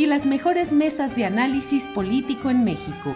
y las mejores mesas de análisis político en México.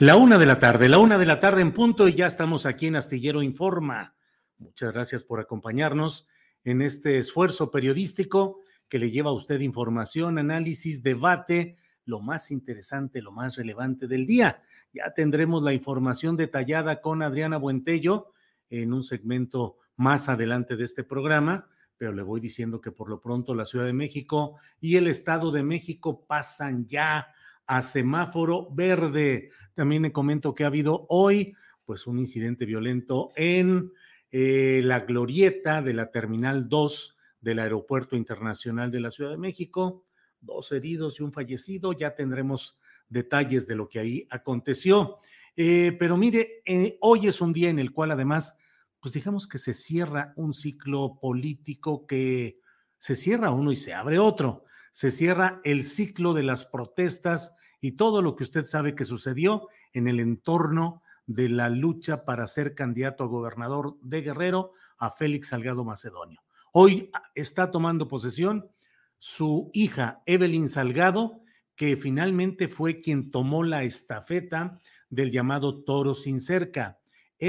La una de la tarde, la una de la tarde en punto y ya estamos aquí en Astillero Informa. Muchas gracias por acompañarnos en este esfuerzo periodístico que le lleva a usted información, análisis, debate, lo más interesante, lo más relevante del día. Ya tendremos la información detallada con Adriana Buentello en un segmento más adelante de este programa pero le voy diciendo que por lo pronto la Ciudad de México y el Estado de México pasan ya a semáforo verde. También le comento que ha habido hoy pues un incidente violento en eh, la glorieta de la Terminal 2 del Aeropuerto Internacional de la Ciudad de México. Dos heridos y un fallecido. Ya tendremos detalles de lo que ahí aconteció. Eh, pero mire, eh, hoy es un día en el cual además pues digamos que se cierra un ciclo político que se cierra uno y se abre otro. Se cierra el ciclo de las protestas y todo lo que usted sabe que sucedió en el entorno de la lucha para ser candidato a gobernador de Guerrero a Félix Salgado Macedonio. Hoy ah, está tomando posesión su hija Evelyn Salgado, que finalmente fue quien tomó la estafeta del llamado Toro sin cerca.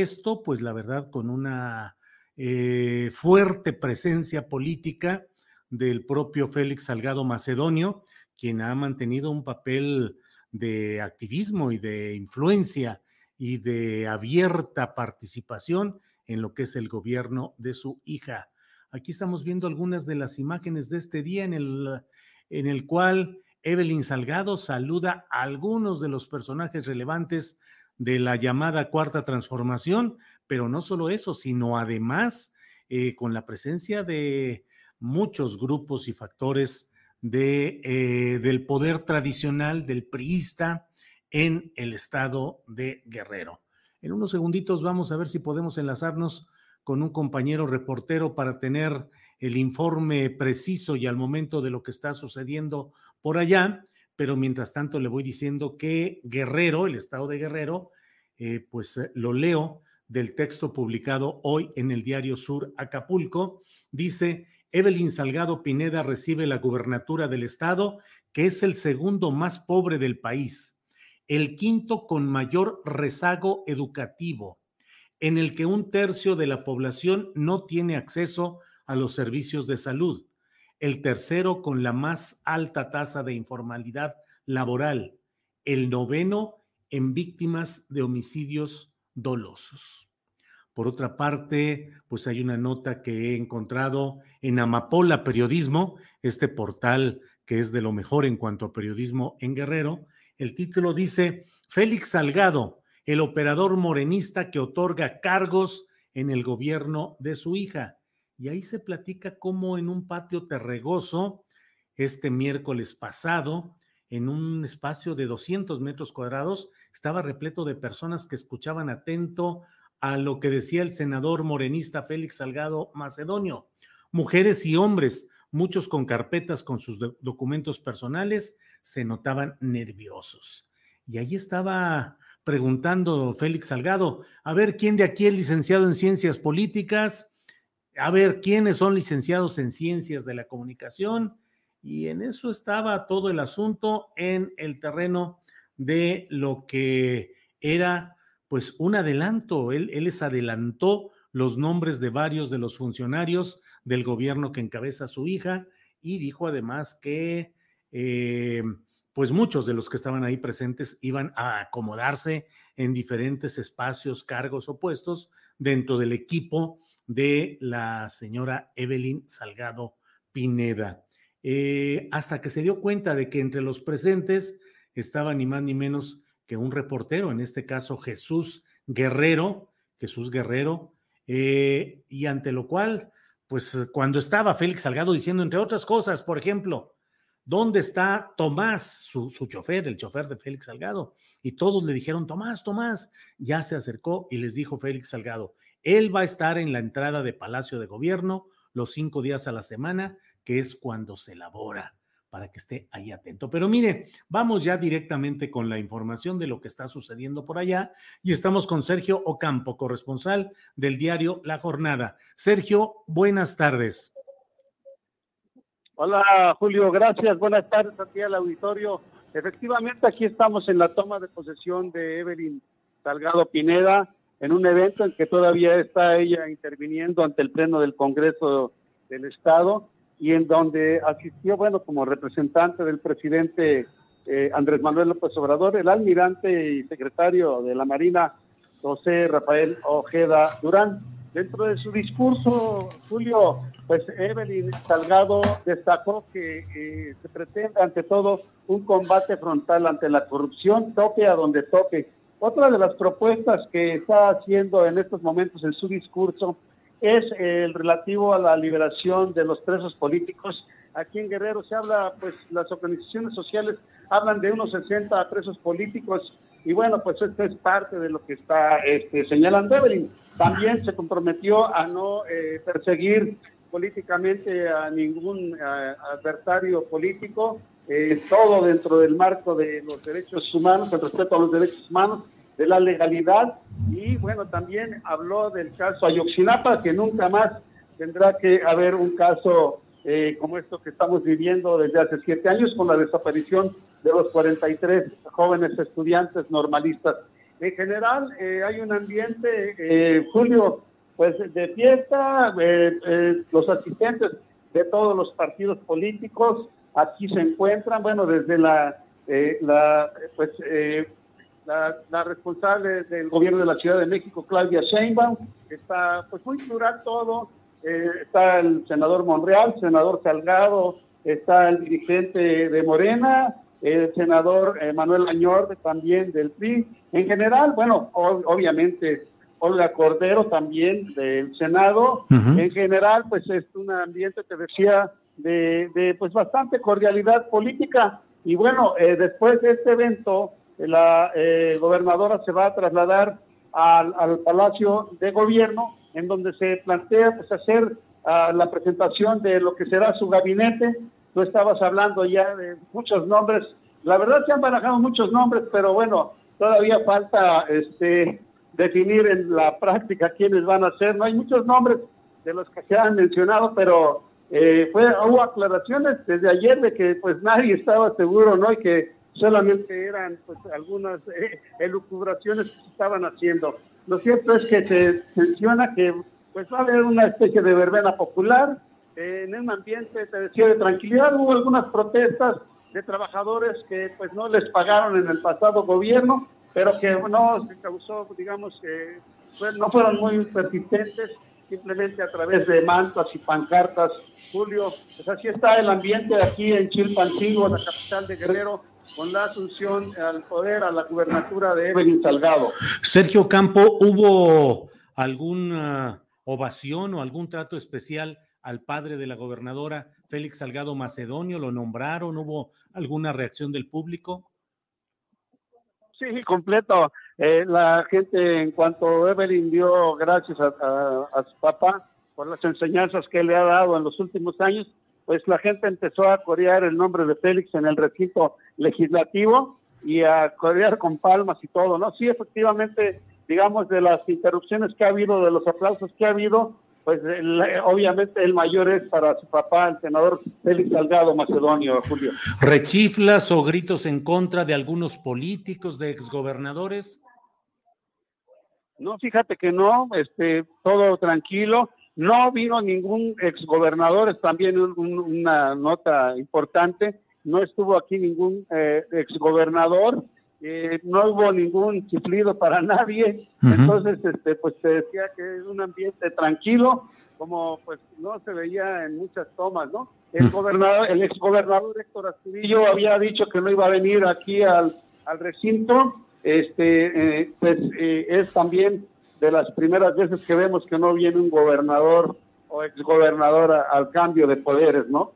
Esto, pues la verdad, con una eh, fuerte presencia política del propio Félix Salgado Macedonio, quien ha mantenido un papel de activismo y de influencia y de abierta participación en lo que es el gobierno de su hija. Aquí estamos viendo algunas de las imágenes de este día en el, en el cual Evelyn Salgado saluda a algunos de los personajes relevantes de la llamada cuarta transformación, pero no solo eso, sino además eh, con la presencia de muchos grupos y factores de, eh, del poder tradicional del priista en el estado de Guerrero. En unos segunditos vamos a ver si podemos enlazarnos con un compañero reportero para tener el informe preciso y al momento de lo que está sucediendo por allá pero mientras tanto le voy diciendo que Guerrero, el estado de Guerrero, eh, pues eh, lo leo del texto publicado hoy en el diario Sur Acapulco, dice, Evelyn Salgado Pineda recibe la gubernatura del estado, que es el segundo más pobre del país, el quinto con mayor rezago educativo, en el que un tercio de la población no tiene acceso a los servicios de salud el tercero con la más alta tasa de informalidad laboral, el noveno en víctimas de homicidios dolosos. Por otra parte, pues hay una nota que he encontrado en Amapola Periodismo, este portal que es de lo mejor en cuanto a periodismo en Guerrero. El título dice, Félix Salgado, el operador morenista que otorga cargos en el gobierno de su hija. Y ahí se platica cómo en un patio terregoso, este miércoles pasado, en un espacio de 200 metros cuadrados, estaba repleto de personas que escuchaban atento a lo que decía el senador morenista Félix Salgado Macedonio. Mujeres y hombres, muchos con carpetas con sus documentos personales, se notaban nerviosos. Y ahí estaba preguntando Félix Salgado, a ver, ¿quién de aquí es licenciado en ciencias políticas? A ver quiénes son licenciados en ciencias de la comunicación y en eso estaba todo el asunto en el terreno de lo que era pues un adelanto. Él, él les adelantó los nombres de varios de los funcionarios del gobierno que encabeza su hija y dijo además que eh, pues muchos de los que estaban ahí presentes iban a acomodarse en diferentes espacios, cargos o puestos dentro del equipo de la señora Evelyn Salgado Pineda. Eh, hasta que se dio cuenta de que entre los presentes estaba ni más ni menos que un reportero, en este caso Jesús Guerrero, Jesús Guerrero, eh, y ante lo cual, pues cuando estaba Félix Salgado diciendo, entre otras cosas, por ejemplo, ¿dónde está Tomás, su, su chofer, el chofer de Félix Salgado? Y todos le dijeron, Tomás, Tomás, ya se acercó y les dijo Félix Salgado, él va a estar en la entrada de Palacio de Gobierno los cinco días a la semana, que es cuando se elabora, para que esté ahí atento. Pero mire, vamos ya directamente con la información de lo que está sucediendo por allá y estamos con Sergio Ocampo, corresponsal del diario La Jornada. Sergio, buenas tardes. Hola Julio, gracias. Buenas tardes aquí al auditorio. Efectivamente, aquí estamos en la toma de posesión de Evelyn Salgado Pineda, en un evento en que todavía está ella interviniendo ante el Pleno del Congreso del Estado y en donde asistió, bueno, como representante del presidente eh, Andrés Manuel López Obrador, el almirante y secretario de la Marina, José Rafael Ojeda Durán. Dentro de su discurso, Julio, pues Evelyn Salgado destacó que eh, se pretende ante todo un combate frontal ante la corrupción, toque a donde toque otra de las propuestas que está haciendo en estos momentos en su discurso es el relativo a la liberación de los presos políticos. Aquí en Guerrero se habla, pues las organizaciones sociales hablan de unos 60 presos políticos y bueno, pues esto es parte de lo que está este, señalando Evelyn. También se comprometió a no eh, perseguir políticamente a ningún adversario político eh, todo dentro del marco de los derechos humanos, el respeto a los derechos humanos, de la legalidad y bueno, también habló del caso Ayoxinapa, que nunca más tendrá que haber un caso eh, como esto que estamos viviendo desde hace siete años con la desaparición de los 43 jóvenes estudiantes normalistas. En general eh, hay un ambiente, Julio, pues de fiesta, los asistentes de todos los partidos políticos, aquí se encuentran, bueno, desde la, eh, la pues, eh, la, responsable del gobierno de la Ciudad de México, Claudia Sheinbaum, está pues muy plural todo, eh, está el senador Monreal, senador Salgado, está el dirigente de Morena, el senador Manuel Añor también del PRI. En general, bueno, obviamente Olga Cordero también del Senado. En general, pues es un ambiente que decía de, pues bastante cordialidad política. Y bueno, eh, después de este evento, la eh, gobernadora se va a trasladar al, al, Palacio de Gobierno, en donde se plantea pues, hacer uh, la presentación de lo que será su gabinete. Tú estabas hablando ya de muchos nombres. La verdad se han barajado muchos nombres, pero bueno, todavía falta este, definir en la práctica quiénes van a ser. No hay muchos nombres de los que se han mencionado, pero eh, fue, hubo aclaraciones desde ayer de que pues nadie estaba seguro, ¿no? Y que solamente eran pues algunas eh, elucubraciones que se estaban haciendo. Lo cierto es que se menciona que pues va a haber una especie de verbena popular eh, en un ambiente, te decía, de tranquilidad. Hubo algunas protestas de trabajadores que pues no les pagaron en el pasado gobierno, pero que no se causó, digamos, que no fueron muy persistentes simplemente a través de mantas y pancartas. Julio, pues así está el ambiente aquí en Chilpancingo, la capital de Guerrero, con la asunción al poder, a la gubernatura de Evelyn Salgado. Sergio Campo, ¿hubo alguna ovación o algún trato especial al padre de la gobernadora, Félix Salgado Macedonio? ¿Lo nombraron? ¿Hubo alguna reacción del público? Sí, completo. Eh, la gente, en cuanto Evelyn dio gracias a, su papá por las enseñanzas que le ha dado en los últimos años, pues la gente empezó a corear el nombre de Félix en el recinto legislativo y a corear con palmas y todo, ¿no? Sí, efectivamente, digamos, de las interrupciones que ha habido, de los aplausos que ha habido, pues obviamente el mayor es para su papá, el senador Félix Salgado Macedonio, Julio. ¿Rechiflas o gritos en contra de algunos políticos, de exgobernadores? No, fíjate que no, este, todo tranquilo. No vino ningún exgobernador, es también una nota importante. No estuvo aquí ningún eh, exgobernador eh, no hubo ningún chiflido para nadie, entonces este pues se decía que es un ambiente tranquilo, como pues no se veía en muchas tomas, ¿no? El gobernador, el exgobernador Héctor Astudillo había dicho que no iba a venir aquí al, recinto, este eh, pues eh, es también de las primeras veces que vemos que no viene un gobernador o exgobernador al cambio de poderes, ¿no?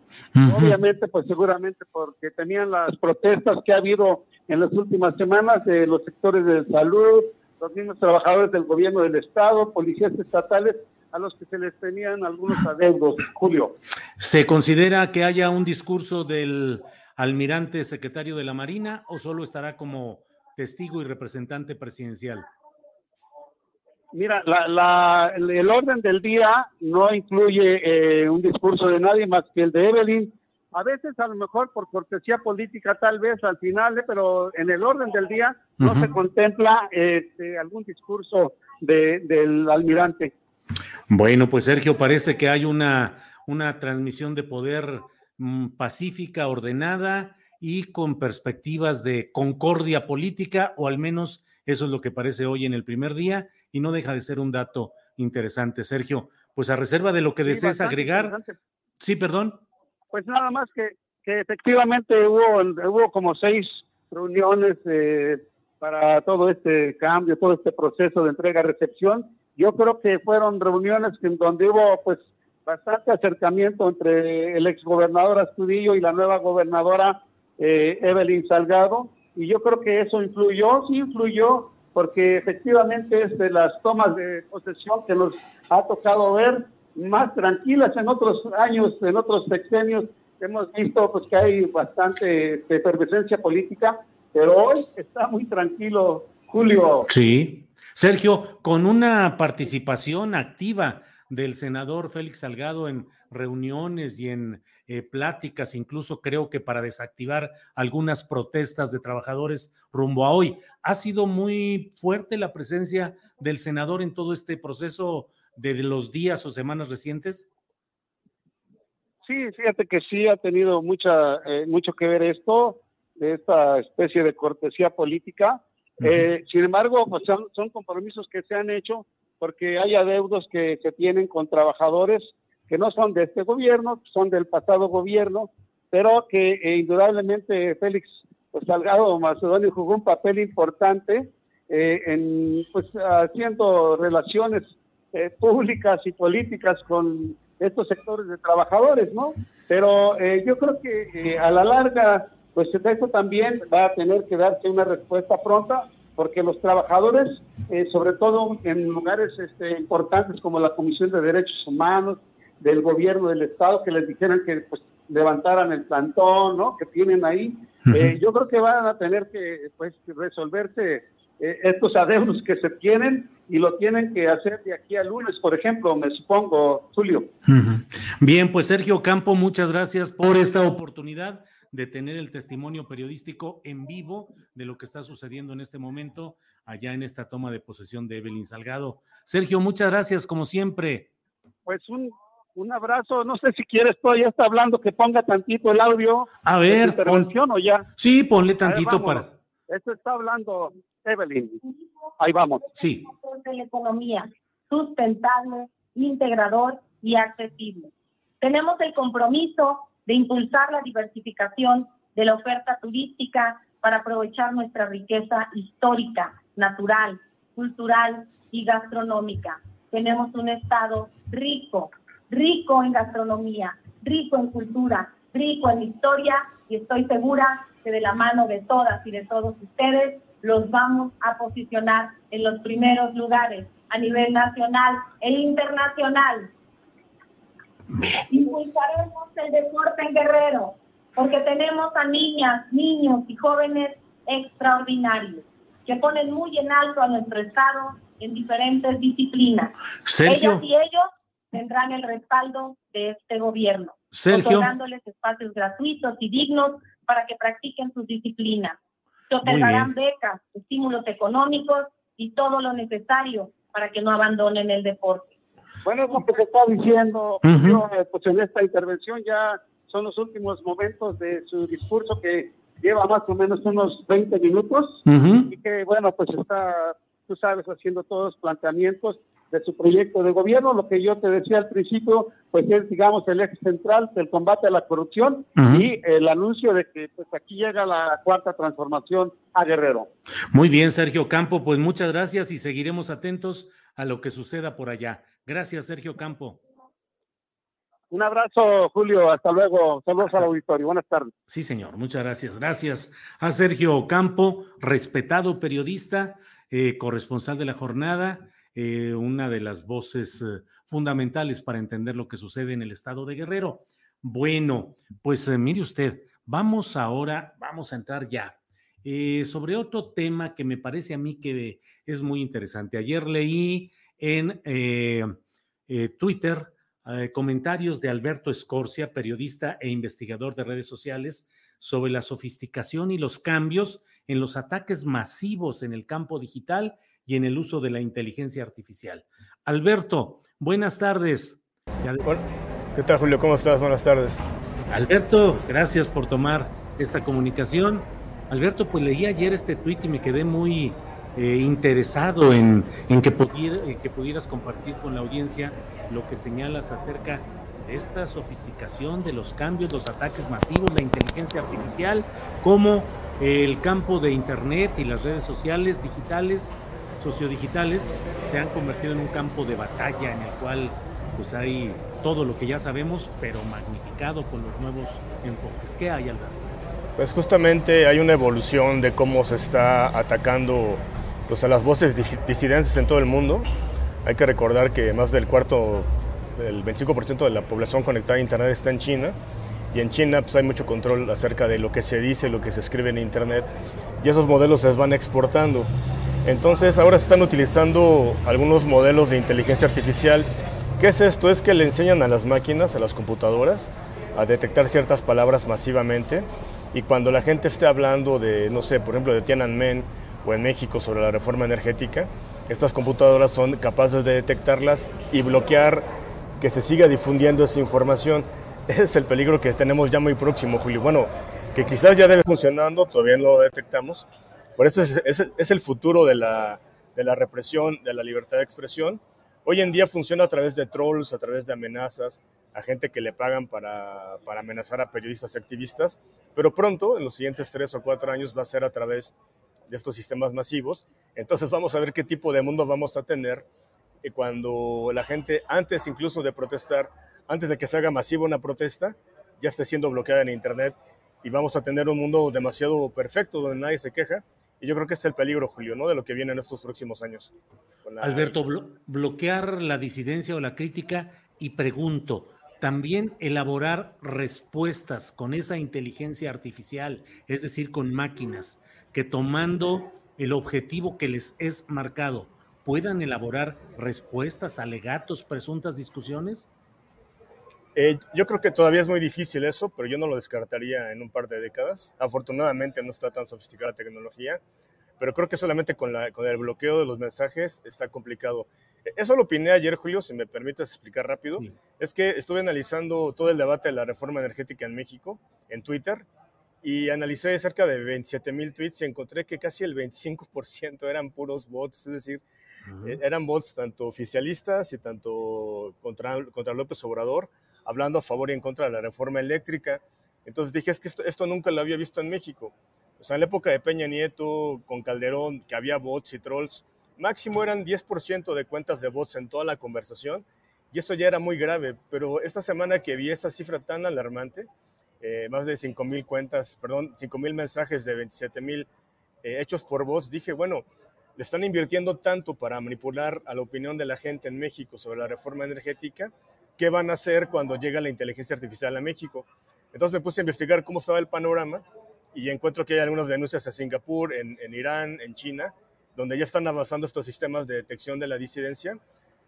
Obviamente, pues seguramente porque tenían las protestas que ha habido en las últimas semanas de los sectores de salud, los mismos trabajadores del gobierno del Estado, policías estatales, a los que se les tenían algunos adeudos. Julio. ¿Se considera que haya un discurso del almirante secretario de la Marina o solo estará como testigo y representante presidencial? Mira, la, el orden del día no incluye eh, un discurso de nadie más que el de Evelyn, a veces a lo mejor por cortesía política tal vez al final, ¿eh? pero en el orden del día no se contempla este, algún discurso del almirante. Bueno, pues Sergio, parece que hay una, una transmisión de poder mm, pacífica, ordenada y con perspectivas de concordia política, o al menos eso es lo que parece hoy en el primer día, y no deja de ser un dato interesante, Sergio. Pues a reserva de lo que desees agregar. Sí, perdón. Pues nada más que, que efectivamente hubo, hubo como seis reuniones eh, para todo este cambio, todo este proceso de entrega-recepción. Yo creo que fueron reuniones en donde hubo pues bastante acercamiento entre el exgobernador Astudillo y la nueva gobernadora eh, Evelyn Salgado. Y yo creo que eso influyó, sí influyó, porque efectivamente es de las tomas de posesión que nos ha tocado ver más tranquilas en otros años, en otros sexenios. Hemos visto pues que hay bastante efervescencia política, pero hoy está muy tranquilo, Julio. Sí. Sergio, con una participación activa del senador Félix Salgado en reuniones y en eh, pláticas, incluso creo que para desactivar algunas protestas de trabajadores rumbo a hoy. ¿Ha sido muy fuerte la presencia del senador en todo este proceso de los días o semanas recientes? Sí, fíjate que sí ha tenido mucha, eh, mucho que ver esto, de esta especie de cortesía política. Eh, sin embargo, pues son, compromisos que se han hecho porque hay adeudos que se tienen con trabajadores que no son de este gobierno, son del pasado gobierno, pero que eh, indudablemente Félix pues, Salgado Macedonio jugó un papel importante en pues haciendo relaciones eh, públicas y políticas con estos sectores de trabajadores, ¿no? Pero eh, yo creo que eh, a la larga, pues eso también va a tener que darse una respuesta pronta, porque los trabajadores, sobre todo en lugares este, importantes como la Comisión de Derechos Humanos, del gobierno del Estado, que les dijeran que pues, levantaran el plantón, ¿no? Que tienen ahí, yo creo que van a tener que pues, resolverse estos adeudos que se tienen y lo tienen que hacer de aquí al lunes, por ejemplo, me supongo, Julio. Bien, pues Sergio Campo, muchas gracias por esta oportunidad de tener el testimonio periodístico en vivo de lo que está sucediendo en este momento allá en esta toma de posesión de Evelyn Salgado. Sergio, muchas gracias, como siempre. Pues un, un abrazo, no sé si quieres, ya está hablando, que ponga tantito el audio. A ver, intervención o ya. Sí, ponle tantito para. Esto está hablando Evelyn. Ahí vamos. Sí. De la economía sustentable, integrador y accesible. Tenemos el compromiso de impulsar la diversificación de la oferta turística para aprovechar nuestra riqueza histórica, natural, cultural y gastronómica. Tenemos un estado rico, rico en gastronomía, rico en cultura, rico en historia y estoy segura que de la mano de todas y de todos ustedes los vamos a posicionar en los primeros lugares a nivel nacional e internacional. Impulsaremos el deporte en Guerrero, porque tenemos a niñas, niños y jóvenes extraordinarios que ponen muy en alto a nuestro Estado en diferentes disciplinas. Sergio. Ellas y ellos tendrán el respaldo de este gobierno, Sergio. dándoles espacios gratuitos y dignos para que practiquen sus disciplinas. Se otorgarán becas, estímulos económicos y todo lo necesario para que no abandonen el deporte. Bueno, es lo que se está diciendo eh, pues en esta intervención. Ya son los últimos momentos de su discurso que lleva más o menos unos 20 minutos y que, bueno, pues está, tú sabes, haciendo todos los planteamientos de su proyecto de gobierno. Lo que yo te decía al principio, pues es, digamos, el eje central del combate a la corrupción y el anuncio de que pues aquí llega la cuarta transformación a Guerrero. Muy bien, Sergio Campo, pues muchas gracias y seguiremos atentos a lo que suceda por allá. Gracias, Sergio Campo. Un abrazo, Julio. Hasta luego. Saludos al auditorio. Buenas tardes. Sí, señor. Muchas gracias. Gracias a Sergio Campo, respetado periodista, eh, corresponsal de la jornada, eh, una de las voces eh, fundamentales para entender lo que sucede en el estado de Guerrero. Bueno, pues mire usted, vamos ahora, vamos a entrar ya sobre otro tema que me parece a mí que es muy interesante. Ayer leí en Twitter eh, comentarios de Alberto Escorcia, periodista e investigador de redes sociales, sobre la sofisticación y los cambios en los ataques masivos en el campo digital y en el uso de la inteligencia artificial. Alberto, buenas tardes. ¿Qué tal, Julio? ¿Cómo estás? Buenas tardes. Alberto, gracias por tomar esta comunicación. Alberto, pues leí ayer este tuit y me quedé muy eh, interesado en, que, que pudieras compartir con la audiencia lo que señalas acerca de esta sofisticación de los cambios, los ataques masivos, la inteligencia artificial, cómo el campo de Internet y las redes sociales digitales, sociodigitales, se han convertido en un campo de batalla en el cual pues hay todo lo que ya sabemos, pero magnificado con los nuevos enfoques. ¿Qué hay, Alberto? Pues justamente hay una evolución de cómo se está atacando pues, a las voces disidentes en todo el mundo. Hay que recordar que más del cuarto, el 25% de la población conectada a Internet está en China. Y en China pues, hay mucho control acerca de lo que se dice, lo que se escribe en Internet. Y esos modelos se van exportando. Entonces ahora se están utilizando algunos modelos de inteligencia artificial. ¿Qué es esto? Es que le enseñan a las máquinas, a las computadoras, a detectar ciertas palabras masivamente. Y cuando la gente esté hablando de, no sé, por ejemplo, de Tiananmen o en México sobre la reforma energética, estas computadoras son capaces de detectarlas y bloquear que se siga difundiendo esa información. Es el peligro que tenemos ya muy próximo, Julio. Bueno, que quizás ya debe funcionando, todavía no lo detectamos. Por eso es, el futuro de la, represión, de la libertad de expresión. Hoy en día funciona a través de trolls, a través de amenazas, a gente que le pagan para, amenazar a periodistas y activistas, pero pronto, en los siguientes tres o cuatro años, va a ser a través de estos sistemas masivos. Entonces vamos a ver qué tipo de mundo vamos a tener cuando la gente, antes incluso de protestar, antes de que se haga masiva una protesta, ya esté siendo bloqueada en Internet y vamos a tener un mundo demasiado perfecto donde nadie se queja. Y yo creo que es el peligro, Julio, ¿no? De lo que viene en estos próximos años. Alberto, bloquear la disidencia o la crítica y pregunto, también elaborar respuestas con esa inteligencia artificial, es decir, con máquinas, que tomando el objetivo que les es marcado puedan elaborar respuestas, alegatos, presuntas discusiones? Eh, yo creo que todavía es muy difícil eso, pero yo no lo descartaría en un par de décadas. Afortunadamente no está tan sofisticada la tecnología, pero creo que solamente con, la, con el bloqueo de los mensajes está complicado. Eso lo opiné ayer, Julio, si me permites explicar rápido. Es que estuve analizando todo el debate de la reforma energética en México, en Twitter, y analicé cerca de 27 mil tweets y encontré que casi el 25% eran puros bots, es decir, eh, eran bots tanto oficialistas y tanto contra, contra López Obrador, hablando a favor y en contra de la reforma eléctrica. Entonces dije, es que esto, esto nunca lo había visto en México. O sea, en la época de Peña Nieto, con Calderón, que había bots y trolls, máximo eran 10% de cuentas de bots en toda la conversación, y esto ya era muy grave, pero esta semana que vi esta cifra tan alarmante, eh, más de 5.000 cuentas, perdón, 5.000 mensajes de 27.000 eh, hechos por voz, dije, bueno, le están invirtiendo tanto para manipular a la opinión de la gente en México sobre la reforma energética, ¿qué van a hacer cuando llega la inteligencia artificial a México? Entonces me puse a investigar cómo estaba el panorama y encuentro que hay algunas denuncias a Singapur, en, en Irán, en China, donde ya están avanzando estos sistemas de detección de la disidencia.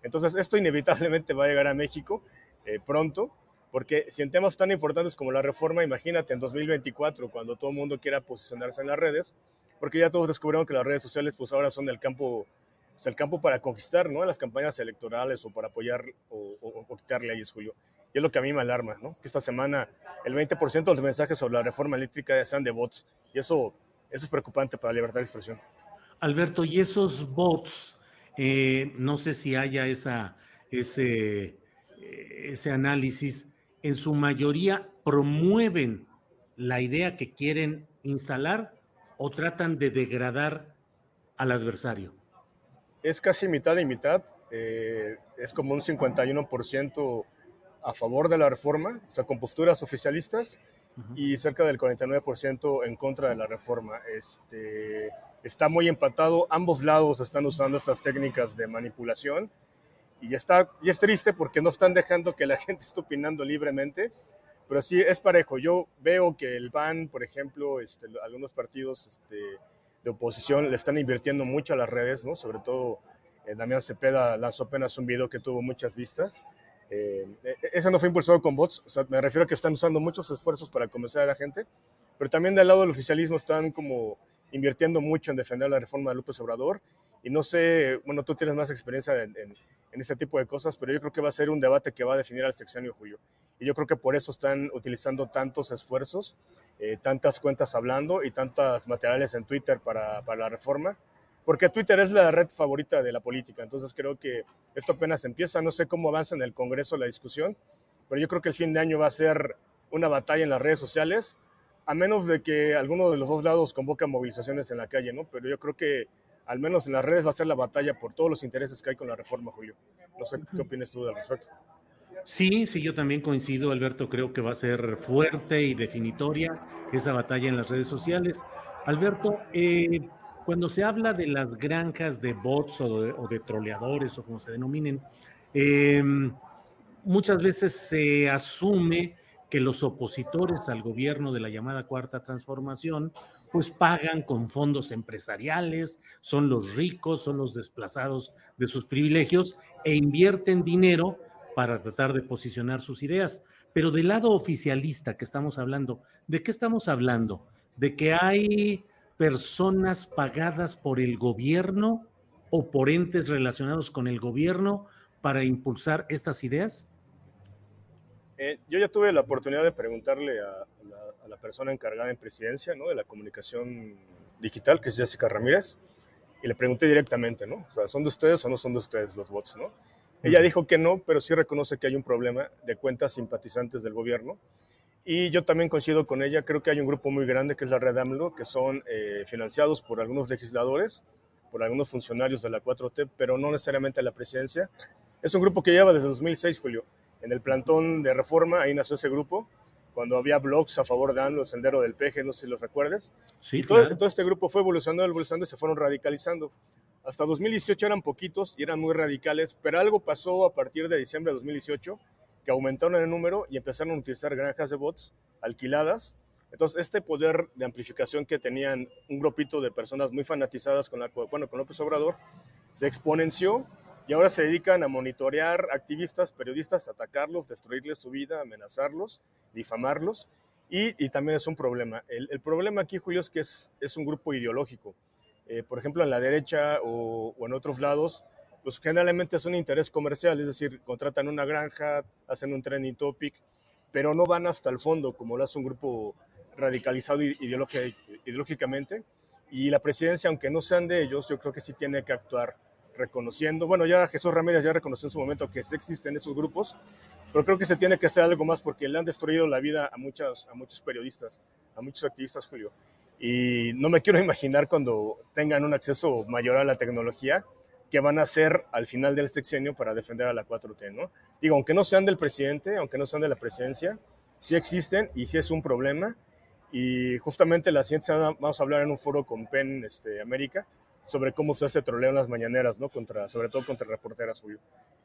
Entonces, esto inevitablemente va a llegar a México eh, pronto, porque si en temas tan importantes como la reforma, imagínate en 2024, cuando todo el mundo quiera posicionarse en las redes, porque ya todos descubrieron que las redes sociales pues ahora son el campo, pues, el campo para conquistar, ¿no? Las campañas electorales o para apoyar o, o, quitar leyes, Julio. Y es lo que a mí me alarma, ¿no? Que esta semana el 20% de los mensajes sobre la reforma eléctrica sean de bots. Y eso, eso es preocupante para la libertad de expresión. Alberto, y esos bots, eh, no sé si haya esa, ese, ese análisis, en su mayoría promueven la idea que quieren instalar o tratan de degradar al adversario? Es casi mitad y mitad. Eh, es como un 51% a favor de la reforma, o sea, con posturas oficialistas, y cerca del 49% en contra de la reforma. Este, está muy empatado, ambos lados están usando estas técnicas de manipulación y, está, y es triste porque no están dejando que la gente esté opinando libremente, pero sí es parejo. Yo veo que el PAN, por ejemplo, este, algunos partidos este, de oposición le están invirtiendo mucho a las redes, ¿no? sobre todo eh, Damián Cepeda lanzó apenas un video que tuvo muchas vistas. Eh, e, ese no fue impulsado con bots, o sea, me refiero a que están usando muchos esfuerzos para convencer a la gente, pero también del lado del oficialismo están como invirtiendo mucho en defender la reforma de López Obrador. Y no sé, bueno, tú tienes más experiencia en, en, este tipo de cosas, pero yo creo que va a ser un debate que va a definir al sexenio Julio. Y yo creo que por eso están utilizando tantos esfuerzos, eh, tantas cuentas hablando y tantos materiales en Twitter para, para la reforma, porque Twitter es la red favorita de la política. Entonces creo que esto apenas empieza. No sé cómo avanza en el Congreso la discusión, pero yo creo que el fin de año va a ser una batalla en las redes sociales, a menos de que alguno de los dos lados convoque movilizaciones en la calle, ¿no? Pero yo creo que al menos en las redes va a ser la batalla por todos los intereses que hay con la reforma, Julio. No sé qué opinas tú al respecto. Sí, sí, yo también coincido, Alberto. Creo que va a ser fuerte y definitoria esa batalla en las redes sociales. Alberto, eh, cuando se habla de las granjas de bots o de, troleadores o como se denominen, em, muchas veces se asume que los opositores al gobierno de la llamada cuarta transformación, pues pagan con fondos empresariales, son los ricos, son los desplazados de sus privilegios e invierten dinero para tratar de posicionar sus ideas. Pero del lado oficialista que estamos hablando, ¿de qué estamos hablando? ¿De que hay personas pagadas por el gobierno o por entes relacionados con el gobierno para impulsar estas ideas? Eh, yo ya tuve la oportunidad de preguntarle a, la, persona encargada en presidencia ¿no? de la comunicación digital, que es Jessica Ramírez, y le pregunté directamente, ¿no? O sea, ¿son de ustedes o no son de ustedes los bots, no? Ella dijo que no, pero sí reconoce que hay un problema de cuentas simpatizantes del gobierno y yo también coincido con ella, creo que hay un grupo muy grande que es la Red AMLO, que son eh, financiados por algunos legisladores, por algunos funcionarios de la 4T, pero no necesariamente la presidencia. Es un grupo que lleva desde 2006, Julio. En el plantón de reforma, ahí nació ese grupo, cuando había blogs a favor de AMLO, Sendero del Peje, no sé si los recuerdes. Sí, y todo, todo este grupo fue evolucionando, evolucionando y se fueron radicalizando. Hasta 2018 eran poquitos y eran muy radicales, pero algo pasó a partir de diciembre de 2018 que aumentaron el número y empezaron a utilizar granjas de bots alquiladas. Entonces, este poder de amplificación que tenían un grupito de personas muy fanatizadas con, la, bueno, con López Obrador se exponenció y ahora se dedican a monitorear activistas, periodistas, atacarlos, destruirles su vida, amenazarlos, difamarlos. Y, y también es un problema. El, el, problema aquí, Julio, es que es, es un grupo ideológico. Eh, por ejemplo, en la derecha o, o en otros lados, pues generalmente es un interés comercial, es decir, contratan una granja, hacen un trending topic, pero no van hasta el fondo, como lo hace un grupo radicalizado ideológicamente. Y la presidencia, aunque no sean de ellos, yo creo que sí tiene que actuar reconociendo, bueno, ya Jesús Ramírez ya reconoció en su momento que existen esos grupos, pero creo que se tiene que hacer algo más porque le han destruido la vida a, muchas, a muchos periodistas, a muchos activistas, Julio. Y no me quiero imaginar cuando tengan un acceso mayor a la tecnología, que van a hacer al final del sexenio para defender a la 4T, ¿no? Digo, aunque no sean del presidente, aunque no sean de la presidencia, sí existen y sí es un problema. Y justamente la siguiente semana vamos a hablar en un foro con PEN este, América sobre cómo se hace troleo en las mañaneras, ¿no? Contra, sobre todo contra reporteras, Julio.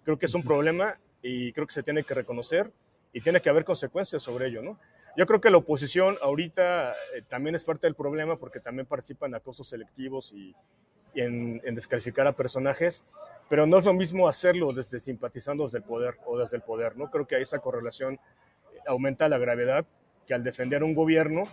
Creo que es un problema y creo que se tiene que reconocer y tiene que haber consecuencias sobre ello, ¿no? Yo creo que la oposición ahorita eh, también es parte del problema porque también participan en acosos selectivos y, y en, descalificar a personajes, pero no es lo mismo hacerlo desde simpatizando desde el poder o desde el poder, ¿no? Creo que esa correlación aumenta la gravedad que al defender un gobierno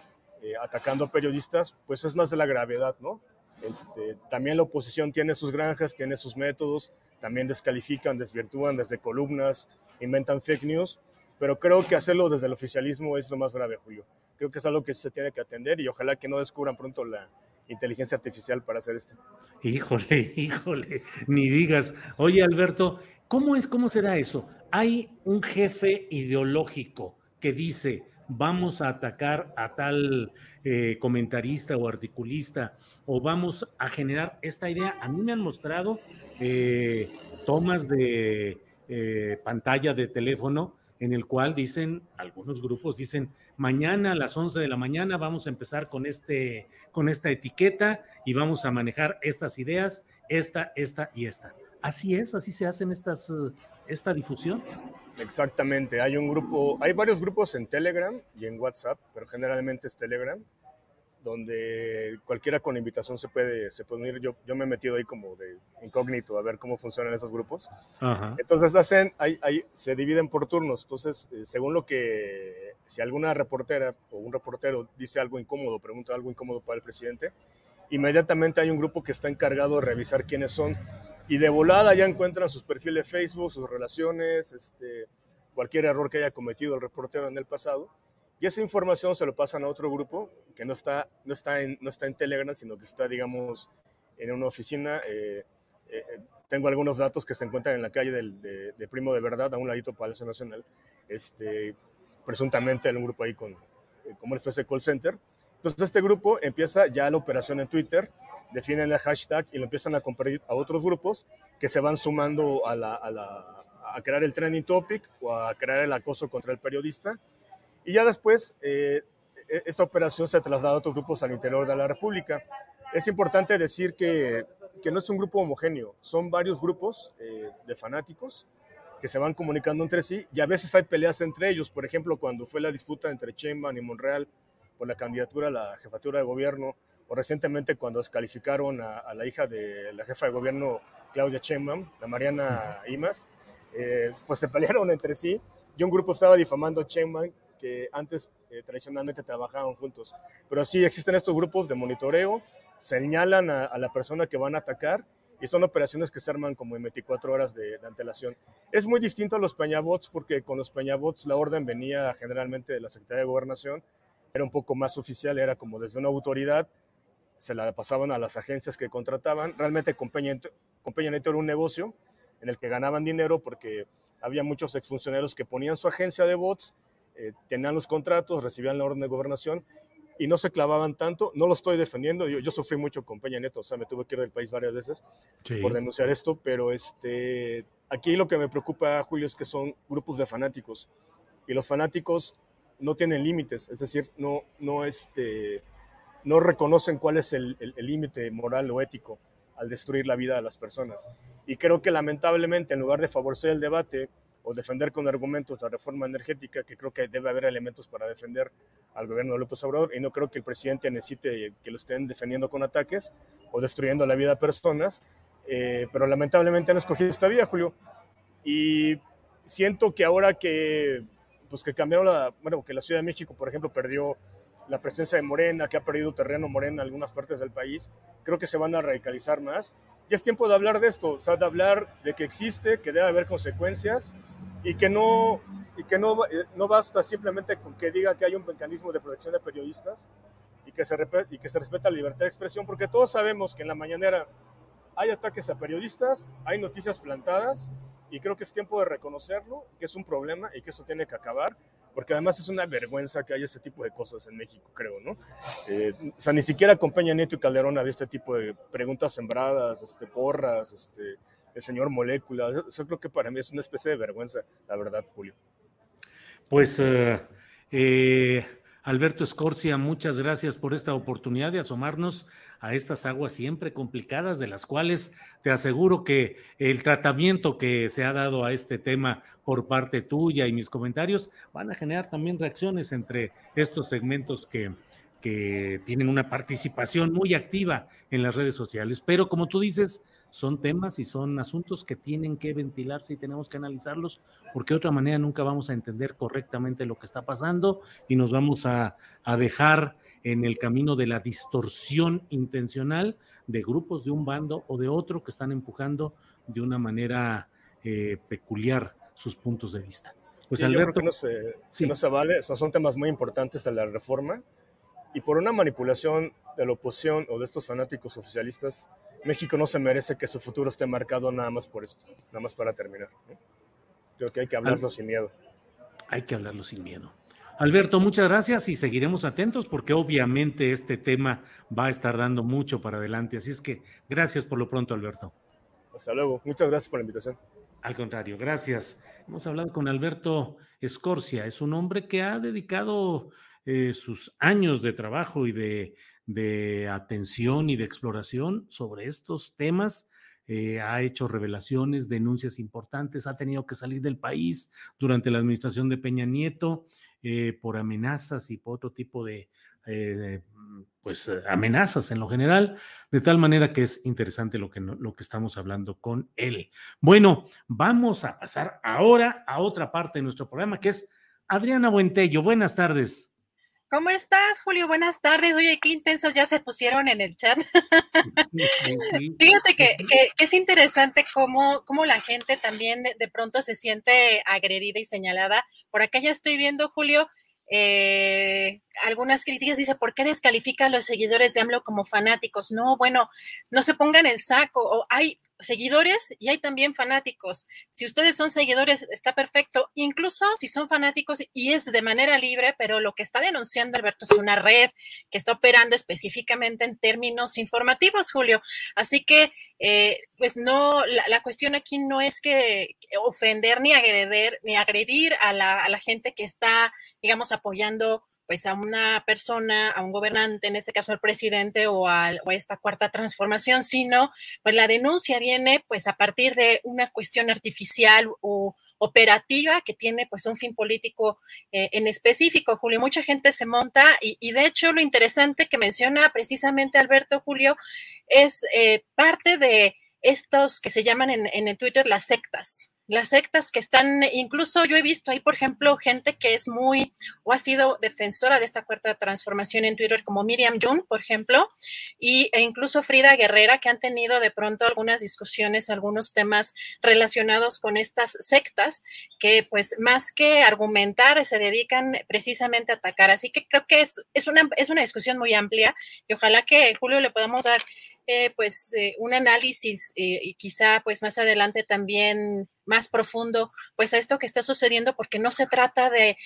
eh, atacando periodistas, pues es más de la gravedad, ¿no? Este, también la oposición tiene sus granjas, tiene sus métodos, también descalifican, desvirtúan desde columnas, inventan fake news, pero creo que hacerlo desde el oficialismo es lo más grave, Julio. Creo que es algo que se tiene que atender y ojalá que no descubran pronto la inteligencia artificial para hacer esto. Híjole, híjole, ni digas. Oye, Alberto, ¿cómo es, cómo será eso? Hay un jefe ideológico que dice, vamos a atacar a tal eh, comentarista o articulista o vamos a generar esta idea. A mí me han mostrado eh, tomas de eh, pantalla de teléfono en el cual dicen, algunos grupos dicen, mañana a las 11 de la mañana vamos a empezar con, este, con esta etiqueta y vamos a manejar estas ideas, esta, esta y esta. Así es, así se hacen estas, esta difusión. Exactamente, hay un grupo, hay varios grupos en Telegram y en WhatsApp, pero generalmente es Telegram, donde cualquiera con invitación se puede, se puede unir. Yo, yo me he metido ahí como de incógnito a ver cómo funcionan esos grupos. Entonces hacen, hay, hay, se dividen por turnos. Entonces, eh, según lo que, si alguna reportera o un reportero dice algo incómodo, pregunta algo incómodo para el presidente, inmediatamente hay un grupo que está encargado de revisar quiénes son y de volada ya encuentran sus perfiles Facebook, sus relaciones, este, cualquier error que haya cometido el reportero en el pasado. Y esa información se lo pasan a otro grupo que no está, no está, en, no está en Telegram, sino que está, digamos, en una oficina. Eh, eh, tengo algunos datos que se encuentran en la calle del, de, Primo de Verdad, a un ladito Palacio Nacional, este, presuntamente en un grupo ahí con, como una especie de call center. Entonces este grupo empieza ya la operación en Twitter definen el hashtag y lo empiezan a compartir a otros grupos que se van sumando a, la, a, la, a crear el trending topic o a crear el acoso contra el periodista. Y ya después, eh, e, esta operación se traslada a otros grupos al interior de la República. Es importante decir que, que no es un grupo homogéneo, son varios grupos eh, de fanáticos que se van comunicando entre sí y a veces hay peleas entre ellos. Por ejemplo, cuando fue la disputa entre Sheinbaum y Monreal por la candidatura a la jefatura de gobierno, o recientemente cuando descalificaron a, la hija de la jefa de gobierno Claudia Sheinbaum, la Mariana Imas, eh, pues se pelearon entre sí y un grupo estaba difamando a Sheinbaum que antes eh, tradicionalmente trabajaban juntos. Pero sí existen estos grupos de monitoreo, señalan a, la persona que van a atacar y son operaciones que se arman como en 24 horas de, de, antelación. Es muy distinto a los peñabots porque con los peñabots la orden venía generalmente de la Secretaría de Gobernación, era un poco más oficial, era como desde una autoridad se la pasaban a las agencias que contrataban. Realmente con Peña, era un negocio en el que ganaban dinero porque había muchos exfuncionarios que ponían su agencia de bots, eh, tenían los contratos, recibían la orden de gobernación y no se clavaban tanto. No lo estoy defendiendo, yo, yo sufrí mucho con Peña Neto, o sea, me tuve que ir del país varias veces por denunciar esto, pero este, aquí lo que me preocupa, Julio, es que son grupos de fanáticos y los fanáticos no tienen límites, es decir, no, no, este, no reconocen cuál es el límite moral o ético al destruir la vida de las personas. Y creo que lamentablemente, en lugar de favorecer el debate o defender con argumentos la reforma energética, que creo que debe haber elementos para defender al gobierno de López Obrador, y no creo que el presidente necesite que lo estén defendiendo con ataques o destruyendo la vida de personas, eh, pero lamentablemente han escogido esta vía, Julio. Y siento que ahora que, pues que cambiaron la, bueno, que la Ciudad de México, por ejemplo, perdió la presencia de Morena, que ha perdido terreno Morena en algunas partes del país, creo que se van a radicalizar más. Y es tiempo de hablar de esto, o sea, de hablar de que existe, que debe haber consecuencias y que no, y que no, eh, no basta simplemente con que diga que hay un mecanismo de protección de periodistas y que, se, y que se respeta la libertad de expresión, porque todos sabemos que en la mañanera hay ataques a periodistas, hay noticias plantadas y creo que es tiempo de reconocerlo, que es un problema y que eso tiene que acabar porque además es una vergüenza que haya ese tipo de cosas en México, creo, ¿no? Eh, o sea, ni siquiera con Peña Nieto y Calderón había este tipo de preguntas sembradas, este, porras, este, el señor molécula. Eso creo que para mí es una especie de vergüenza, la verdad, Julio. Pues eh, eh Alberto Escorcia, muchas gracias por esta oportunidad de asomarnos a estas aguas siempre complicadas, de las cuales te aseguro que el tratamiento que se ha dado a este tema por parte tuya y mis comentarios van a generar también reacciones entre estos segmentos que, que tienen una participación muy activa en las redes sociales. Pero como tú dices, son temas y son asuntos que tienen que ventilarse y tenemos que analizarlos, porque de otra manera nunca vamos a entender correctamente lo que está pasando y nos vamos a, dejar en el camino de la distorsión intencional de grupos de un bando o de otro que están empujando de una manera eh, peculiar sus puntos de vista. Pues Alberto, que no se, no se vale, son temas muy importantes de la reforma y por una manipulación de la oposición o de estos fanáticos oficialistas, México no se merece que su futuro esté marcado nada más por esto, nada más para terminar. Creo que hay que hablarlo sin miedo. Hay que hablarlo sin miedo. Alberto, muchas gracias y seguiremos atentos porque obviamente este tema va a estar dando mucho para adelante. Así es que gracias por lo pronto, Alberto. Hasta luego. Muchas gracias por la invitación. Al contrario, gracias. Hemos hablado con Alberto Escorcia. Es un hombre que ha dedicado eh, sus años de trabajo y de de atención y de exploración sobre estos temas. Eh, ha hecho revelaciones, denuncias importantes, ha tenido que salir del país durante la administración de Peña Nieto eh, por amenazas y por otro tipo de, eh, pues, amenazas en lo general, de tal manera que es interesante lo que, lo que estamos hablando con él. Bueno, vamos a pasar ahora a otra parte de nuestro programa, que es Adriana Buentello. Buenas tardes. ¿Cómo estás, Julio? Buenas tardes. Oye, qué intensos ya se pusieron en el chat. Fíjate que, es interesante cómo, cómo la gente también de, pronto se siente agredida y señalada. Por acá ya estoy viendo, Julio, eh, algunas críticas dice, ¿por qué descalifica a los seguidores de AMLO como fanáticos? No, bueno, no se pongan en saco. O hay seguidores y hay también fanáticos. Si ustedes son seguidores, está perfecto. Incluso si son fanáticos y es de manera libre, pero lo que está denunciando Alberto es una red que está operando específicamente en términos informativos, Julio. Así que, eh, pues no, la, cuestión aquí no es que ofender ni agredir, ni agredir a la, a la gente que está, digamos, apoyando pues a una persona, a un gobernante, en este caso al presidente o a, esta cuarta transformación, sino pues la denuncia viene pues a partir de una cuestión artificial o operativa que tiene pues un fin político eh, en específico, Julio. Mucha gente se monta y, de hecho lo interesante que menciona precisamente Alberto Julio es eh, parte de estos que se llaman en, en el Twitter las sectas, las sectas que están, incluso yo he visto ahí, por ejemplo, gente que es muy o ha sido defensora de esta cuarta transformación en Twitter, como Miriam Jun, por ejemplo, y, e incluso Frida Guerrera, que han tenido de pronto algunas discusiones, algunos temas relacionados con estas sectas, que pues más que argumentar, se dedican precisamente a atacar. Así que creo que es, es, una, es una discusión muy amplia y ojalá que Julio le podamos dar eh, pues eh, un análisis eh, y quizá pues más adelante también más profundo pues a esto que está sucediendo porque no se trata de,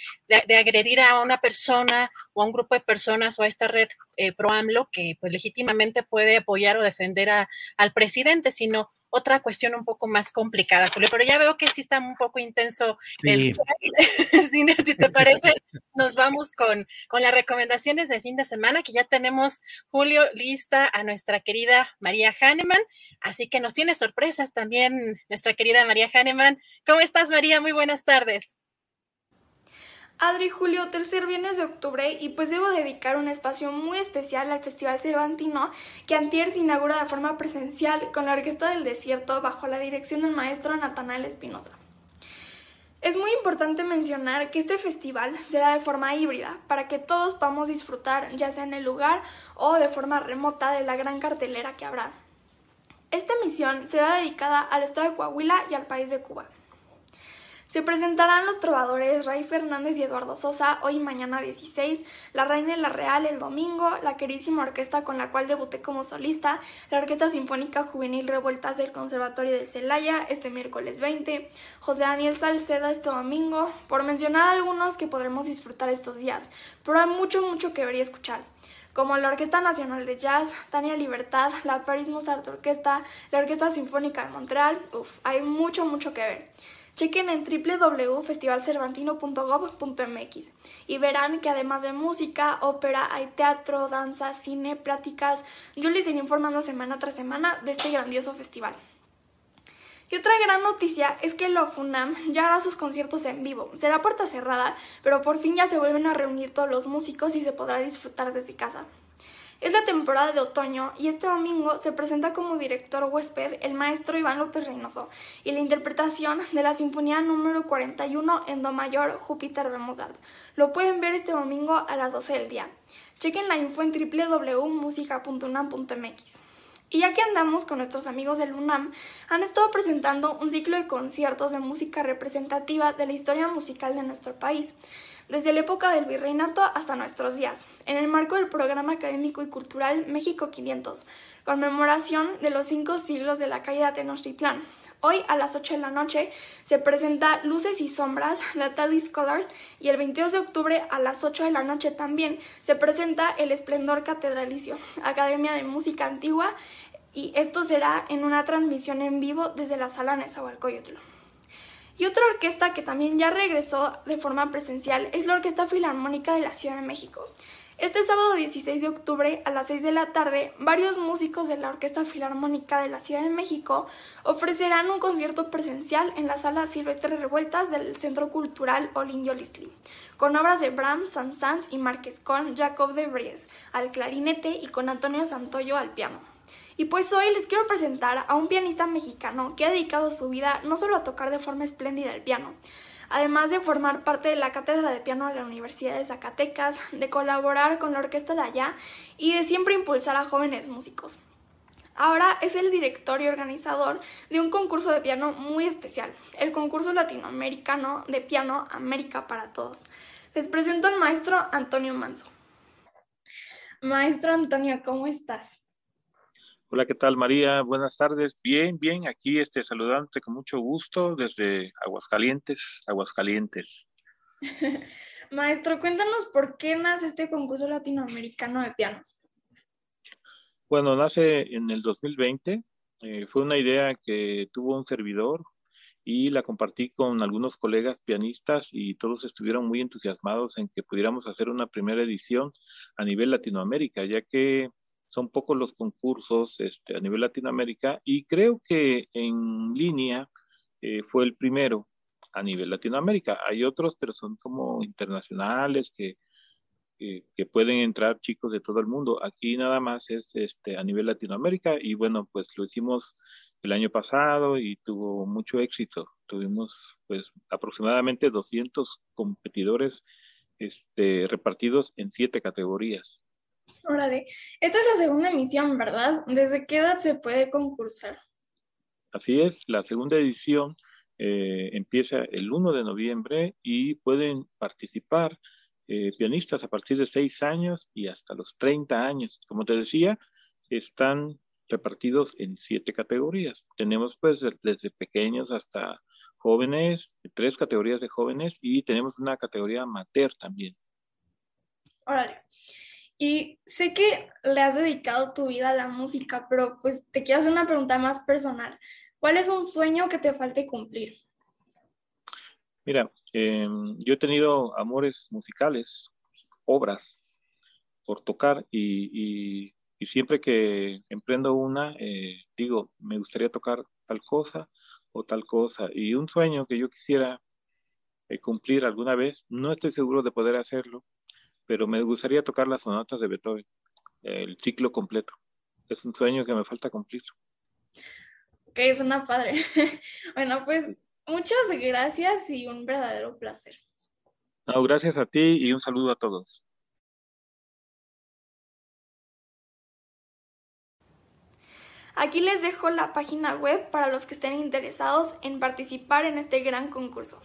agredir a una persona o a un grupo de personas o a esta red pro AMLO que pues legítimamente puede apoyar o defender a, al presidente, sino otra cuestión un poco más complicada, Julio, pero ya veo que sí está un poco intenso el si te parece, nos vamos con, con las recomendaciones de fin de semana, que ya tenemos, Julio, lista a nuestra querida María Hahnemann, así que nos tiene sorpresas también nuestra querida María Hahnemann. ¿Cómo estás, María? Muy buenas tardes. Adri Julio, tercer viernes de octubre, y pues debo dedicar un espacio muy especial al Festival Cervantino, que antier se inaugura de forma presencial con la Orquesta del Desierto bajo la dirección del maestro Natanael Espinosa. Es muy importante mencionar que este festival será de forma híbrida, para que todos podamos disfrutar, ya sea en el lugar o de forma remota, de la gran cartelera que habrá. Esta misión será dedicada al estado de Coahuila y al país de Cuba. Se presentarán los trovadores Ray Fernández y Eduardo Sosa hoy y mañana 16, La Reina y la Real el domingo, la querísima orquesta con la cual debuté como solista, la Orquesta Sinfónica Juvenil Revueltas del Conservatorio de Celaya este miércoles 20, José Daniel Salceda este domingo, por mencionar algunos que podremos disfrutar estos días, pero hay mucho, mucho que ver y escuchar como la Orquesta Nacional de Jazz, Tania Libertad, la Paris Mozart Orquesta, la Orquesta Sinfónica de Montreal, uff, hay mucho, mucho que ver. Chequen en www.festivalcervantino.gov.mx y verán que además de música, ópera, hay teatro, danza, cine, pláticas. Yo les iré informando semana tras semana de este grandioso festival. Y otra gran noticia es que la FUNAM ya hará sus conciertos en vivo. Será puerta cerrada, pero por fin ya se vuelven a reunir todos los músicos y se podrá disfrutar desde casa. Es la temporada de otoño y este domingo se presenta como director huésped el maestro Iván López Reynoso y la interpretación de la Sinfonía número 41 en Do mayor Júpiter de Mozart. Lo pueden ver este domingo a las 12 del día. Chequen la info en www.musica.unam.mx. Y ya que andamos con nuestros amigos del UNAM, han estado presentando un ciclo de conciertos de música representativa de la historia musical de nuestro país desde la época del virreinato hasta nuestros días, en el marco del programa académico y cultural México 500, conmemoración de los cinco siglos de la caída de Tenochtitlán. Hoy a las 8 de la noche se presenta Luces y Sombras, la Tally Scholars, y el 22 de octubre a las 8 de la noche también se presenta El Esplendor Catedralicio, Academia de Música Antigua, y esto será en una transmisión en vivo desde la sala Nezahualcóyotl. Y otra orquesta que también ya regresó de forma presencial es la Orquesta Filarmónica de la Ciudad de México. Este sábado 16 de octubre a las 6 de la tarde, varios músicos de la Orquesta Filarmónica de la Ciudad de México ofrecerán un concierto presencial en la Sala Silvestre Revueltas del Centro Cultural Olindio Listli, con obras de Brahms, Saint-Saëns y Márquez, con Jacob de Vries al clarinete y con Antonio Santoyo al piano. Y pues hoy les quiero presentar a un pianista mexicano que ha dedicado su vida no solo a tocar de forma espléndida el piano, además de formar parte de la cátedra de piano de la Universidad de Zacatecas, de colaborar con la orquesta de allá y de siempre impulsar a jóvenes músicos. Ahora es el director y organizador de un concurso de piano muy especial, el concurso latinoamericano de piano América para Todos. Les presento al maestro Antonio Manso. Maestro Antonio, ¿cómo estás? Hola, ¿qué tal María? Buenas tardes. Bien, bien, aquí este, saludante con mucho gusto desde Aguascalientes, Aguascalientes. Maestro, cuéntanos por qué nace este concurso latinoamericano de piano. Bueno, nace en el 2020. Eh, fue una idea que tuvo un servidor y la compartí con algunos colegas pianistas y todos estuvieron muy entusiasmados en que pudiéramos hacer una primera edición a nivel Latinoamérica, ya que son pocos los concursos este, a nivel Latinoamérica y creo que en línea eh, fue el primero a nivel Latinoamérica. Hay otros, pero son como internacionales que, que pueden entrar chicos de todo el mundo. Aquí nada más es este, a nivel Latinoamérica y bueno, pues lo hicimos el año pasado y tuvo mucho éxito. Tuvimos pues aproximadamente 200 competidores este, repartidos en siete categorías. Órale, esta es la segunda emisión, ¿verdad? ¿Desde qué edad se puede concursar? Así es, la segunda edición eh, empieza el 1 de noviembre y pueden participar eh, pianistas a partir de 6 años y hasta los 30 años. Como te decía, están repartidos en siete categorías. Tenemos pues desde pequeños hasta jóvenes, tres categorías de jóvenes y tenemos una categoría amateur también. Órale. Y sé que le has dedicado tu vida a la música, pero pues te quiero hacer una pregunta más personal. ¿Cuál es un sueño que te falte cumplir? Mira, em, yo he tenido amores musicales, obras por tocar y, siempre que emprendo una, eh, digo, me gustaría tocar tal cosa o tal cosa. Y un sueño que yo quisiera eh, cumplir alguna vez, no estoy seguro de poder hacerlo, pero me gustaría tocar las sonatas de Beethoven, el ciclo completo. Es un sueño que me falta cumplir. Ok, es una padre. bueno, pues muchas gracias y un verdadero placer. No, gracias a ti y un saludo a todos. Aquí les dejo la página web para los que estén interesados en participar en este gran concurso.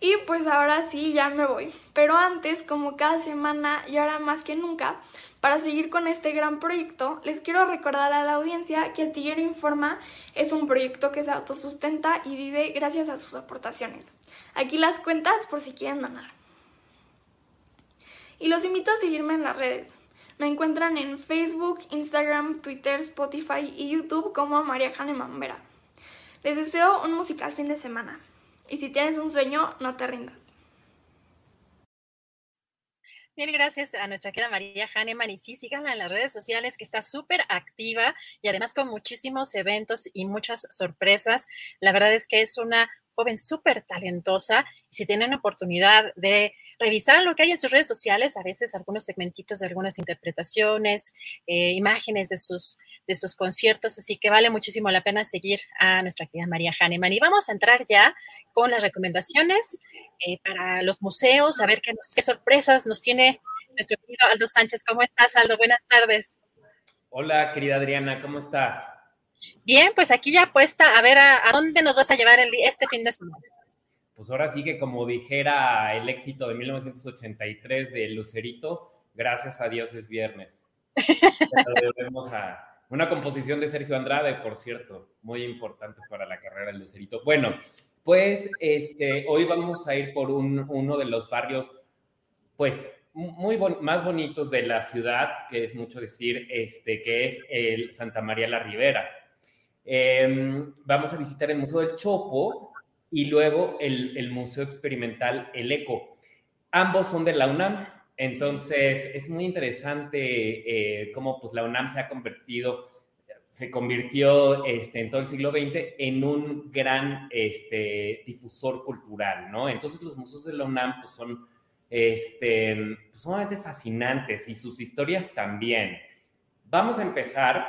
Y pues ahora sí, ya me voy. Pero antes, como cada semana y ahora más que nunca, para seguir con este gran proyecto, les quiero recordar a la audiencia que Astillero Informa es un proyecto que se autosustenta y vive gracias a sus aportaciones. Aquí las cuentas por si quieren donar. Y los invito a seguirme en las redes. Me encuentran en Facebook, Instagram, Twitter, Spotify y YouTube como María Jane Mambera. Les deseo un musical fin de semana. Y si tienes un sueño, no te rindas. Bien, gracias a nuestra querida María Hahnemann. Y sí, síganla en las redes sociales, que está súper activa y además con muchísimos eventos y muchas sorpresas. La verdad es que es una joven súper talentosa. Si tienen oportunidad de revisar lo que hay en sus redes sociales, a veces algunos segmentitos de algunas interpretaciones, eh, imágenes de sus, de sus conciertos. Así que vale muchísimo la pena seguir a nuestra querida María Hahnemann. Y vamos a entrar ya con las recomendaciones eh, para los museos, a ver qué, qué sorpresas nos tiene nuestro querido Aldo Sánchez. ¿Cómo estás, Aldo? Buenas tardes. Hola, querida Adriana, ¿cómo estás? Bien, pues aquí ya puesta a ver a, dónde nos vas a llevar el, este fin de semana. Pues ahora sí que como dijera el éxito de 1983 de Lucerito, gracias a Dios es viernes. Vemos a una composición de Sergio Andrade, por cierto, muy importante para la carrera de Lucerito. Bueno, pues este, hoy vamos a ir por uno de los barrios, pues muy más bonitos de la ciudad, que es mucho decir, este, que es el Santa María la Ribera. Em, vamos a visitar el Museo del Chopo y luego el, Museo Experimental El Eco. Ambos son de la UNAM, entonces es muy interesante eh, cómo pues, la UNAM se ha convertido se convirtió este, en todo el siglo XX en un gran este, difusor cultural, ¿no? Entonces los museos de la UNAM pues, son este, pues, sumamente fascinantes y sus historias también. Vamos a empezar,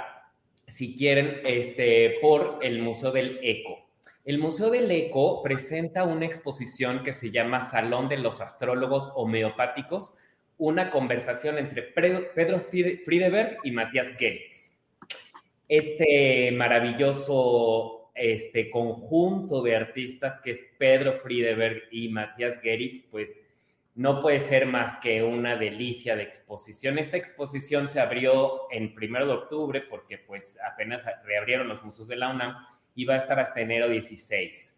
si quieren, este, por el Museo del Eco. El Museo del Eco presenta una exposición que se llama Salón de los Astrólogos Homeopáticos, una conversación entre Pedro Friedeberg y Matías Geritz este maravilloso este conjunto de artistas que es Pedro Friedeberg y Matías Geritz, pues no puede ser más que una delicia de exposición. Esta exposición se abrió en primero de octubre porque pues apenas reabrieron los museos de la UNAM y va a estar hasta enero 16.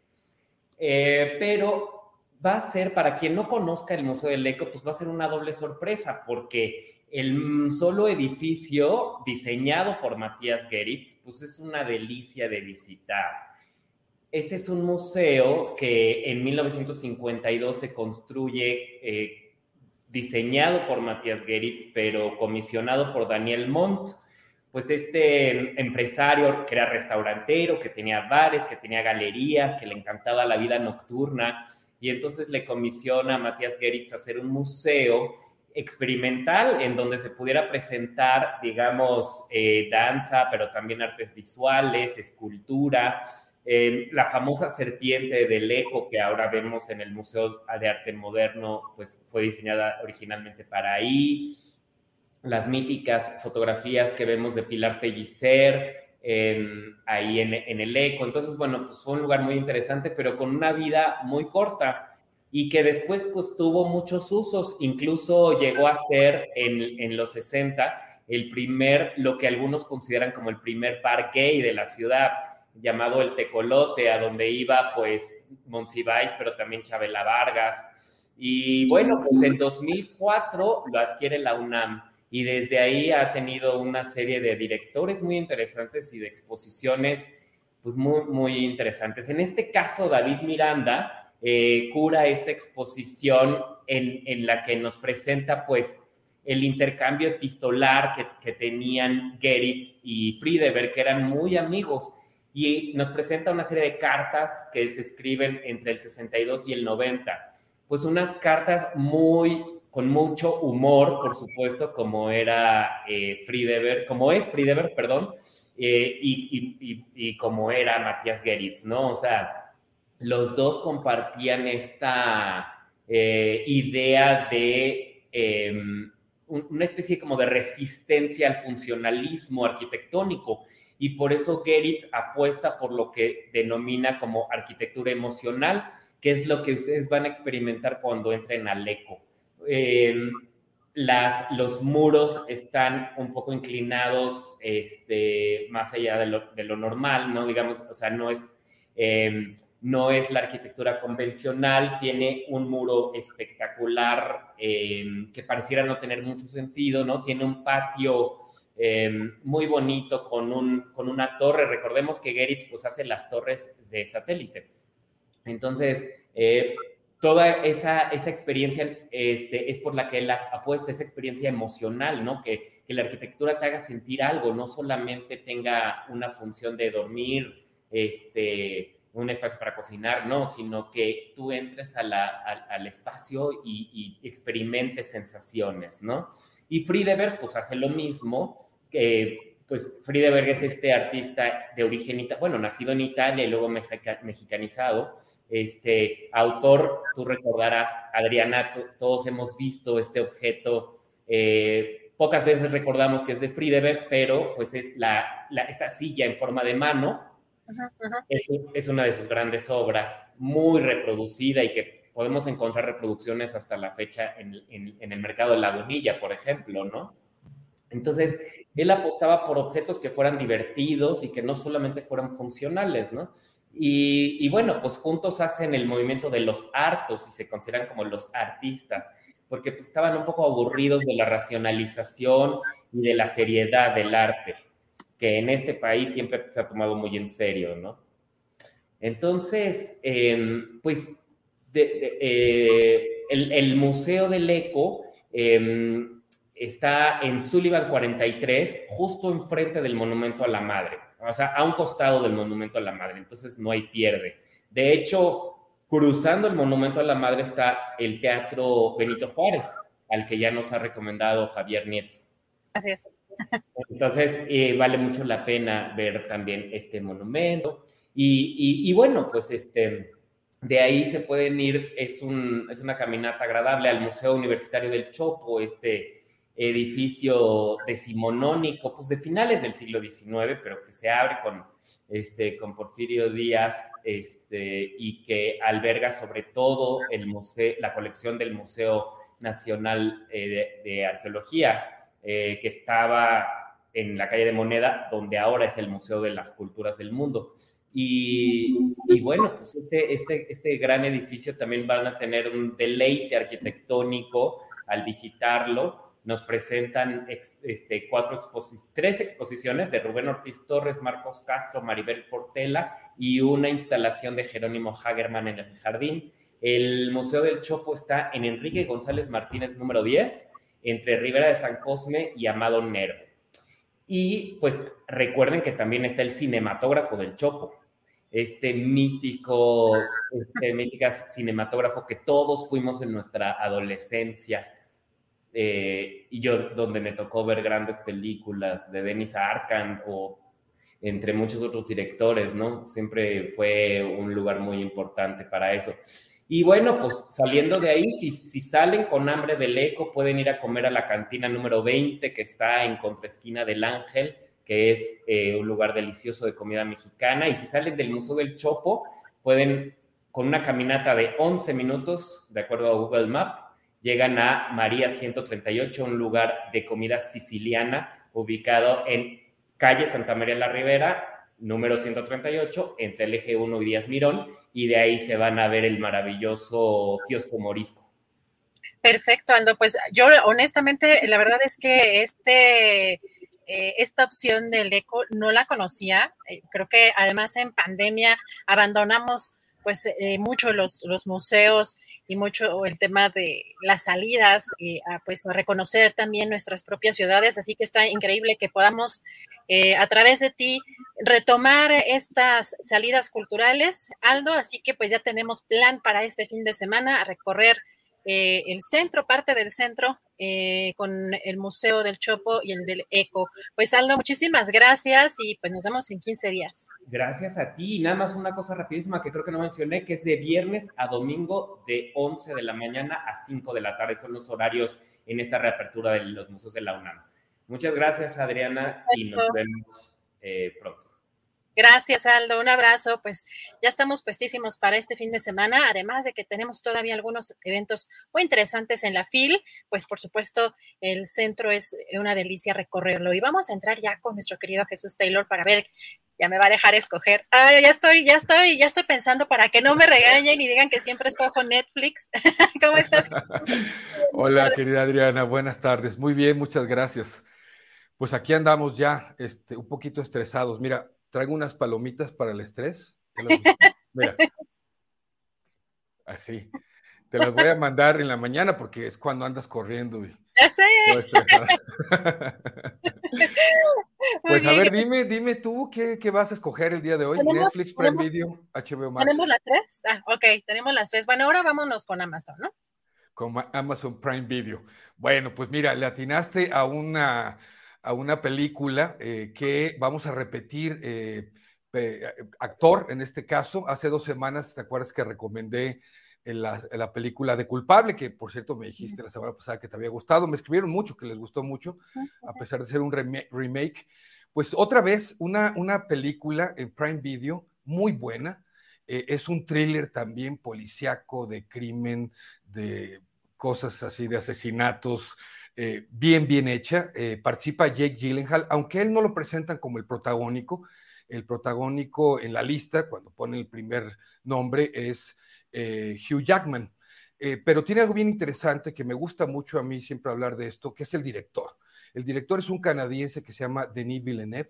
Eh, pero va a ser, para quien no conozca el Museo del Eco, pues va a ser una doble sorpresa porque el solo edificio diseñado por Matías Geritz, pues es una delicia de visitar. Este es un museo que en 1952 se construye, eh, diseñado por Matías Geritz, pero comisionado por Daniel Montt. Pues este empresario que era restaurantero, que tenía bares, que tenía galerías, que le encantaba la vida nocturna, y entonces le comisiona a Matías Geritz hacer un museo experimental en donde se pudiera presentar, digamos, eh, danza, pero también artes visuales, escultura, eh, la famosa serpiente del eco que ahora vemos en el Museo de Arte Moderno, pues fue diseñada originalmente para ahí, las míticas fotografías que vemos de Pilar Pellicer, ahí en, en, el eco. Entonces, bueno, pues fue un lugar muy interesante, pero con una vida muy corta y que después pues tuvo muchos usos, incluso llegó a ser en, en, los 60 el primer, lo que algunos consideran como el primer bar gay de la ciudad, llamado el Tecolote, a donde iba pues Monsiváis, pero también Chabela Vargas. Y bueno, pues en 2004 lo adquiere la UNAM y desde ahí ha tenido una serie de directores muy interesantes y de exposiciones pues muy, muy interesantes. En este caso, David Miranda, eh, cura esta exposición en, la que nos presenta pues el intercambio epistolar que, tenían Geritz y Friedeberg, que eran muy amigos, y nos presenta una serie de cartas que se escriben entre el 62 y el 90. Pues unas cartas muy, con mucho humor, por supuesto, como era eh, Friedeberg, como es Friedeberg, perdón, eh, y, y, y, como era Matías Geritz, ¿no? O sea, los dos compartían esta eh, idea de em, una especie como de resistencia al funcionalismo arquitectónico y por eso Geritz apuesta por lo que denomina como arquitectura emocional, que es lo que ustedes van a experimentar cuando entren al eco. Em, las, los muros están un poco inclinados este, más allá de lo, de lo normal, ¿no? Digamos, o sea, no es em, no es la arquitectura convencional, tiene un muro espectacular eh, que pareciera no tener mucho sentido, ¿no? Tiene un patio eh, muy bonito con, un, con una torre. Recordemos que Geritz pues hace las torres de satélite. Entonces, eh, toda esa, esa experiencia este, es por la que él apuesta, esa experiencia emocional, ¿no? Que, que la arquitectura te haga sentir algo, no solamente tenga una función de dormir, este, un espacio para cocinar, no, sino que tú entres al espacio y, y, experimentes sensaciones, ¿no? Y Friedeberg, pues hace lo mismo, que pues Friedeberg es este artista de origen, bueno, nacido en Italia y luego mexicanizado, este autor, tú recordarás, Adriana, todos hemos visto este objeto, eh, pocas veces recordamos que es de Friedeberg, pero pues la, esta silla en forma de mano, es, una de sus grandes obras, muy reproducida y que podemos encontrar reproducciones hasta la fecha en, el mercado de Lagunilla, por ejemplo, ¿no? Entonces, él apostaba por objetos que fueran divertidos y que no solamente fueran funcionales, ¿no? Y, bueno, pues juntos hacen el movimiento de los hartos y se consideran como los artistas, porque pues, estaban un poco aburridos de la racionalización y de la seriedad del arte que en este país siempre se ha tomado muy en serio, ¿no? Entonces, em, pues eh, el, Museo del Eco em, está en Sullivan 43, justo enfrente del Monumento a la Madre, o sea, a un costado del Monumento a la Madre, entonces no hay pierde. De hecho, cruzando el Monumento a la Madre está el Teatro Benito Juárez, al que ya nos ha recomendado Javier Nieto. Así es. Entonces, eh, vale mucho la pena ver también este monumento. Y, bueno, pues este, de ahí se pueden ir, es, un, es una caminata agradable al Museo Universitario del Chopo, este edificio decimonónico, pues de finales del siglo XIX, pero que se abre con, este, con Porfirio Díaz este, y que alberga sobre todo el museo, la colección del Museo Nacional eh, de Arqueología eh, que estaba en la calle de Moneda, donde ahora es el Museo de las Culturas del Mundo. Y, bueno, pues este, este, este gran edificio también van a tener un deleite arquitectónico al visitarlo. Nos presentan este, cuatro tres exposiciones de Rubén Ortiz Torres, Marcos Castro, Maribel Portela y una instalación de Jerónimo Hagerman en el jardín. El Museo del Chopo está en Enrique González Martínez número 10 entre Rivera de San Cosme y Amado Nervo. Y pues recuerden que también está el cinematógrafo del Chopo, este mítico, este míticas cinematógrafo que todos fuimos en nuestra adolescencia. Eh, y yo donde me tocó ver grandes películas de Denis Arcand o entre muchos otros directores, ¿no? Siempre fue un lugar muy importante para eso. Y bueno, pues saliendo de ahí, si, si, salen con hambre del eco, pueden ir a comer a la cantina número 20 que está en contraesquina del Ángel, que es eh, un lugar delicioso de comida mexicana. Y si salen del Museo del Chopo, pueden, con una caminata de 11 minutos, de acuerdo a Google Map, llegan a María 138, un lugar de comida siciliana ubicado en calle Santa María la Ribera, número 138, entre el eje 1 y Díaz Mirón y de ahí se van a ver el maravilloso kiosco morisco. Perfecto, Aldo. Pues yo honestamente, la verdad es que este, eh, esta opción del eco no la conocía. Eh, creo que además en pandemia abandonamos pues eh, mucho los, los, museos y mucho el tema de las salidas, y a, pues a reconocer también nuestras propias ciudades, así que está increíble que podamos eh, a través de ti retomar estas salidas culturales, Aldo, así que pues ya tenemos plan para este fin de semana a recorrer eh, el centro, parte del centro, eh, con el Museo del Chopo y el del Eco. Pues Aldo, muchísimas gracias y pues nos vemos en 15 días. Gracias a ti. Y nada más una cosa rapidísima que creo que no mencioné, que es de viernes a domingo de 11 de la mañana a 5 de la tarde. Son los horarios en esta reapertura de los museos de la UNAM. Muchas gracias, Adriana, y nos vemos eh, pronto. Gracias, Aldo. Un abrazo. Pues ya estamos puestísimos para este fin de semana, además de que tenemos todavía algunos eventos muy interesantes en la FIL, pues por supuesto el centro es una delicia recorrerlo. Y vamos a entrar ya con nuestro querido Jesús Taylor para ver, ya me va a dejar escoger. Ay, ya estoy, ya estoy, ya estoy pensando para que no me regañen y digan que siempre escojo Netflix. ¿Cómo estás? Hola, querida Adriana, buenas tardes. Muy bien, muchas gracias. Pues aquí andamos ya este, un poquito estresados. Mira, traigo unas palomitas para el estrés. Mira. Así. Te las voy a mandar en la mañana porque es cuando andas corriendo. Y ¡Ese! pues a ver, dime, dime tú qué, qué, vas a escoger el día de hoy. Netflix, Prime Video, HBO Max. ¿Tenemos las tres? Ah, ok, tenemos las tres. Bueno, ahora vámonos con Amazon, ¿no? Con Amazon Prime Video. Bueno, pues mira, le atinaste a una, a una película eh, que vamos a repetir. Eh, actor, en este caso, hace dos semanas, ¿te acuerdas que recomendé en la, película de Culpable, que por cierto me dijiste la semana pasada que te había gustado, me escribieron mucho, que les gustó mucho, a pesar de ser un remake. Pues otra vez, una, una película en Prime Video muy buena, eh, es un thriller también policíaco de crimen, de cosas así, de asesinatos, eh, bien, bien hecha. Eh, participa Jake Gyllenhaal, aunque él no lo presentan como el protagónico, el protagónico en la lista, cuando pone el primer nombre, es eh, Hugh Jackman. Pero tiene algo bien interesante que me gusta mucho a mí siempre hablar de esto, que es el director. El director es un canadiense que se llama Denis Villeneuve,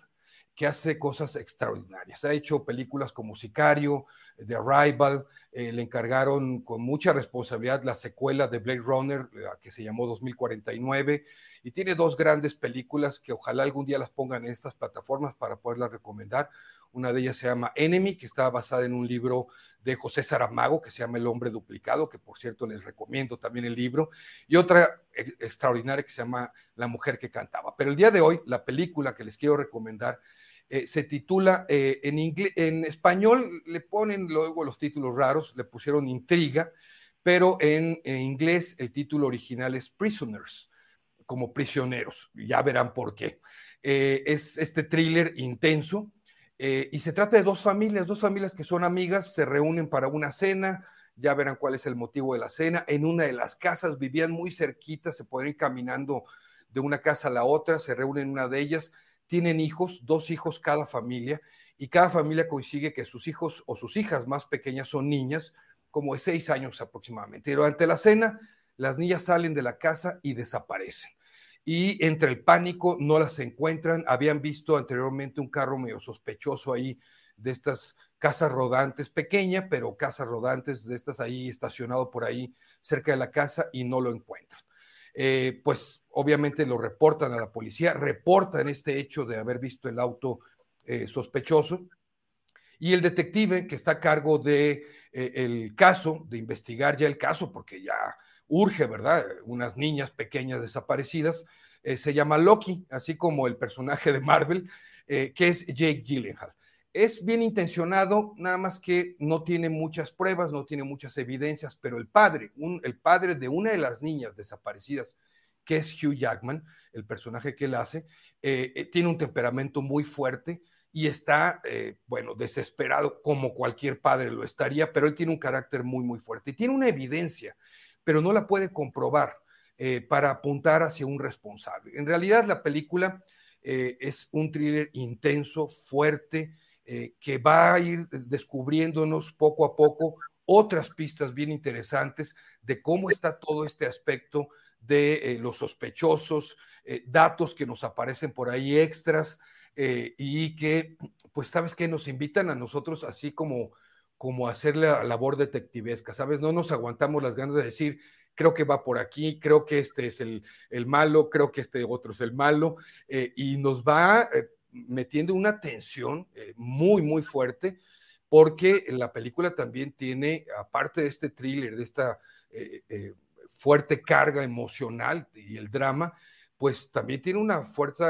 que hace cosas extraordinarias. Ha hecho películas como Sicario, The Arrival, eh, le encargaron con mucha responsabilidad la secuela de Blade Runner, la que se llamó 2049, y tiene dos grandes películas que ojalá algún día las pongan en estas plataformas para poderlas recomendar. Una de ellas se llama Enemy, que está basada en un libro de José Saramago, que se llama El hombre duplicado, que por cierto les recomiendo también el libro, y otra extraordinaria que se llama La mujer que cantaba. Pero el día de hoy, la película que les quiero recomendar eh, se titula eh, en, en español, le ponen luego los títulos raros, le pusieron intriga, pero en, inglés el título original es Prisoners, como prisioneros. Ya verán por qué. Eh, es este thriller intenso y se trata de dos familias, dos familias que son amigas, se reúnen para una cena, ya verán cuál es el motivo de la cena. En una de las casas vivían muy cerquitas, se pueden ir caminando de una casa a la otra, se reúnen en una de ellas, tienen hijos, dos hijos cada familia, y cada familia coincide que sus hijos o sus hijas más pequeñas son niñas, como de seis años aproximadamente. Y durante la cena, las niñas salen de la casa y desaparecen y entre el pánico no las encuentran. Habían visto anteriormente un carro medio sospechoso ahí de estas casas rodantes, pequeña, pero casas rodantes de estas ahí estacionado por ahí cerca de la casa y no lo encuentran. Eh, pues obviamente lo reportan a la policía, reportan este hecho de haber visto el auto eh, sospechoso. Y el detective que está a cargo de eh, el caso, de investigar ya el caso, porque ya urge, ¿verdad? Unas niñas pequeñas desaparecidas, se llama Loki, así como el personaje de Marvel, que es Jake Gyllenhaal. Es bien intencionado, nada más que no tiene muchas pruebas, no tiene muchas evidencias, pero el padre, el padre de una de las niñas desaparecidas, que es Hugh Jackman, el personaje que él hace, eh, tiene un temperamento muy fuerte y está, bueno, desesperado como cualquier padre lo estaría, pero él tiene un carácter muy, muy fuerte y tiene una evidencia pero no la puede comprobar eh, para apuntar hacia un responsable. En realidad la película eh, es un thriller intenso, fuerte, eh, que va a ir descubriéndonos poco a poco otras pistas bien interesantes de cómo está todo este aspecto de los sospechosos, datos que nos aparecen por ahí extras y que, pues, sabes que nos invitan a nosotros así como como hacer la labor detectivesca, ¿sabes? No nos aguantamos las ganas de decir, creo que va por aquí, creo que este es el, malo, creo que este otro es el malo, eh, y nos va eh, metiendo una tensión eh, muy, muy fuerte, porque la película también tiene, aparte de este thriller, de esta fuerte carga emocional y el drama, pues también tiene una fuerte,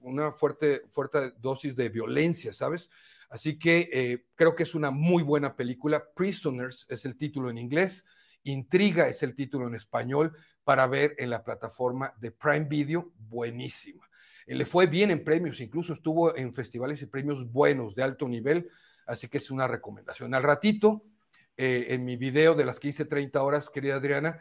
una fuerte, fuerte dosis de violencia, ¿sabes? Así que eh, creo que es una muy buena película. Prisoners es el título en inglés, Intriga es el título en español para ver en la plataforma de Prime Video, buenísima. Eh, le fue bien en premios, incluso estuvo en festivales y premios buenos de alto nivel, así que es una recomendación. Al ratito, eh, en mi video de las 15, 30 horas, querida Adriana,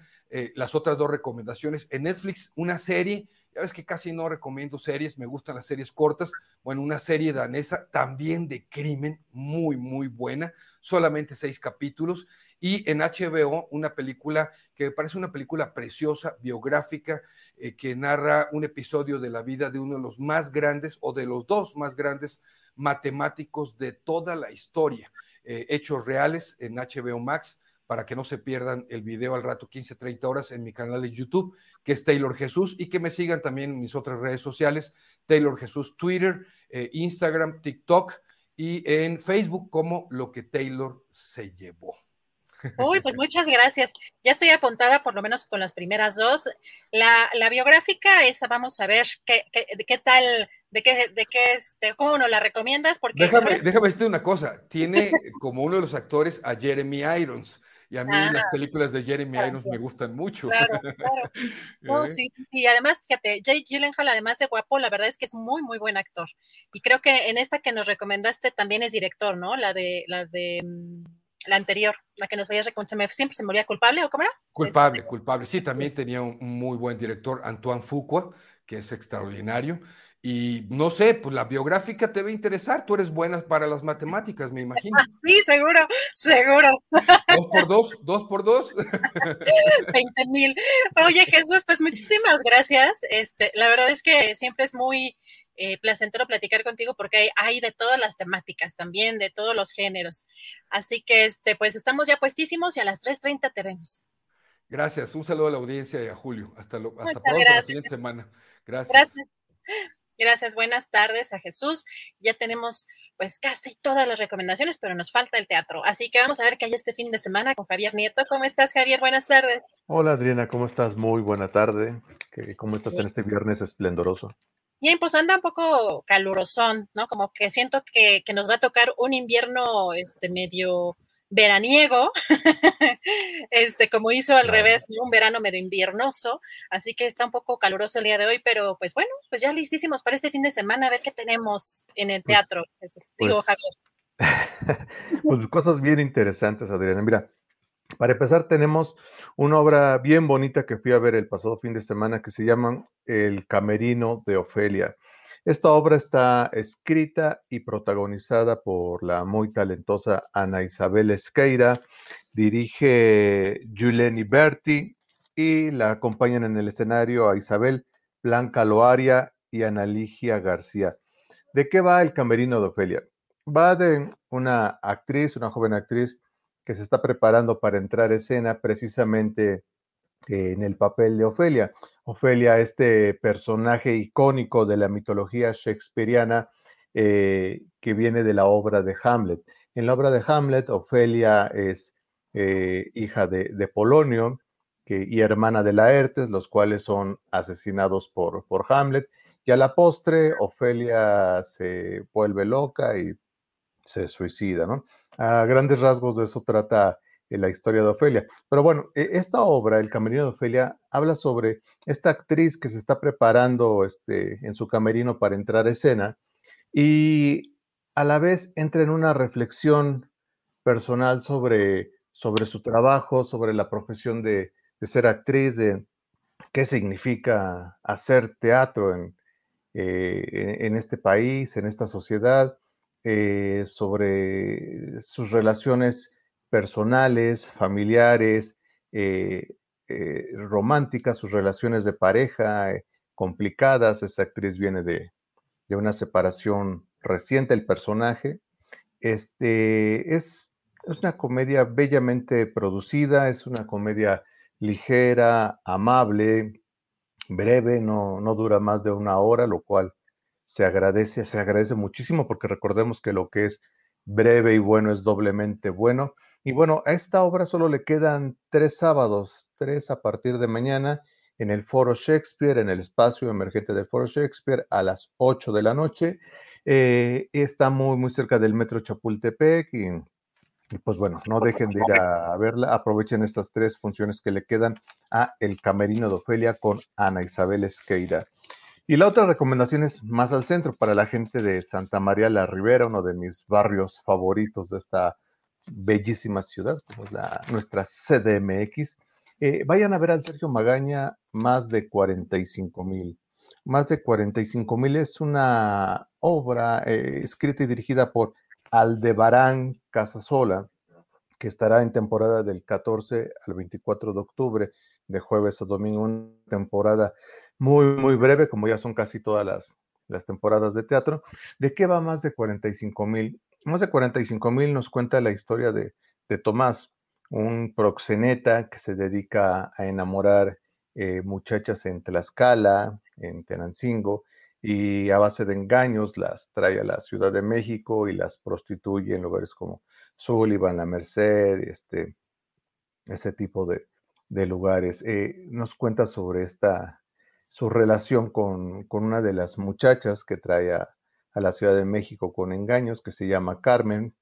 las otras dos recomendaciones. En Netflix, una serie ya ves que casi no recomiendo series, me gustan las series cortas. Bueno, una serie danesa también de crimen, muy, muy buena, solamente seis capítulos. Y en HBO, una película que me parece una película preciosa, biográfica, eh, que narra un episodio de la vida de uno de los más grandes o de los dos más grandes matemáticos de toda la historia. Eh, hechos reales en HBO Max para que no se pierdan el video al rato 15, 30 horas en mi canal de YouTube, que es Taylor Jesús, y que me sigan también en mis otras redes sociales, Taylor Jesús, Twitter, eh, Instagram, TikTok y en Facebook como lo que Taylor se llevó. Uy, pues muchas gracias. Ya estoy apuntada por lo menos con las primeras dos. La, la biográfica, esa vamos a ver qué, qué, qué tal, de qué, de qué este, cómo nos la recomiendas. Porque déjame, déjame decirte una cosa. Tiene como uno de los actores a Jeremy Irons. Y a mí ah, las películas de Jeremy claro, Irons me gustan mucho. Claro, claro. No, ¿Eh? sí, y además, fíjate, Jake Gyllenhaal, además de guapo, la verdad es que es muy, muy buen actor. Y creo que en esta que nos recomendaste también es director, ¿no? La de, la de mm, la anterior, la que nos recomendado, siempre se moría culpable, ¿o cómo era? Culpable, este, culpable. Sí, también tenía un muy buen director, Antoine Fuqua, que es extraordinario. Y no sé, pues la biográfica te va a interesar. Tú eres buena para las matemáticas, me imagino. Sí, seguro, seguro. Dos por dos, dos por dos. Veinte mil. Oye, Jesús, pues muchísimas gracias. Este, la verdad es que siempre es muy eh, placentero platicar contigo porque hay, hay, de todas las temáticas también, de todos los géneros. Así que, este, pues estamos ya puestísimos y a las 3.30 te vemos. Gracias. Un saludo a la audiencia y a Julio. Hasta, lo, hasta pronto, gracias. la siguiente semana. Gracias. Gracias. Gracias, buenas tardes a Jesús. Ya tenemos pues casi todas las recomendaciones, pero nos falta el teatro. Así que vamos a ver qué hay este fin de semana con Javier Nieto. ¿Cómo estás, Javier? Buenas tardes. Hola, Adriana, ¿cómo estás? Muy buena tarde. ¿Cómo estás en este viernes esplendoroso? Bien, pues anda un poco calurosón, ¿no? Como que siento que, que nos va a tocar un invierno este medio veraniego, este, como hizo al revés, un verano medio inviernoso, así que está un poco caluroso el día de hoy, pero pues bueno, pues ya listísimos para este fin de semana, a ver qué tenemos en el pues teatro, pues, digo Javier. pues cosas bien interesantes, Adriana. Mira, para empezar tenemos una obra bien bonita que fui a ver el pasado fin de semana que se llama El Camerino de Ofelia. Esta obra está escrita y protagonizada por la muy talentosa Ana Isabel Esqueira, dirige Giuliani Berti y la acompañan en el escenario a Isabel Blanca Loaria y Ana Ligia García. ¿De qué va el camerino de Ofelia? Va de una actriz, una joven actriz que se está preparando para entrar a escena precisamente en el papel de Ofelia. Ofelia, este personaje icónico de la mitología shakespeariana eh, que viene de la obra de Hamlet. En la obra de Hamlet, Ofelia es eh, hija de, Polonio y hermana de Laertes, los cuales son asesinados por, por Hamlet. Y a la postre, Ofelia se vuelve loca y se suicida, ¿no? A grandes rasgos de eso trata la historia de Ofelia. Pero bueno, e, esta obra, El Camerino de Ofelia, habla sobre esta actriz que se está preparando este, en su camerino para entrar a escena y a la vez entra en una reflexión personal sobre, sobre su trabajo, sobre la profesión de, ser actriz, de qué significa hacer teatro en, eh, en este país, en esta sociedad, eh, sobre sus relaciones personales, familiares, eh, eh, románticas, sus relaciones de pareja eh, complicadas. Esta actriz viene de, de, una separación reciente, el personaje. Este, es, es una comedia bellamente producida, es una comedia ligera, amable, breve, no, no dura más de una hora, lo cual se agradece, se agradece muchísimo porque recordemos que lo que es breve y bueno es doblemente bueno. Y bueno, a esta obra solo le quedan tres sábados, tres a partir de mañana en el Foro Shakespeare, en el espacio emergente del Foro Shakespeare a las 8 de la noche. Eh, está muy, muy cerca del Metro Chapultepec y, y, pues bueno, no dejen de ir a, verla. Aprovechen estas tres funciones que le quedan a El Camerino de Ofelia con Ana Isabel Esqueira. Y la otra recomendación es más al centro para la gente de Santa María la Ribera, uno de mis barrios favoritos de esta bellísima ciudad, como es la, nuestra CDMX. Eh, vayan a ver al Sergio Magaña más de 45 mil. Más de 45 mil es una obra eh, escrita y dirigida por Aldebarán Casasola, que estará en temporada del 14 al 24 de octubre, de jueves a domingo, una temporada muy, muy breve, como ya son casi todas las, las temporadas de teatro. ¿De qué va más de 45 mil? Más de 45 mil nos cuenta la historia de, Tomás, un proxeneta que se dedica a enamorar eh, muchachas en Tlaxcala, en Tenancingo, y a base de engaños las trae a la Ciudad de México y las prostituye en lugares como Sullivan, La Merced, este, ese tipo de, lugares. Eh, nos cuenta sobre esta, su relación con, una de las muchachas que trae a, la Ciudad de México con engaños, que se llama Carmen,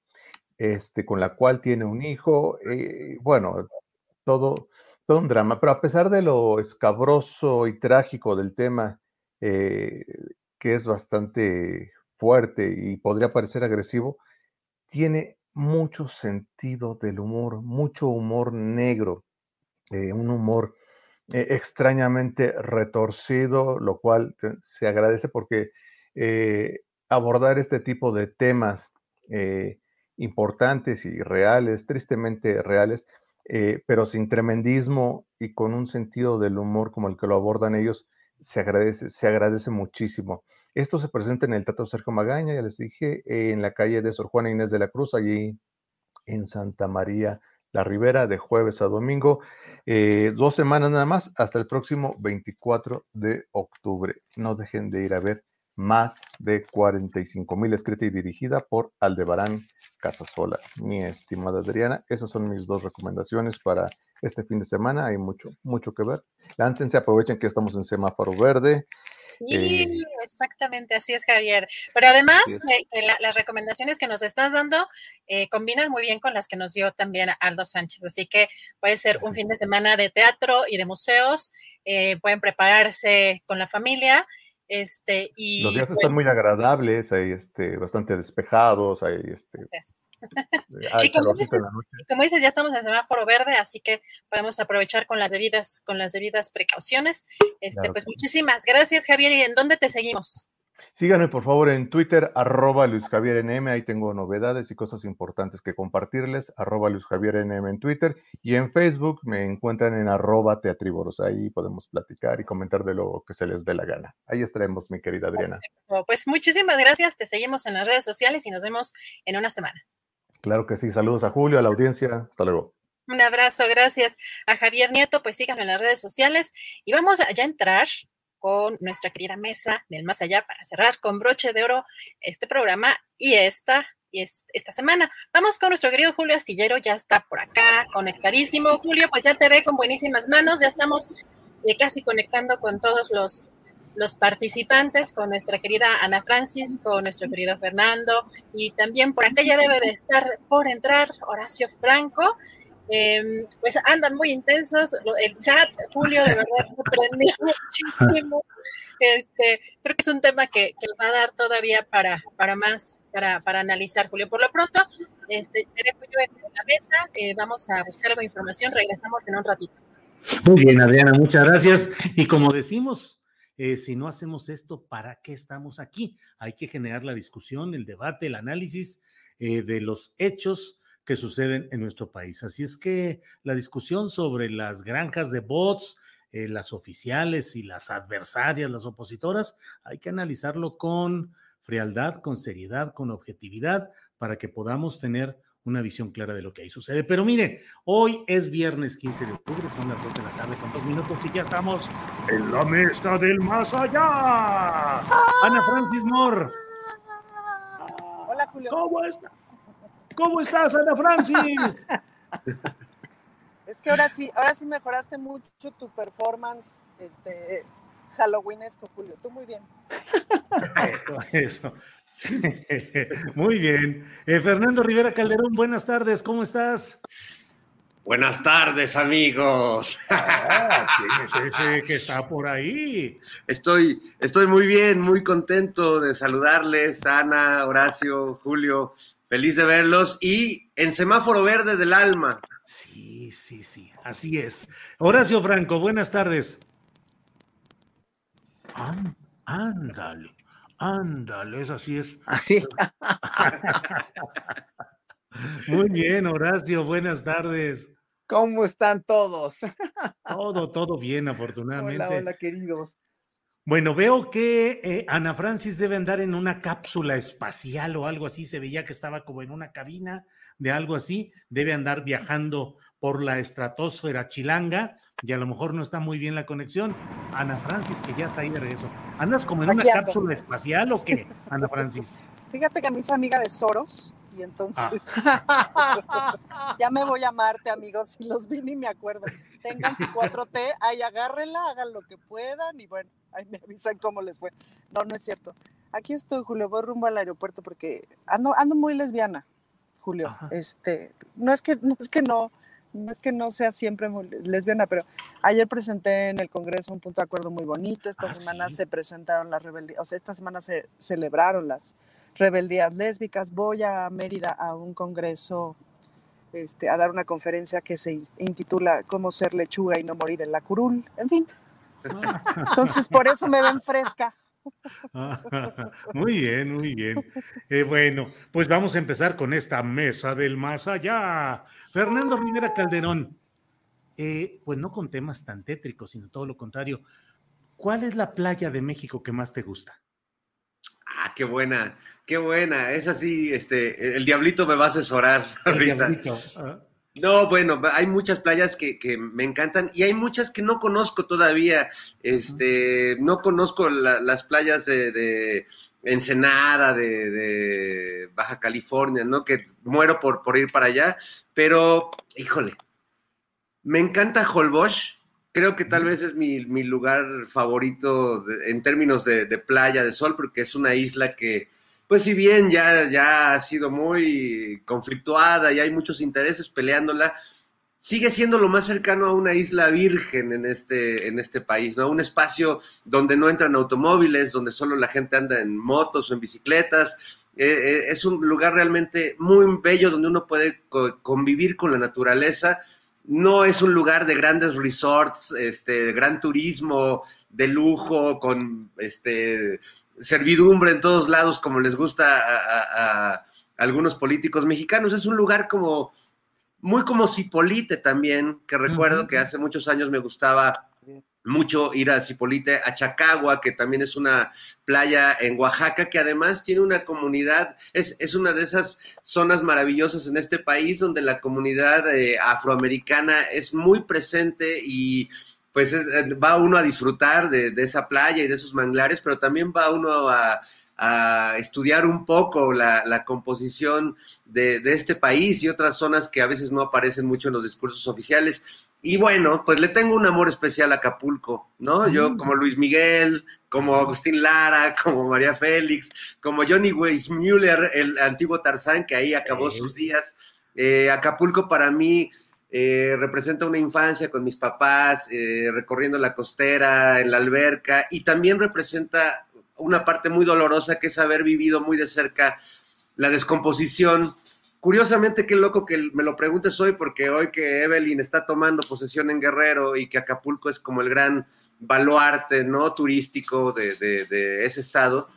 este, con la cual tiene un hijo. Eh, bueno, todo, todo un drama, pero a pesar de lo escabroso y trágico del tema, eh, que es bastante fuerte y podría parecer agresivo, tiene mucho sentido del humor, mucho humor negro, eh, un humor extrañamente retorcido, lo cual se agradece porque abordar este tipo de temas importantes y reales, tristemente reales, pero sin tremendismo y con un sentido del humor como el que lo abordan ellos, se agradece, se agradece muchísimo. Esto se presenta en el Teatro Sergio Magaña, ya les dije, en la calle de Sor Juana Inés de la Cruz, allí en Santa María la Ribera, de jueves a domingo. Eh, dos semanas nada más, hasta el próximo 24 de octubre. No dejen de ir a ver más de 45 mil, escrita y dirigida por Aldebarán Casasola. Mi estimada Adriana, esas son mis dos recomendaciones para este fin de semana. Hay mucho, mucho que ver. Láncense, aprovechen que estamos en semáforo verde. Sí, eh, exactamente, así es, Javier. Pero además, las recomendaciones que nos estás dando eh, combinan muy bien con las que nos dio también Aldo Sánchez. Así que puede ser un fin de semana de teatro y de museos. Eh, pueden prepararse con la familia. Este, y Los días están pues muy agradables, hay este, bastante despejados, hay este, y, como dices, ya estamos en semáforo verde, así que podemos aprovechar con las debidas, con las debidas precauciones. Este, pues muchísimas gracias, Javier. ¿Y en dónde te seguimos? Síganme por favor en Twitter, arroba Luis Javier NM, ahí tengo novedades y cosas importantes que compartirles, arroba Luis Javier NM en Twitter y en Facebook me encuentran en arroba Teatriboros, ahí podemos platicar y comentar de lo que se les dé la gana. Ahí estaremos, mi querida Adriana. Pues muchísimas gracias, te seguimos en las redes sociales y nos vemos en una semana. Claro que sí, saludos a Julio, a la audiencia, hasta luego. Un abrazo, gracias a Javier Nieto, pues síganlo en las redes sociales y vamos a ya entrar con nuestra querida mesa del más allá para cerrar con broche de oro este programa y esta y esta semana. Vamos con nuestro querido Julio Astillero, ya está por acá, conectadísimo. Julio, pues ya te ve con buenísimas manos, ya estamos eh, casi conectando con todos los los participantes, con nuestra querida Ana Francis, con nuestro querido Fernando, y también por acá ya debe de estar por entrar Horacio Franco. Em, pues andan muy intensos, el chat, Julio, de verdad me prendió muchísimo. Este, creo que es un tema que, que va a dar todavía para, para más, para, para analizar, Julio. Por lo pronto, este, te dejo yo en la mesa, eh, vamos a buscar algo de información, regresamos en un ratito. Muy bien, Adriana, muchas gracias. Y como decimos, eh, si no hacemos esto, ¿para qué estamos aquí? Hay que generar la discusión, el debate, el análisis eh, de los hechos que suceden en nuestro país. Así es que la discusión sobre las granjas de bots, eh, las oficiales y las adversarias, las opositoras, hay que analizarlo con frialdad, con seriedad, con objetividad, para que podamos tener una visión clara de lo que ahí sucede. Pero mire, hoy es viernes 15 de octubre, son las 2 de la tarde con dos minutos y ya estamos en la mesa del más allá. Ana Francis Moore. Hola, Julio. ¿Cómo estás? ¿Cómo estás, Ana Francis? es que ahora sí, ahora sí mejoraste mucho tu performance, este, Halloweenesco, Julio. Tú muy bien. Eso, eso. Muy bien. Eh, Fernando Rivera Calderón, buenas tardes, ¿cómo estás? Buenas tardes, amigos. Ah, ¿Quién es ese que está por ahí? Estoy, estoy muy bien, muy contento de saludarles, Ana, Horacio, Julio. Feliz de verlos y en semáforo verde del alma. Sí, sí, sí, así es. Horacio Franco, buenas tardes. ándale. Ándale, así es. Así. Muy bien, Horacio, buenas tardes. ¿Cómo están todos? Todo, todo bien, afortunadamente. Hola, hola, queridos. Bueno, veo que eh, Ana Francis debe andar en una cápsula espacial o algo así. Se veía que estaba como en una cabina de algo así, debe andar viajando por la estratosfera chilanga y a lo mejor no está muy bien la conexión. Ana Francis, que ya está ahí de regreso. ¿Andas como en una cápsula espacial o qué, Ana Francis? Fíjate que a mí es amiga de Soros y entonces ah. ya me voy a Marte, amigos. Si los vi ni me acuerdo. Tengan su 4T, ahí agárrenla, hagan lo que puedan y bueno, ahí me avisan cómo les fue. No, no es cierto. Aquí estoy, Julio, voy rumbo al aeropuerto porque ando, ando muy lesbiana, Julio. Este, no es que, no es que no, no es que no sea siempre lesbiana, pero ayer presenté en el Congreso un punto de acuerdo muy bonito. Esta ah, semana se presentaron las rebeldías, o sea, esta semana se celebraron las rebeldías lésbicas. Voy a Mérida a un congreso, este, a dar una conferencia que se intitula Cómo ser lechuga y no morir en la curul. En fin. Entonces, por eso me ven fresca. muy bien, muy bien. Eh, bueno, pues vamos a empezar con esta mesa del más allá. Fernando Rivera Calderón, eh, pues no con temas tan tétricos, sino todo lo contrario. ¿Cuál es la playa de México que más te gusta? Ah, qué buena, qué buena. Es así, este, el diablito me va a asesorar ahorita. Ah. No, bueno, hay muchas playas que, me encantan y hay muchas que no conozco todavía. Este, no conozco las playas de, Ensenada, de, Baja California, ¿no? Que muero por, por ir para allá, pero, híjole, me encanta Holbox. Creo que tal vez es mi, lugar favorito en términos de, de playa, de sol, porque es una isla que, pues si bien ya, ya ha sido muy conflictuada y hay muchos intereses peleándola, sigue siendo lo más cercano a una isla virgen en este, en este país, ¿no? Un espacio donde no entran automóviles, donde solo la gente anda en motos o en bicicletas. Eh, eh, es un lugar realmente muy bello donde uno puede convivir con la naturaleza. No es un lugar de grandes resorts, este, de gran turismo, de lujo, con este, servidumbre en todos lados, como les gusta a, algunos políticos mexicanos. Es un lugar como muy como Cipolite también, que recuerdo que hace muchos años me gustaba mucho ir a Cipolite, a Chacagua, que también es una playa en Oaxaca, que además tiene una comunidad, es, es una de esas zonas maravillosas en este país donde la comunidad eh, afroamericana es muy presente y pues eh, va uno a disfrutar de, esa playa y de esos manglares, pero también va uno a, estudiar un poco la, composición de, este país y otras zonas que a veces no aparecen mucho en los discursos oficiales. Y bueno, pues le tengo un amor especial a Acapulco, ¿no? Yo mm. como Luis Miguel, como Agustín Lara, como María Félix, como Johnny Weissmuller, el antiguo Tarzán que ahí acabó sus días. Eh, Acapulco para mí eh, representa una infancia con mis papás, eh, recorriendo la costera, en la alberca, y también representa una parte muy dolorosa que es haber vivido muy de cerca la descomposición. Curiosamente, qué loco que me lo preguntes hoy, porque hoy que Evelyn está tomando posesión en Guerrero y que Acapulco es como el gran baluarte no turístico de, de ese estado,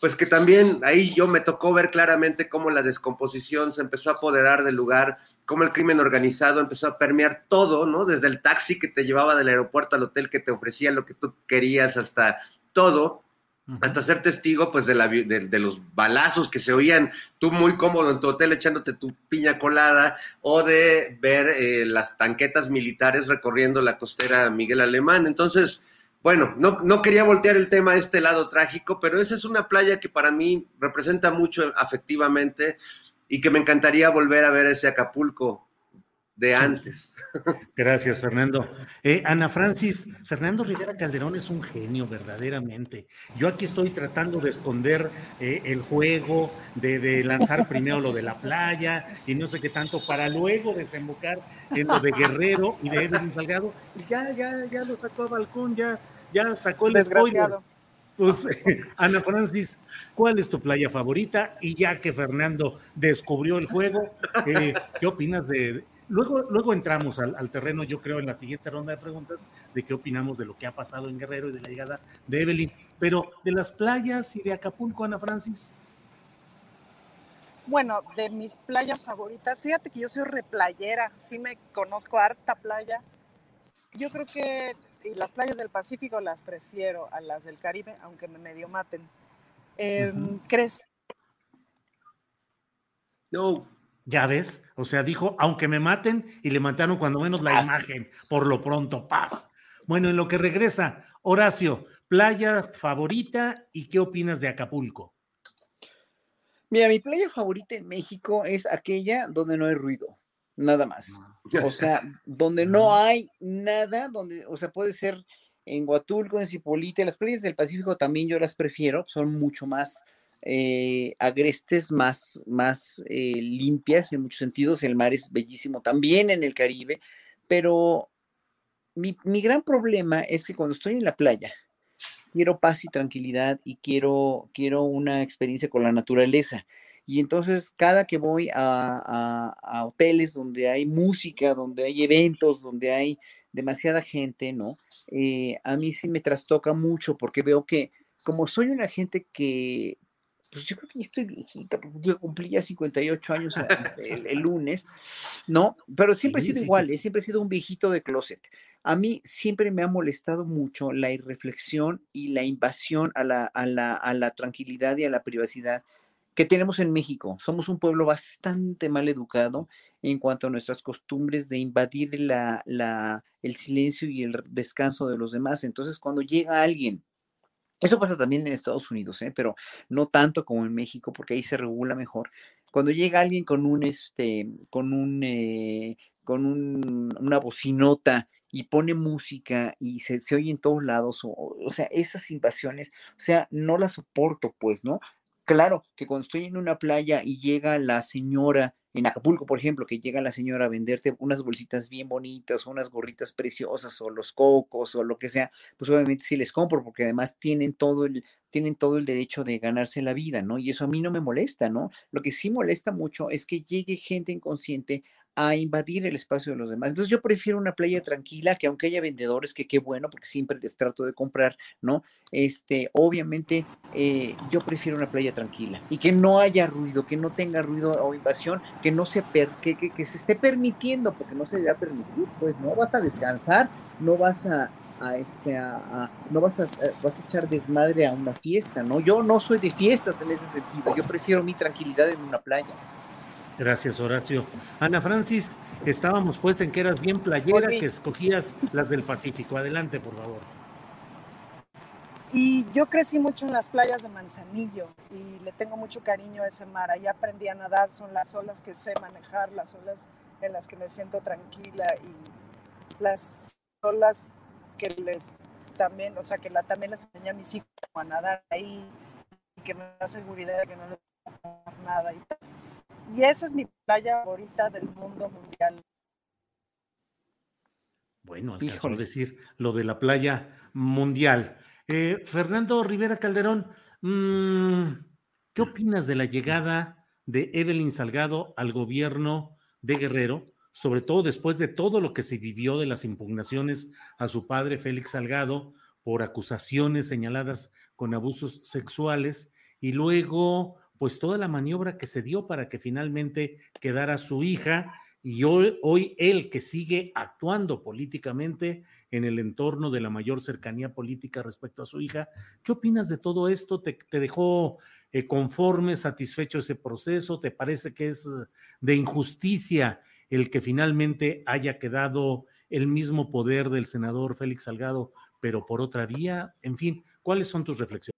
pues que también ahí yo me tocó ver claramente cómo la descomposición se empezó a apoderar del lugar, cómo el crimen organizado empezó a permear todo, ¿no? Desde el taxi que te llevaba del aeropuerto al hotel que te ofrecía lo que tú querías hasta todo, hasta ser testigo pues de, la, de, los balazos que se oían, tú muy cómodo en tu hotel echándote tu piña colada, o de ver eh, las tanquetas militares recorriendo la costera Miguel Alemán. Entonces, bueno, no, no, quería voltear el tema a este lado trágico, pero esa es una playa que para mí representa mucho afectivamente y que me encantaría volver a ver ese Acapulco de antes. Gracias, Fernando. Eh, Ana Francis, Fernando Rivera Calderón es un genio, verdaderamente. Yo aquí estoy tratando de esconder eh, el juego, de, de, lanzar primero lo de la playa y no sé qué tanto, para luego desembocar en lo de Guerrero y de Edwin Salgado. Y ya, ya, ya lo sacó a balcón, ya, ya sacó el Desgraciado. Pues, Ana Francis, ¿cuál es tu playa favorita? Y ya que Fernando descubrió el juego, eh, ¿qué opinas de, Luego, luego entramos al, terreno, yo creo, en la siguiente ronda de preguntas de qué opinamos de lo que ha pasado en Guerrero y de la llegada de Evelyn. Pero de las playas y de Acapulco, Ana Francis. Bueno, de mis playas favoritas, fíjate que yo soy replayera, sí me conozco harta playa. Yo creo que las playas del Pacífico las prefiero a las del Caribe, aunque me medio maten. Em, ¿Crees? No, Ya ves, o sea, dijo, aunque me maten, y le mataron cuando menos la imagen, por lo pronto, paz. Bueno, en lo que regresa, Horacio, playa favorita y qué opinas de Acapulco. Mira, mi playa favorita en México es aquella donde no hay ruido, nada más. O sea, donde no hay nada, donde, o sea, puede ser en Huatulco, en Cipolite, las playas del Pacífico también yo las prefiero, son mucho más eh, agrestes, más, más eh, limpias en muchos sentidos. El mar es bellísimo también en el Caribe, pero mi, mi gran problema es que cuando estoy en la playa, quiero paz y tranquilidad y quiero, quiero una experiencia con la naturaleza. Y entonces cada que voy a, hoteles donde hay música, donde hay eventos, donde hay demasiada gente, ¿no? Eh, a mí sí me trastoca mucho porque veo que como soy una gente que, pues yo creo que ya estoy viejita, yo cumplí ya 58 años el, lunes, ¿no? Pero siempre he sido igual, ¿eh? siempre he sido un viejito de closet. A mí siempre me ha molestado mucho la irreflexión y la invasión a la, a la, a la tranquilidad y a la privacidad que tenemos en México. Somos un pueblo bastante mal educado en cuanto a nuestras costumbres de invadir la, la, el silencio y el descanso de los demás. Entonces, cuando llega alguien eso pasa también en Estados Unidos, ¿eh? pero no tanto como en México, porque ahí se regula mejor. Cuando llega alguien con un, este, con un, eh, con un, una bocinota y pone música y se, se oye en todos lados, o, o sea, esas invasiones, o sea, no las soporto, pues, ¿no? Claro que cuando estoy en una playa y llega la señora en Acapulco, por ejemplo, que llega la señora a venderte unas bolsitas bien bonitas, unas gorritas preciosas, o los cocos, o lo que sea, pues obviamente sí les compro, porque además tienen todo el, tienen todo el derecho de ganarse la vida, ¿no? Y eso a mí no me molesta, ¿no? Lo que sí molesta mucho es que llegue gente inconsciente a invadir el espacio de los demás. Entonces yo prefiero una playa tranquila, que aunque haya vendedores, que qué bueno, porque siempre les trato de comprar, ¿no? Este, obviamente eh, yo prefiero una playa tranquila y que no haya ruido, que no tenga ruido o invasión, que no se, que, que, se esté permitiendo, porque no se debe permitir, pues no vas a descansar, no vas a, a este a, no vas a, vas a echar desmadre a una fiesta, ¿no? Yo no soy de fiestas en ese sentido, yo prefiero mi tranquilidad en una playa. Gracias, Horacio. Ana Francis, estábamos pues en que eras bien playera, que escogías las del Pacífico. Adelante, por favor. Y yo crecí mucho en las playas de Manzanillo y le tengo mucho cariño a ese mar. Ahí aprendí a nadar, son las olas que sé manejar, las olas en las que me siento tranquila y las olas que les también, o sea, que la, también les enseñé a mis hijos a nadar ahí y que me da seguridad de que no les va a nada. Y y esa es mi playa favorita del mundo mundial. Bueno, alcanzó a decir lo de la playa mundial. Eh, Fernando Rivera Calderón, mm, ¿qué opinas de la llegada de Evelyn Salgado al gobierno de Guerrero, sobre todo después de todo lo que se vivió de las impugnaciones a su padre Félix Salgado por acusaciones señaladas con abusos sexuales y luego pues toda la maniobra que se dio para que finalmente quedara su hija y hoy, hoy él que sigue actuando políticamente en el entorno de la mayor cercanía política respecto a su hija. ¿Qué opinas de todo esto? ¿Te, dejó eh, conforme, satisfecho ese proceso? ¿Te parece que es de injusticia el que finalmente haya quedado el mismo poder del senador Félix Salgado, pero por otra vía? En fin, ¿cuáles son tus reflexiones?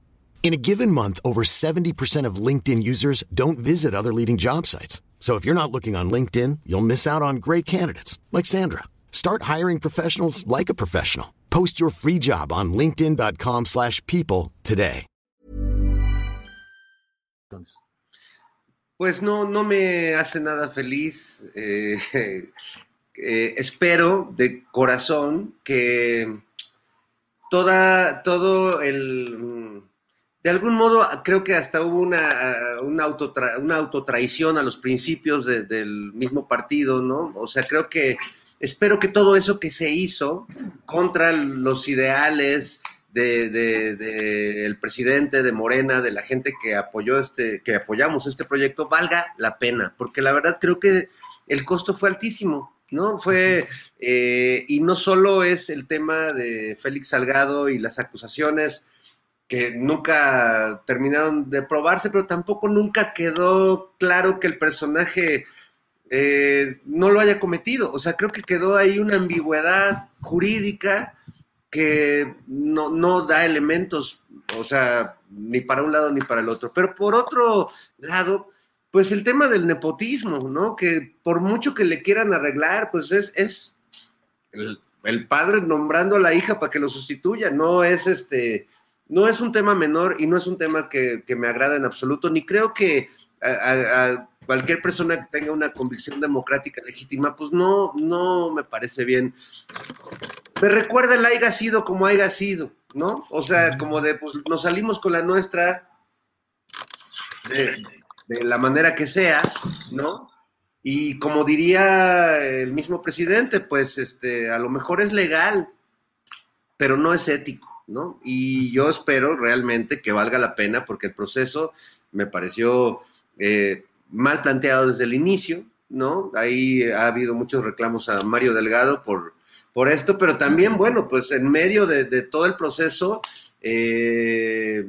In a given month, over 70% of LinkedIn users don't visit other leading job sites. So if you're not looking on LinkedIn, you'll miss out on great candidates like Sandra. Start hiring professionals like a professional. Post your free job on linkedin.com/people today. Pues no no me hace nada feliz. Eh, eh, espero de corazón que toda todo el de algún modo creo que hasta hubo una, una, autotra, una autotraición a los principios del mismo partido, ¿no? O sea, creo que espero que todo eso que se hizo contra los ideales del de, presidente de Morena, de la gente que apoyó este, que apoyamos este proyecto, valga la pena, porque la verdad creo que el costo fue altísimo. ¿no? Fue, eh, y no solo es el tema de Félix Salgado y las acusaciones que nunca terminaron de probarse, pero tampoco nunca quedó claro que el personaje eh, no lo haya cometido. O sea, creo que quedó ahí una ambigüedad jurídica que no, no da elementos, o sea, ni para un lado ni para el otro. Pero por otro lado, pues el tema del nepotismo, ¿no? Que por mucho que le quieran arreglar, pues es, es el, el padre nombrando a la hija para que lo sustituya, no es este no es un tema menor y no es un tema que, me agrada en absoluto, ni creo que a, cualquier persona que tenga una convicción democrática legítima, pues no, no me parece bien. Me recuerda el haya sido como haya sido, ¿no? O sea, como de, pues nos salimos con la nuestra de, de la manera que sea, ¿no? Y como diría el mismo presidente, pues este, a lo mejor es legal, pero no es ético. Y yo espero realmente que valga la pena porque el proceso me pareció eh, mal planteado desde el inicio, ¿no? Ahí ha habido muchos reclamos a Mario Delgado por, por esto, pero también, bueno, pues en medio de, todo el proceso, eh,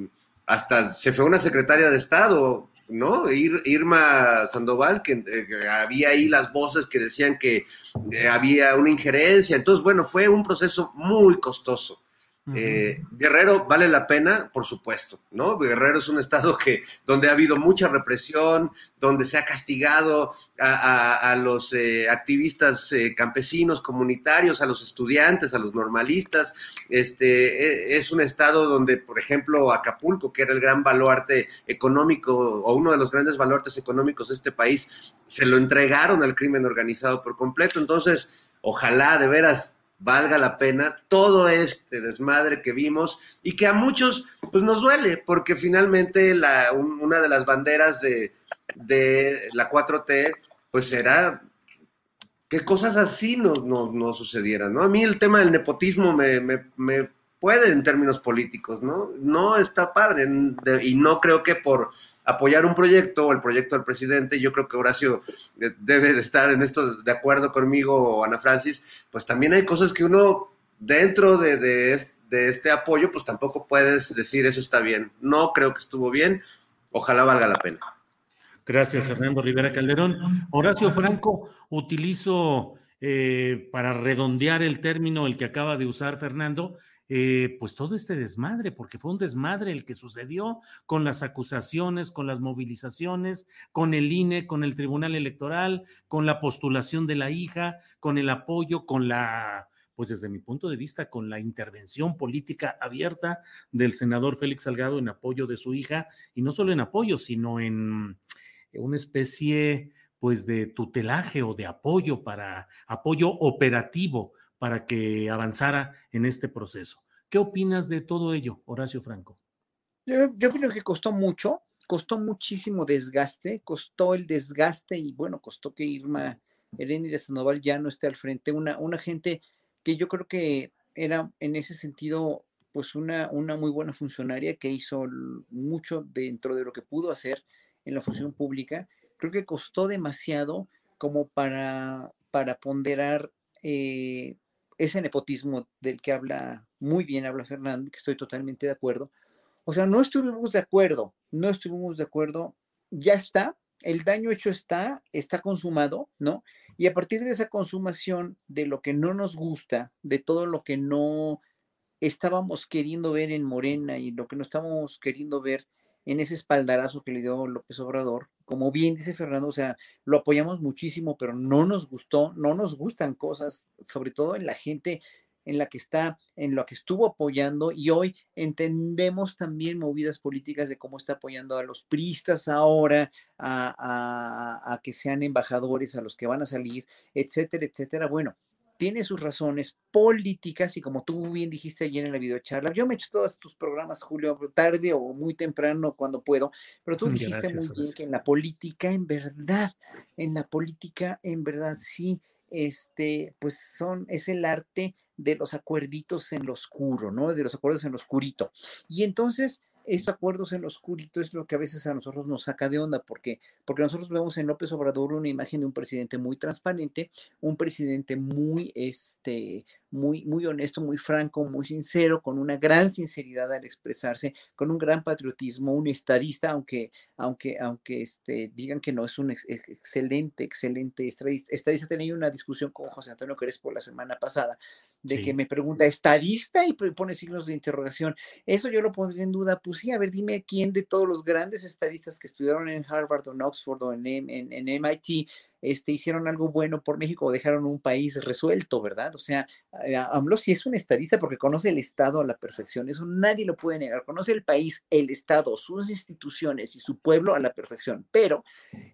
hasta se fue una secretaria de Estado, ¿no? Irma Sandoval, que, eh, había ahí las voces que decían que había una injerencia. Entonces, bueno, fue un proceso muy costoso. Eh, Guerrero vale la pena, por supuesto, ¿no? Guerrero es un estado que donde ha habido mucha represión, donde se ha castigado a, los eh, activistas eh, campesinos, comunitarios, a los estudiantes, a los normalistas. Este e, es un estado donde, por ejemplo, Acapulco, que era el gran baluarte económico o uno de los grandes baluartes económicos de este país, se lo entregaron al crimen organizado por completo. Entonces, ojalá de veras valga la pena todo este desmadre que vimos y que a muchos pues nos duele porque finalmente la, una de las banderas de, de, la 4T pues era que cosas así no, no, sucedieran, ¿no? A mí el tema del nepotismo me, me, me puede en términos políticos, ¿no? No está padre y no creo que por apoyar un proyecto o el proyecto del presidente, yo creo que Horacio eh, debe de estar en esto de acuerdo conmigo Ana Francis, pues también hay cosas que uno dentro de, de, este apoyo, pues tampoco puedes decir eso está bien. No creo que estuvo bien, ojalá valga la pena. Gracias, Fernando Rivera Calderón. Horacio Franco, utilizo eh, para redondear el término, el que acaba de usar Fernando, eh, pues todo este desmadre, porque fue un desmadre el que sucedió con las acusaciones, con las movilizaciones, con el INE, con el Tribunal Electoral, con la postulación de la hija, con el apoyo, con la, pues desde mi punto de vista, con la intervención política abierta del senador Félix Salgado en apoyo de su hija, y no solo en apoyo, sino en una especie pues de tutelaje o de apoyo para apoyo operativo para que avanzara en este proceso. ¿Qué opinas de todo ello, Horacio Franco? Yo, yo opino que costó mucho, costó muchísimo desgaste, costó el desgaste y bueno, costó que Irma de Sandoval ya no esté al frente, una, una gente que yo creo que era en ese sentido pues una, una muy buena funcionaria que hizo mucho dentro de lo que pudo hacer en la función pública. Creo que costó demasiado como para, para ponderar eh, ese nepotismo del que habla muy bien, habla Fernando, que estoy totalmente de acuerdo. O sea, no estuvimos de acuerdo, no estuvimos de acuerdo, ya está, el daño hecho está, está consumado, ¿no? Y a partir de esa consumación de lo que no nos gusta, de todo lo que no estábamos queriendo ver en Morena y lo que no estábamos queriendo ver en ese espaldarazo que le dio López Obrador como bien dice Fernando, o sea, lo apoyamos muchísimo, pero no nos gustó, no nos gustan cosas, sobre todo en la gente en la que está, en lo que estuvo apoyando y hoy entendemos también movidas políticas de cómo está apoyando a los priistas ahora, a, a que sean embajadores, a los que van a salir, etcétera, etcétera. Bueno, tiene sus razones políticas y como tú bien dijiste ayer en la videocharla, yo me he hecho todos tus programas, Julio, tarde o muy temprano cuando puedo, pero tú dijiste muy bien que en la política, en verdad, en la política, en verdad, sí, este, pues son, es el arte de los acuerditos en lo oscuro, ¿no? De los acuerdos en lo oscurito. Y entonces, estos acuerdos en lo oscurito es lo que a veces a nosotros nos saca de onda, porque, porque nosotros vemos en López Obrador una imagen de un presidente muy transparente, un presidente muy, este, muy, muy honesto, muy franco, muy sincero, con una gran sinceridad al expresarse, con un gran patriotismo, un estadista, aunque, aunque, aunque este, digan que no es un excelente, excelente estadista. Estadista tenía una discusión con José Antonio Crespo la semana pasada, de que me pregunta, ¿estadista? Y pone signos de interrogación. Eso yo lo pondría en duda. Pues sí, a ver, dime quién de todos los grandes estadistas que estudiaron en Harvard o en Oxford o en, en, en MIT este, hicieron algo bueno por México o dejaron un país resuelto, ¿verdad? O sea, eh, AMLO sí es un estadista porque conoce el Estado a la perfección, eso nadie lo puede negar, conoce el país, el Estado, sus instituciones y su pueblo a la perfección, pero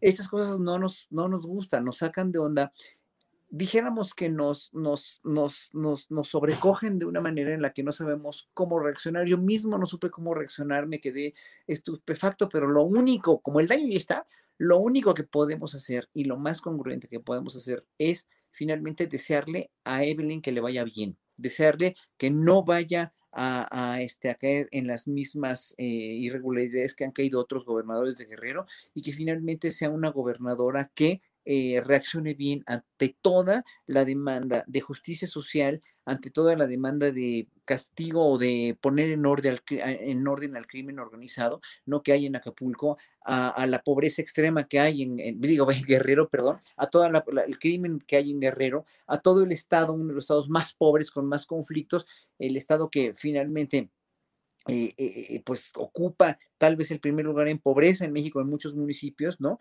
estas cosas no nos, no nos gustan, nos sacan de onda dijéramos que nos, nos, nos, nos, nos sobrecogen de una manera en la que no sabemos cómo reaccionar. Yo mismo no supe cómo reaccionar, me quedé estupefacto, pero lo único, como el daño ya está, lo único que podemos hacer y lo más congruente que podemos hacer es finalmente desearle a Evelyn que le vaya bien, desearle que no vaya a, este, a caer en las mismas eh, irregularidades que han caído otros gobernadores de Guerrero y que finalmente sea una gobernadora que eh, reaccione bien ante toda la demanda de justicia social, ante toda la demanda de castigo o de poner en orden al, en orden al crimen organizado, no que hay en Acapulco, a, la pobreza extrema que hay en, digo, en Guerrero, perdón, a todo el crimen que hay en Guerrero, a todo el estado, uno de los estados más pobres, con más conflictos, el estado que finalmente eh, eh, eh, pues ocupa tal vez el primer lugar en pobreza en México, en muchos municipios, ¿no?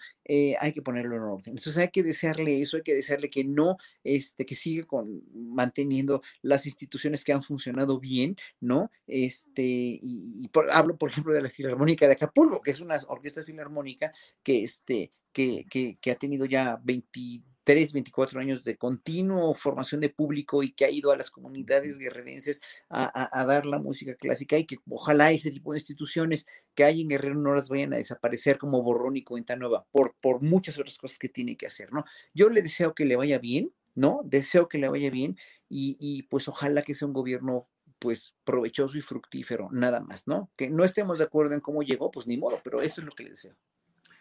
hay que ponerlo en orden. Entonces hay que desearle eso, hay que desearle que no, este, que siga con, manteniendo las instituciones que han funcionado bien, ¿no? Este, y, hablo, por ejemplo, de la Filarmónica de Acapulco, que es una orquesta filarmónica que, este, que, que, que ha tenido ya 20 3, 24 años de continuo formación de público y que ha ido a las comunidades guerrerenses a, dar la música clásica y que ojalá ese tipo de instituciones que hay en Guerrero no las vayan a desaparecer como borrón y cuenta nueva por, por muchas otras cosas que tiene que hacer, ¿no? Yo le deseo que le vaya bien, ¿no? Deseo que le vaya bien y, y pues ojalá que sea un gobierno pues provechoso y fructífero, nada más, ¿no? Que no estemos de acuerdo en cómo llegó, pues ni modo, pero eso es lo que le deseo.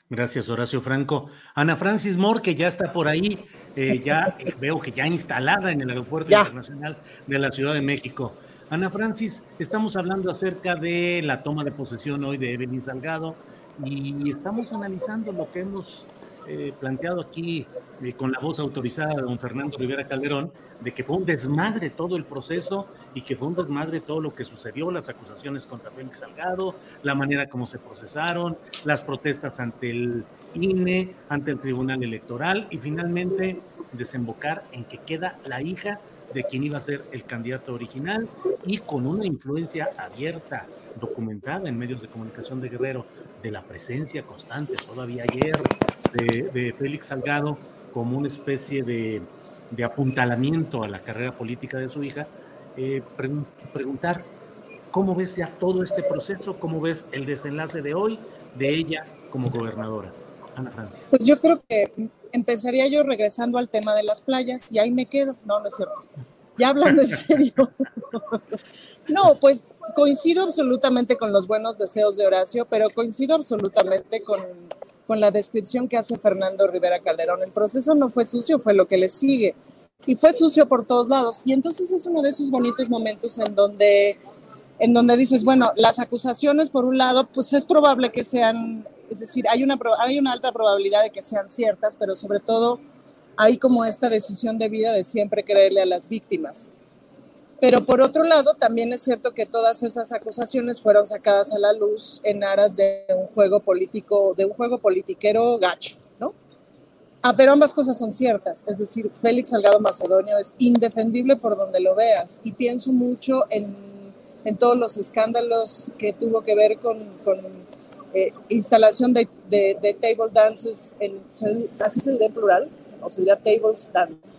Gracias, Horacio Franco. Ana Francis Moore, que ya está por ahí, eh, ya eh, veo que ya instalada en el Aeropuerto Internacional de la Ciudad de México. Ana Francis, estamos hablando acerca de la toma de posesión hoy de Evelyn Salgado y estamos analizando lo que hemos eh, planteado aquí eh, con la voz autorizada de don Fernando Rivera Calderón, de que fue un desmadre todo el proceso y que fue un desmadre todo lo que sucedió, las acusaciones contra Félix Salgado, la manera como se procesaron, las protestas ante el INE, ante el Tribunal Electoral y finalmente desembocar en que queda la hija de quien iba a ser el candidato original y con una influencia abierta, documentada en medios de comunicación de Guerrero, de la presencia constante, todavía ayer, de, Félix Salgado como una especie de, apuntalamiento a la carrera política de su hija, eh, preguntar cómo ves ya todo este proceso, cómo ves el desenlace de hoy de ella como gobernadora. Ana Francis. Pues yo creo que empezaría yo regresando al tema de las playas y ahí me quedo. No, no es cierto. Ya hablando en serio. no, pues coincido absolutamente con los buenos deseos de Horacio, pero coincido absolutamente con, con la descripción que hace Fernando Rivera Calderón. El proceso no fue sucio, fue lo que le sigue. Y fue sucio por todos lados. Y entonces es uno de esos bonitos momentos en donde, en donde dices, bueno, las acusaciones por un lado, pues es probable que sean, es decir, hay una, hay una alta probabilidad de que sean ciertas, pero sobre todo hay como esta decisión de vida de siempre creerle a las víctimas. Pero por otro lado, también es cierto que todas esas acusaciones fueron sacadas a la luz en aras de un juego político, de un juego politiquero gacho, ¿no? Ah, pero ambas cosas son ciertas. Es decir, Félix Salgado Macedonio es indefendible por donde lo veas. Y pienso mucho en, todos los escándalos que tuvo que ver con, eh, instalación de, table dances, en, así se diría en plural, o se tables dance,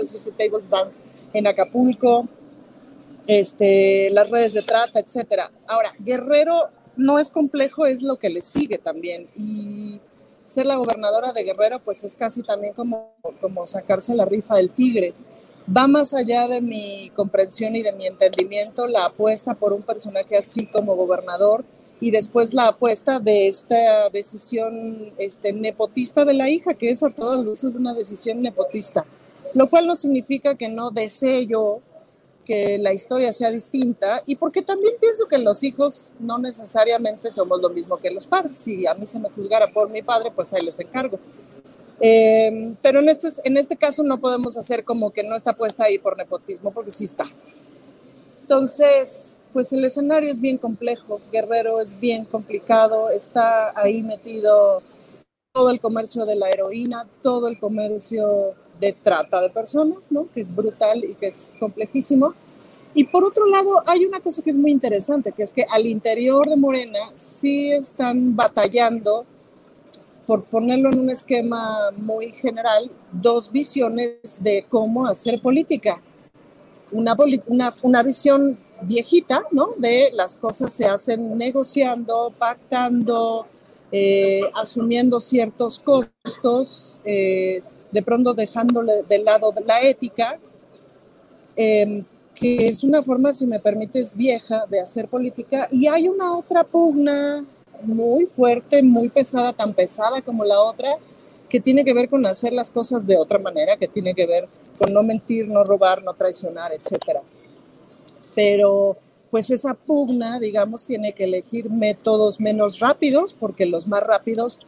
decirse tables dance en Acapulco, este, las redes de trata, etcétera. Ahora, Guerrero no es complejo, es lo que le sigue también. Y ser la gobernadora de Guerrero, pues es casi también como, como sacarse la rifa del tigre. Va más allá de mi comprensión y de mi entendimiento la apuesta por un personaje así como gobernador y después la apuesta de esta decisión este, nepotista de la hija, que es a todas luces una decisión nepotista lo cual no significa que no desee yo que la historia sea distinta y porque también pienso que los hijos no necesariamente somos lo mismo que los padres. Si a mí se me juzgara por mi padre, pues ahí les encargo. Em, pero en este, en este caso no podemos hacer como que no está puesta ahí por nepotismo, porque sí está. Entonces, pues el escenario es bien complejo, Guerrero es bien complicado, está ahí metido todo el comercio de la heroína, todo el comercio de trata de personas, ¿no? que es brutal y que es complejísimo. Y por otro lado, hay una cosa que es muy interesante, que es que al interior de Morena sí están batallando, por ponerlo en un esquema muy general, dos visiones de cómo hacer política. Una, una, una visión viejita, ¿no? De las cosas se hacen negociando, pactando, eh, asumiendo ciertos costos, eh, de pronto dejándole de lado la ética, em, que es una forma, si me permites, vieja de hacer política, y hay una otra pugna muy fuerte, muy pesada, tan pesada como la otra, que tiene que ver con hacer las cosas de otra manera, que tiene que ver con no mentir, no robar, no traicionar, etc. Pero pues esa pugna, digamos, tiene que elegir métodos menos rápidos, porque los más rápidos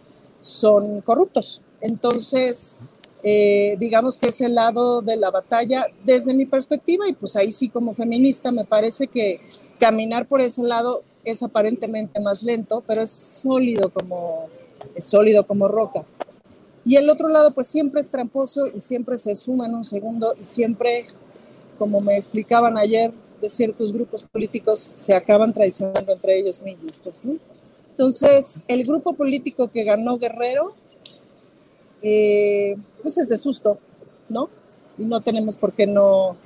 son corruptos. Entonces, eh, digamos que es el lado de la batalla desde mi perspectiva y pues ahí sí como feminista me parece que caminar por ese lado es aparentemente más lento, pero es sólido como, es sólido como roca. Y el otro lado pues siempre es tramposo y siempre se esfuma en un segundo y siempre, como me explicaban ayer de ciertos grupos políticos, se acaban traicionando entre ellos mismos. Pues, ¿no? Entonces, el grupo político que ganó Guerrero eh, pues es de susto, ¿no? Y no tenemos por qué no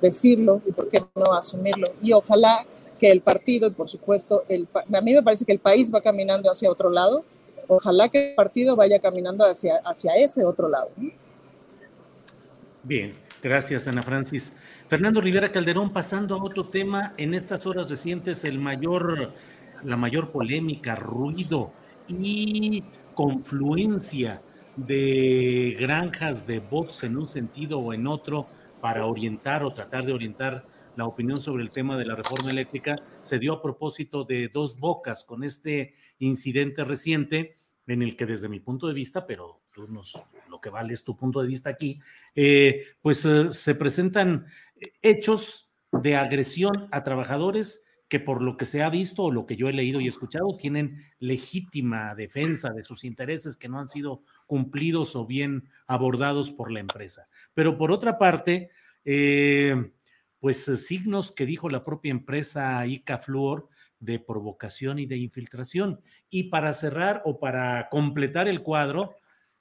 decirlo y por qué no asumirlo. Y ojalá que el partido y por supuesto, el, a mí me parece que el país va caminando hacia otro lado, ojalá que el partido vaya caminando hacia, hacia ese otro lado. Bien, gracias Ana Francis. Fernando Rivera Calderón, pasando a otro tema, en estas horas recientes el mayor, la mayor polémica, ruido y confluencia de granjas de bots en un sentido o en otro para orientar o tratar de orientar la opinión sobre el tema de la reforma eléctrica se dio a propósito de dos bocas con este incidente reciente en el que desde mi punto de vista, pero tú nos, lo que vale es tu punto de vista aquí, eh, pues eh, se presentan hechos de agresión a trabajadores que por lo que se ha visto o lo que yo he leído y escuchado, tienen legítima defensa de sus intereses que no han sido cumplidos o bien abordados por la empresa. Pero por otra parte, eh, pues signos que dijo la propia empresa ICA Fluor de provocación y de infiltración. Y para cerrar o para completar el cuadro,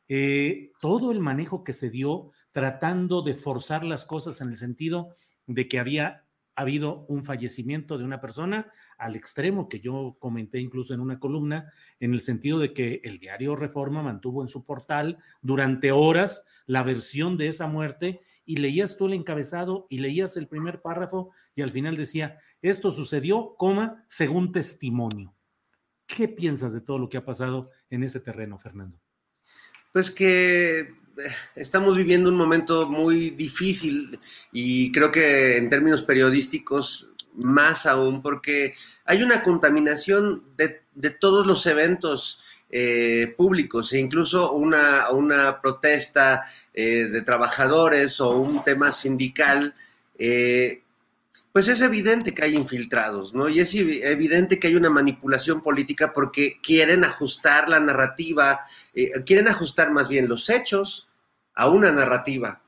eh, todo el manejo que se dio tratando de forzar las cosas en el sentido de que había ha habido un fallecimiento de una persona al extremo que yo comenté incluso en una columna, en el sentido de que el diario Reforma mantuvo en su portal durante horas la versión de esa muerte y leías tú el encabezado y leías el primer párrafo y al final decía, esto sucedió, coma, según testimonio. ¿Qué piensas de todo lo que ha pasado en ese terreno, Fernando? Pues que estamos viviendo un momento muy difícil y creo que en términos periodísticos más aún porque hay una contaminación de, todos los eventos eh, públicos e incluso una, una protesta eh, de trabajadores o un tema sindical. Eh, pues es evidente que hay infiltrados, ¿no? Y es evidente que hay una manipulación política porque quieren ajustar la narrativa, eh, quieren ajustar más bien los hechos a una narrativa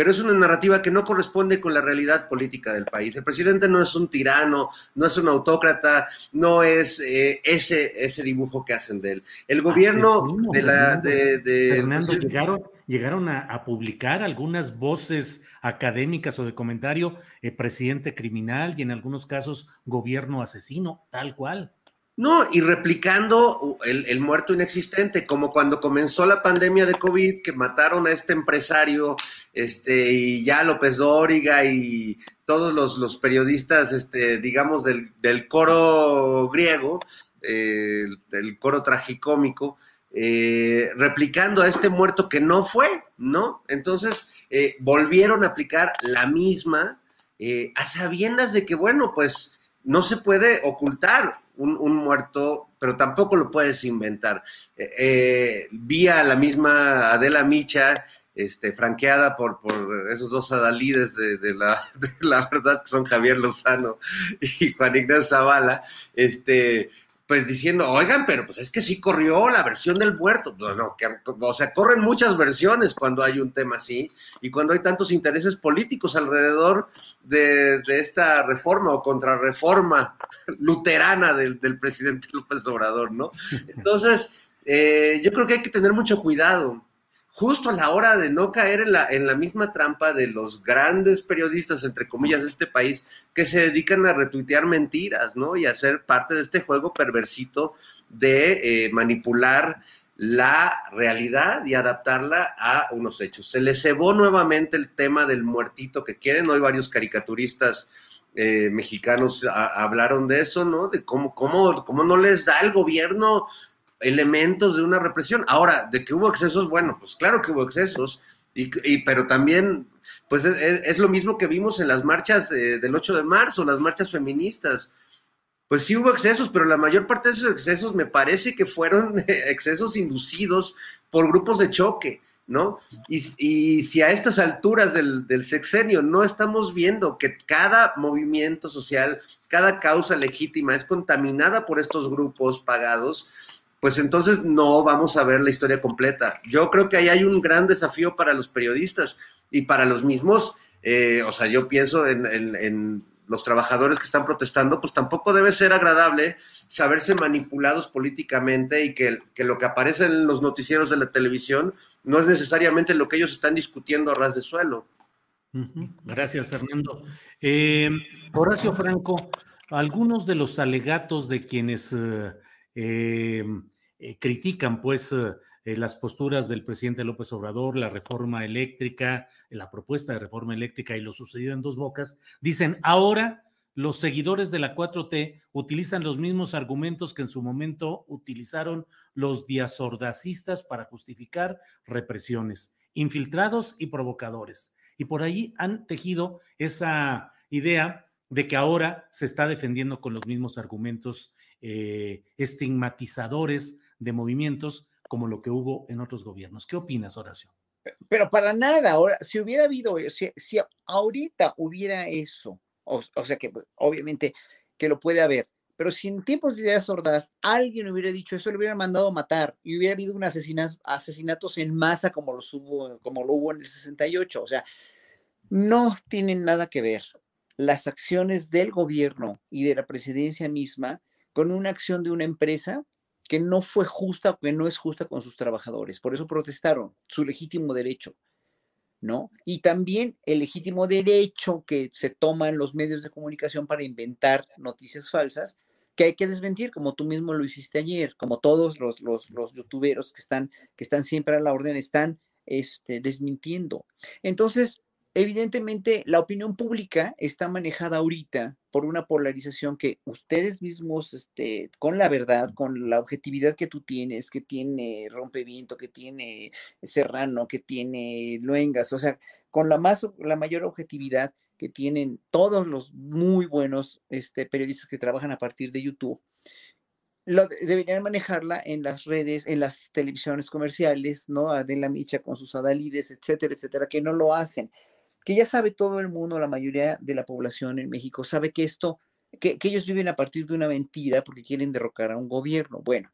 pero es una narrativa que no corresponde con la realidad política del país. El presidente no es un tirano, no es un autócrata, no es eh, ese, ese dibujo que hacen de él. El gobierno de la... De, Fernando, llegaron, llegaron a, publicar algunas voces académicas o de comentario, eh, presidente criminal y en algunos casos gobierno asesino, tal cual. No, y replicando el, muerto inexistente, como cuando comenzó la pandemia de COVID, que mataron a este empresario, este, y ya López Dóriga y todos los, periodistas, este, digamos, del, coro griego, eh, del coro tragicómico, eh, replicando a este muerto que no fue, ¿no? Entonces, eh, volvieron a aplicar la misma, a sabiendas de que, bueno, pues no se puede ocultar un, muerto, pero tampoco lo puedes inventar. Eh, eh, vi a la misma Adela Micha, este, franqueada por, por esos dos adalides de, la, la verdad, que son Javier Lozano y Juan Ignacio Zavala, este, pues diciendo, oigan, pero pues es que sí corrió la versión del muerto. No, no, que, o sea, corren muchas versiones cuando hay un tema así y cuando hay tantos intereses políticos alrededor de, esta reforma o contrarreforma luterana del, del, presidente López Obrador, ¿no? Entonces, eh, yo creo que hay que tener mucho cuidado justo a la hora de no caer en la, en la misma trampa de los grandes periodistas, entre comillas, de este país, que se dedican a retuitear mentiras, ¿no? Y a ser parte de este juego perversito de eh, manipular la realidad y adaptarla a unos hechos. Se les cebó nuevamente el tema del muertito que quieren. Hoy varios caricaturistas eh, mexicanos hablaron de eso, ¿no? De cómo, cómo, cómo no les da el gobierno elementos de una represión. Ahora, de que hubo excesos, bueno, pues claro que hubo excesos, y, pero también, pues es, lo mismo que vimos en las marchas eh, del 8 de marzo, las marchas feministas. Pues sí hubo excesos, pero la mayor parte de esos excesos me parece que fueron excesos inducidos por grupos de choque, ¿no? Y, y si a estas alturas del, del sexenio no estamos viendo que cada movimiento social, cada causa legítima es contaminada por estos grupos pagados, pues entonces no vamos a ver la historia completa. Yo creo que ahí hay un gran desafío para los periodistas y para los mismos, eh, o sea, yo pienso en, los trabajadores que están protestando, pues tampoco debe ser agradable saberse manipulados políticamente y que, lo que aparece en los noticieros de la televisión no es necesariamente lo que ellos están discutiendo a ras de suelo. Gracias, Fernando. Eh, Horacio Franco, algunos de los alegatos de quienes... Eh, eh, critican pues eh, eh, las posturas del presidente López Obrador, la reforma eléctrica, la propuesta de reforma eléctrica y lo sucedido en dos bocas, dicen ahora los seguidores de la 4T utilizan los mismos argumentos que en su momento utilizaron los diasordacistas para justificar represiones, infiltrados y provocadores. Y por ahí han tejido esa idea de que ahora se está defendiendo con los mismos argumentos estigmatizadores de movimientos como lo que hubo en otros gobiernos. ¿Qué opinas, Horacio? Pero para nada, ahora, si hubiera habido, si, si ahorita hubiera eso, o, sea que pues, obviamente que lo puede haber, pero si en tiempos de ideas sordas alguien hubiera dicho eso, le hubiera mandado a matar y hubiera habido un asesinatos en masa como, los hubo, como lo hubo en el 68. O sea, no tienen nada que ver las acciones del gobierno y de la presidencia misma con una acción de una empresa que no fue justa o que no es justa con sus trabajadores. Por eso protestaron, su legítimo derecho, ¿no? Y también el legítimo derecho que se toma en los medios de comunicación para inventar noticias falsas, que hay que desmentir, como tú mismo lo hiciste ayer, como todos los, los, los youtuberos que están, que están siempre a la orden están este, desmintiendo. Entonces, evidentemente la opinión pública está manejada ahorita por una polarización que ustedes mismos, este, con la verdad, con la objetividad que tú tienes, que tiene Rompeviento, que tiene Serrano, que tiene Luengas, o sea, con la, más, la mayor objetividad que tienen todos los muy buenos este, periodistas que trabajan a partir de YouTube, deberían manejarla en las redes, en las televisiones comerciales, ¿no? Adela Micha con sus adalides, etcétera, etcétera, que no lo hacen que ya sabe todo el mundo, la mayoría de la población en México sabe que esto, que, ellos viven a partir de una mentira porque quieren derrocar a un gobierno. Bueno,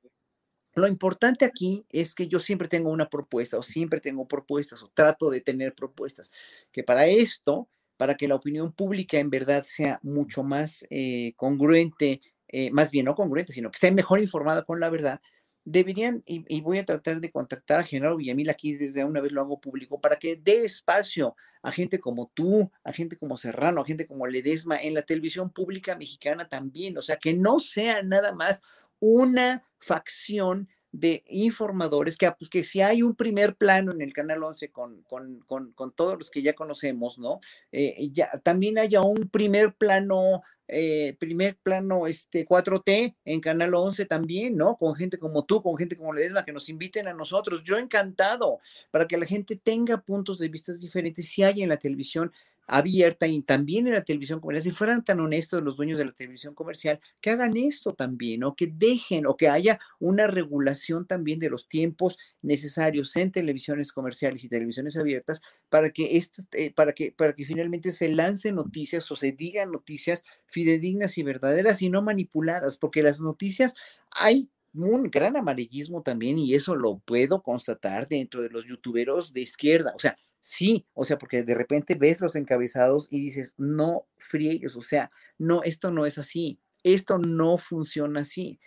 lo importante aquí es que yo siempre tengo una propuesta o siempre tengo propuestas o trato de tener propuestas, que para esto, para que la opinión pública en verdad sea mucho más eh, congruente, eh, más bien no congruente, sino que esté mejor informada con la verdad, deberían, y, voy a tratar de contactar a Genaro Villamil aquí desde una vez lo hago público, para que dé espacio a gente como tú, a gente como Serrano, a gente como Ledesma en la televisión pública mexicana también, o sea, que no sea nada más una facción de informadores, que, pues, que si hay un primer plano en el Canal 11 con, con, con, con todos los que ya conocemos, ¿no? Eh, ya, también haya un primer plano eh, primer plano este 4T en Canal 11 también, ¿no? Con gente como tú, con gente como Ledesma, que nos inviten a nosotros. Yo encantado para que la gente tenga puntos de vista diferentes. Si hay en la televisión abierta y también en la televisión comercial, si fueran tan honestos los dueños de la televisión comercial, que hagan esto también, o que dejen, o que haya una regulación también de los tiempos necesarios en televisiones comerciales y televisiones abiertas para que, estas, eh, para que, para que finalmente se lancen noticias o se digan noticias fidedignas y verdaderas y no manipuladas, porque las noticias hay un gran amarillismo también y eso lo puedo constatar dentro de los youtuberos de izquierda. O sea, Sí, o sea, porque de repente ves los encabezados y dices, no friegues, o sea, no, esto no es así, esto no funciona así,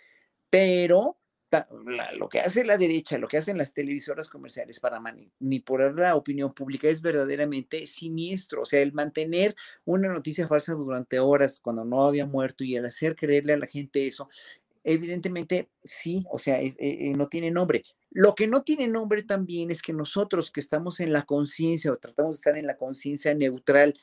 pero lo que hace la derecha, lo que hacen las televisoras comerciales para manipular la opinión pública es verdaderamente siniestro. O sea, el mantener una noticia falsa durante horas cuando no había muerto y el hacer creerle a la gente eso, evidentemente sí, o sea, eh, eh, no tiene nombre. Lo que no tiene nombre también es que nosotros que estamos en la conciencia o tratamos de estar en la conciencia neutral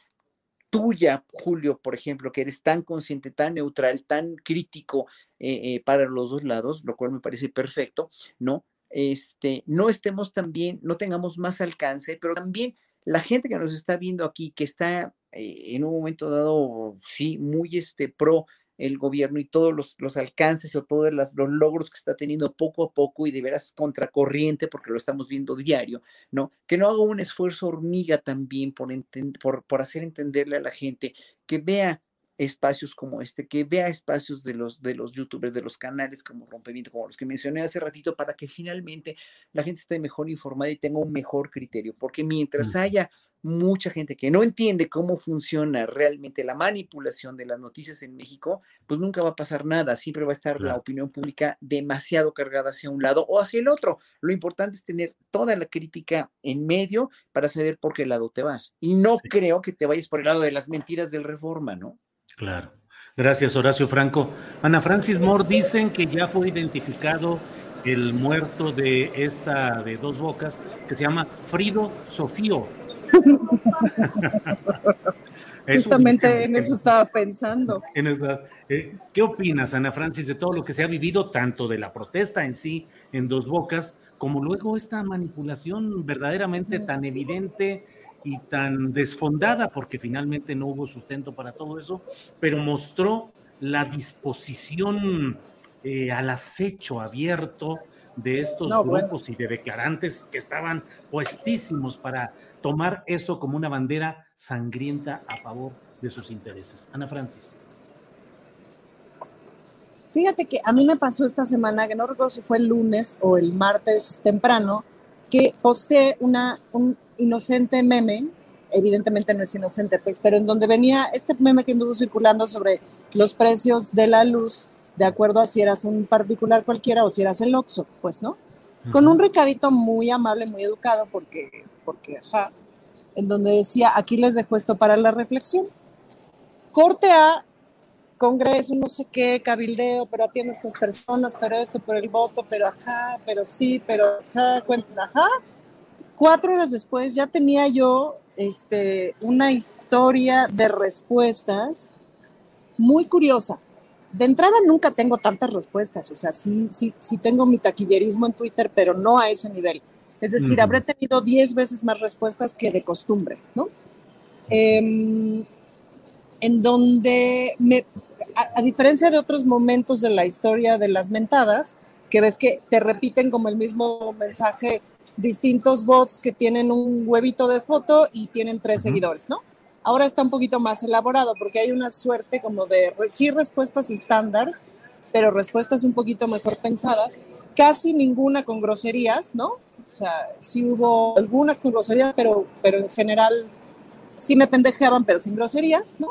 tuya, Julio, por ejemplo, que eres tan consciente, tan neutral, tan crítico eh, eh, para los dos lados, lo cual me parece perfecto, ¿no? Este, no estemos también, no tengamos más alcance, pero también la gente que nos está viendo aquí, que está eh, en un momento dado, sí, muy este, pro el gobierno y todos los, alcances o todos los logros que está teniendo poco a poco y de veras contracorriente, porque lo estamos viendo diario, ¿no? Que no haga un esfuerzo hormiga también por, por, por hacer entenderle a la gente que vea espacios como este, que vea espacios de los, de los youtubers, de los canales como Rompimiento, como los que mencioné hace ratito, para que finalmente la gente esté mejor informada y tenga un mejor criterio, porque mientras haya mucha gente que no entiende cómo funciona realmente la manipulación de las noticias en México, pues nunca va a pasar nada, siempre va a estar la opinión pública demasiado cargada hacia un lado o hacia el otro. Lo importante es tener toda la crítica en medio para saber por qué lado te vas. Y no creo que te vayas por el lado de las mentiras del reforma, ¿no? Claro. Gracias, Horacio Franco. Ana Francis Moore, dicen que ya fue identificado el muerto de esta de dos bocas, que se llama Frido Sofío Justamente en eso estaba pensando. Eh, ¿Qué opinas, Ana Francis, de todo lo que se ha vivido, tanto de la protesta en sí, en Dos Bocas, como luego esta manipulación verdaderamente tan evidente y tan desfondada, porque finalmente no hubo sustento para todo eso, pero mostró la disposición eh, al acecho abierto de estos grupos y de declarantes que estaban puestísimos para tomar eso como una bandera sangrienta a favor de sus intereses. Ana Francis. Fíjate que a mí me pasó esta semana, que no recuerdo si fue el lunes o el martes temprano, que posté una, un inocente meme, evidentemente no es inocente, pues, pero en donde venía este meme que anduvo circulando sobre los precios de la luz, de acuerdo a si eras un particular cualquiera o si eras el Oxxo, pues, ¿no? Con un recadito muy amable, muy educado, porque porque, ajá, en donde decía, aquí les dejo esto para la reflexión. Corte a Congreso, no sé qué, cabildeo, pero atiendo a estas personas, pero esto, por el voto, pero ajá, pero sí, pero ajá, cuenta, ajá. Cuatro horas después ya tenía yo este, una historia de respuestas muy curiosa. De entrada nunca tengo tantas respuestas, o sea, sí, sí, sí tengo mi taquillerismo en Twitter, pero no a ese nivel. Es decir, habré tenido 10 veces más respuestas que de costumbre, ¿no? Em, en donde, me, a, diferencia de otros momentos de la historia de las mentadas, que ves que te repiten como el mismo mensaje distintos bots que tienen un huevito de foto y tienen tres seguidores, ¿no? Ahora está un poquito más elaborado porque hay una suerte como de, sí, respuestas estándar, pero respuestas un poquito mejor pensadas, casi ninguna con groserías, ¿no? O sea, sí hubo algunas con groserías, pero, pero en general sí me pendejeaban, pero sin groserías, ¿no?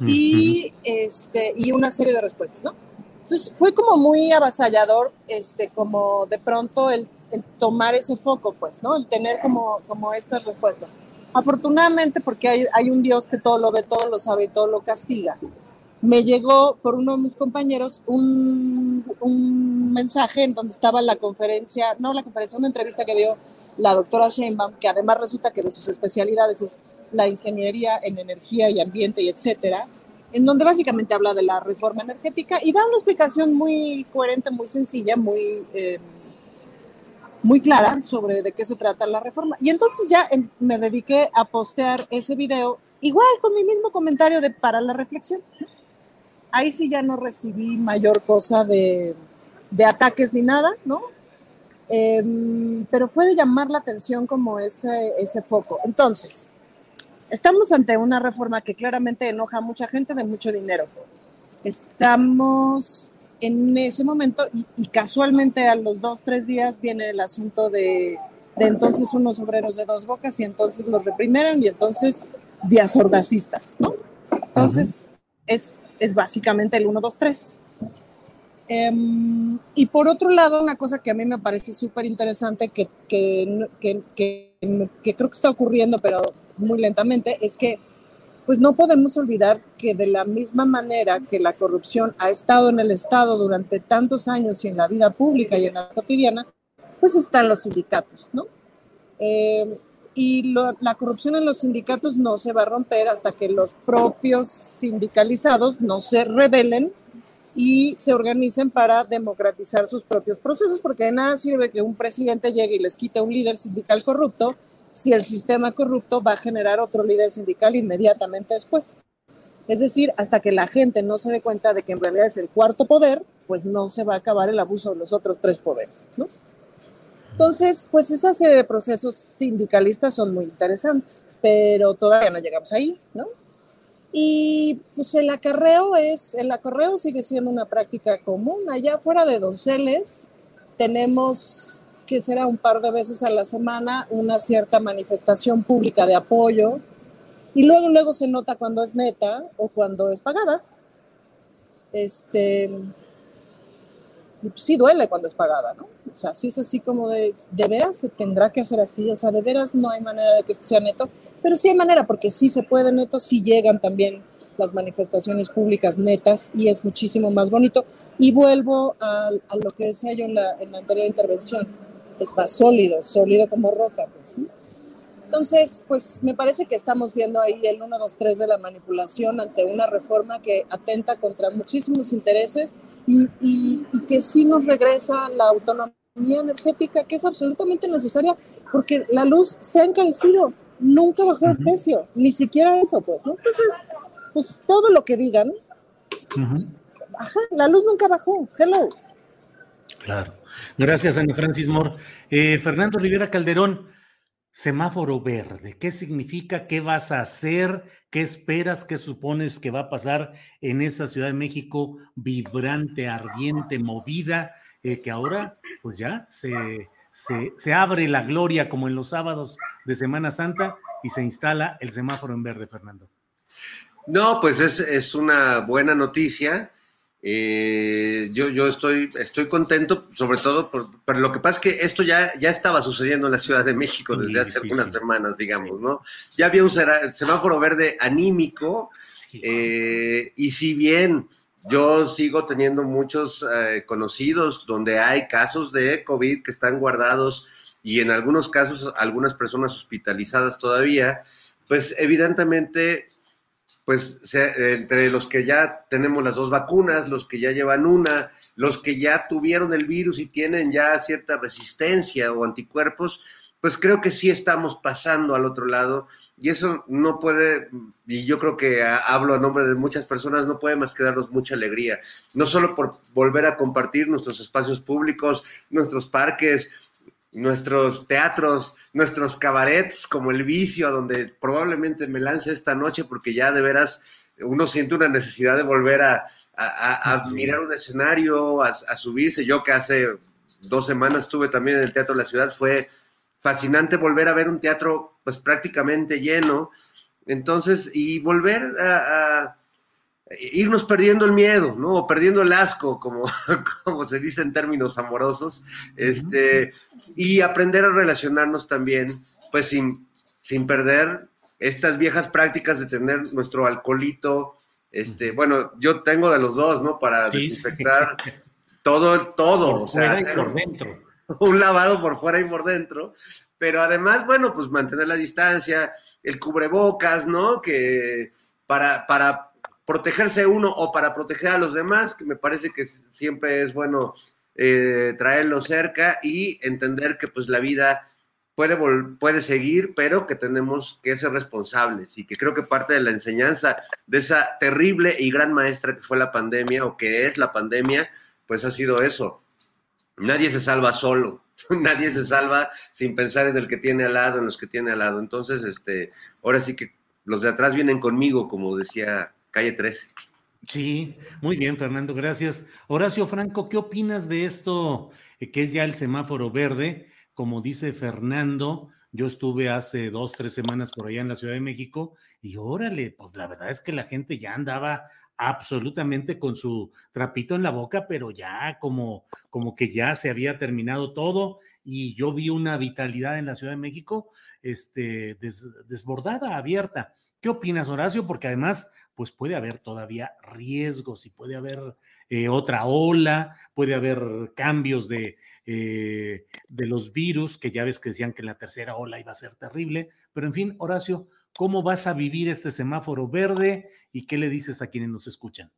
Y, este, y una serie de respuestas, ¿no? Entonces fue como muy avasallador, este, como de pronto el, el, tomar ese foco, pues, ¿no? El tener como, como estas respuestas. Afortunadamente, porque hay, hay un Dios que todo lo ve, todo lo sabe y todo lo castiga, me llegó por uno de mis compañeros un, un, mensaje en donde estaba la conferencia, no la conferencia, una entrevista que dio la doctora Sheinbaum, que además resulta que de sus especialidades es la ingeniería en energía y ambiente y etcétera, en donde básicamente habla de la reforma energética y da una explicación muy coherente, muy sencilla, muy, eh, muy clara sobre de qué se trata la reforma. Y entonces ya me dediqué a postear ese video, igual con mi mismo comentario de para la reflexión. Ahí sí ya no recibí mayor cosa de, ataques ni nada, ¿no? Eh, pero fue de llamar la atención como ese, foco. Entonces, Estamos ante una reforma que claramente enoja a mucha gente de mucho dinero. Estamos en ese momento y, casualmente a los dos, tres días viene el asunto de, entonces unos obreros de dos bocas y entonces los reprimeron y entonces días ordacistas, ¿no? Entonces es, es básicamente el 1, 2, 3. y por otro lado, una cosa que a mí me parece súper interesante, que, que, que, que, creo que está ocurriendo, pero muy lentamente, es que pues no podemos olvidar que de la misma manera que la corrupción ha estado en el Estado durante tantos años y en la vida pública y en la cotidiana, pues están los sindicatos, ¿no? Eh, y la corrupción en los sindicatos no se va a romper hasta que los propios sindicalizados no se rebelen y se organicen para democratizar sus propios procesos, porque de nada sirve que un presidente llegue y les quite un líder sindical corrupto si el sistema corrupto va a generar otro líder sindical inmediatamente después. Es decir, hasta que la gente no se dé cuenta de que en realidad es el cuarto poder, pues no se va a acabar el abuso de los otros tres poderes, ¿no? Entonces, pues esa serie de procesos sindicalistas son muy interesantes, pero todavía no llegamos ahí, ¿no? Y pues el acarreo es, el acarreo sigue siendo una práctica común. Allá fuera de Donceles tenemos que será un par de veces a la semana una cierta manifestación pública de apoyo y luego luego se nota cuando es neta o cuando es pagada. Este y pues sí duele cuando es pagada, ¿no? O sea, sí es así como de, de veras se tendrá que hacer así, o sea, de veras no hay manera de que esto sea neto, pero sí hay manera porque sí se puede neto, sí llegan también las manifestaciones públicas netas y es muchísimo más bonito. Y vuelvo a, a lo que decía yo en la, en la anterior intervención es más sólido, sólido como roca, pues. Entonces, pues me parece que estamos viendo ahí el 1, 2, 3 de la manipulación ante una reforma que atenta contra muchísimos intereses y, y, que sí nos regresa la autonomía energética que es absolutamente necesaria porque la luz se ha encarecido, nunca bajó el precio, ni siquiera eso, pues, ¿no? Entonces, pues todo lo que digan, ajá, la luz nunca bajó, hello. Claro. Gracias, Ana Francis Moore. Eh, Fernando Rivera Calderón, semáforo verde, ¿qué significa? ¿Qué vas a hacer? ¿Qué esperas? ¿Qué supones que va a pasar en esa Ciudad de México vibrante, ardiente, movida, eh, que ahora pues ya se, se, abre la gloria como en los sábados de Semana Santa y se instala el semáforo en verde, Fernando? No, pues es, es una buena noticia. Eh, yo, yo estoy, estoy contento, sobre todo, por, pero lo que pasa es que esto ya, ya estaba sucediendo en la Ciudad de México desde hace algunas semanas, digamos, ¿no? Ya había un semáforo verde anímico, eh, y si bien yo sigo teniendo muchos eh, conocidos donde hay casos de COVID que están guardados y en algunos casos algunas personas hospitalizadas todavía, pues evidentemente pues entre los que ya tenemos las dos vacunas, los que ya llevan una, los que ya tuvieron el virus y tienen ya cierta resistencia o anticuerpos, pues creo que sí estamos pasando al otro lado. Y eso no puede, y yo creo que hablo a nombre de muchas personas, no puede más que darnos mucha alegría, no solo por volver a compartir nuestros espacios públicos, nuestros parques, nuestros teatros, nuestros cabarets, como el vicio, a donde probablemente me lance esta noche, porque ya de veras uno siente una necesidad de volver a, mirar un escenario, a, subirse. Yo que hace dos semanas estuve también en el Teatro de la Ciudad, fue fascinante volver a ver un teatro pues prácticamente lleno. Entonces, y volver a irnos perdiendo el miedo, ¿no? O perdiendo el asco, como, como se dice en términos amorosos, este, y aprender a relacionarnos también, pues sin, sin perder estas viejas prácticas de tener nuestro alcoholito, este, bueno, yo tengo de los dos, ¿no? Para desinfectar todo, todo, o sea, por dentro. un lavado por fuera y por dentro, pero además, bueno, pues mantener la distancia, el cubrebocas, ¿no? Que para, para protegerse uno o para proteger a los demás, que me parece que siempre es bueno eh, traerlo cerca y entender que pues la vida puede, puede seguir, pero que tenemos que ser responsables y que creo que parte de la enseñanza de esa terrible y gran maestra que fue la pandemia o que es la pandemia, pues ha sido eso. Nadie se salva solo, nadie se salva sin pensar en el que tiene al lado, en los que tiene al lado. Entonces, este, ahora sí que los de atrás vienen conmigo, como decía calle 13. Sí, muy bien, Fernando, gracias. Horacio Franco, ¿qué opinas de esto eh, que es ya el semáforo verde? Como dice Fernando, yo estuve hace dos, tres semanas por allá en la Ciudad de México y órale, pues la verdad es que la gente ya andaba absolutamente con su trapito en la boca, pero ya como, como que ya se había terminado todo y yo vi una vitalidad en la Ciudad de México este, desbordada, abierta. ¿Qué opinas, Horacio? Porque además pues puede haber todavía riesgos y puede haber eh, otra ola, puede haber cambios de, eh, de los virus, que ya ves que decían que la tercera ola iba a ser terrible, pero en fin, Horacio, ¿cómo vas a vivir este semáforo verde y qué le dices a quienes nos escuchan?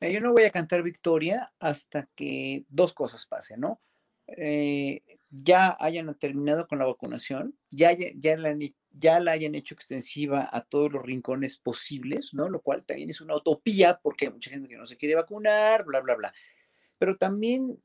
Yo no voy a cantar victoria hasta que dos cosas pasen, ¿no? Eh, ya hayan terminado con la vacunación, ya, ya la ya la hayan hecho extensiva a todos los rincones posibles, ¿no? Lo cual también es una utopía porque hay mucha gente que no se quiere vacunar, bla, bla, bla. Pero también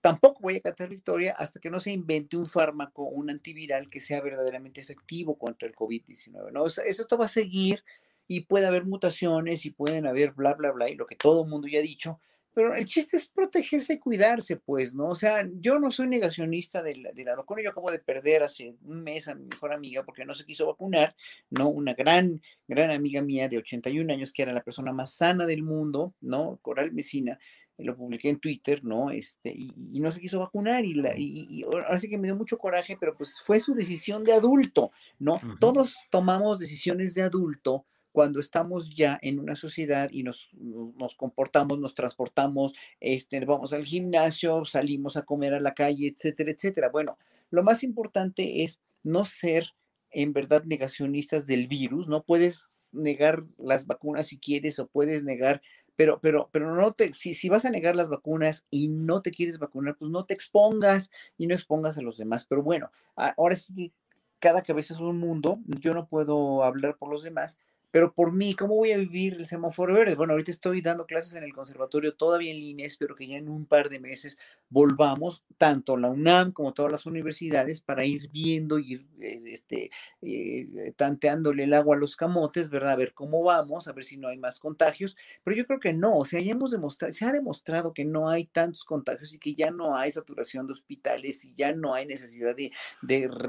tampoco voy a cantar victoria hasta que no se invente un fármaco, un antiviral que sea verdaderamente efectivo contra el COVID-19, ¿no? O sea, eso va a seguir y puede haber mutaciones y pueden haber bla, bla, bla, y lo que todo el mundo ya ha dicho, pero el chiste es protegerse y cuidarse, pues, ¿no? O sea, yo no soy negacionista de la, de la vacuna. Yo acabo de perder hace un mes a mi mejor amiga porque no se quiso vacunar, ¿no? Una gran, gran amiga mía de 81 años, que era la persona más sana del mundo, ¿no? Coral Mesina, eh, lo publiqué en Twitter, ¿no? Este, y, no se quiso vacunar y, la, y, ahora sí que me dio mucho coraje, pero pues fue su decisión de adulto, ¿no? Todos tomamos decisiones de adulto cuando estamos ya en una sociedad y nos, nos comportamos, nos transportamos, este, vamos al gimnasio, salimos a comer a la calle, etcétera, etcétera. Bueno, lo más importante es no ser en verdad negacionistas del virus, no puedes negar las vacunas si quieres o puedes negar, pero, pero, pero no te, si, si vas a negar las vacunas y no te quieres vacunar, pues no te expongas y no expongas a los demás. Pero bueno, ahora sí, cada cabeza es un mundo, yo no puedo hablar por los demás, pero por mí, ¿cómo voy a vivir el semáforo verde? Bueno, ahorita estoy dando clases en el conservatorio todavía en línea, espero que ya en un par de meses volvamos, tanto la UNAM como todas las universidades, para ir viendo, ir eh, este, eh, tanteándole el agua a los camotes, ¿verdad? A ver cómo vamos, a ver si no hay más contagios, pero yo creo que no, o sea, ya hemos demostrado, se ha demostrado que no hay tantos contagios y que ya no hay saturación de hospitales y ya no hay necesidad de,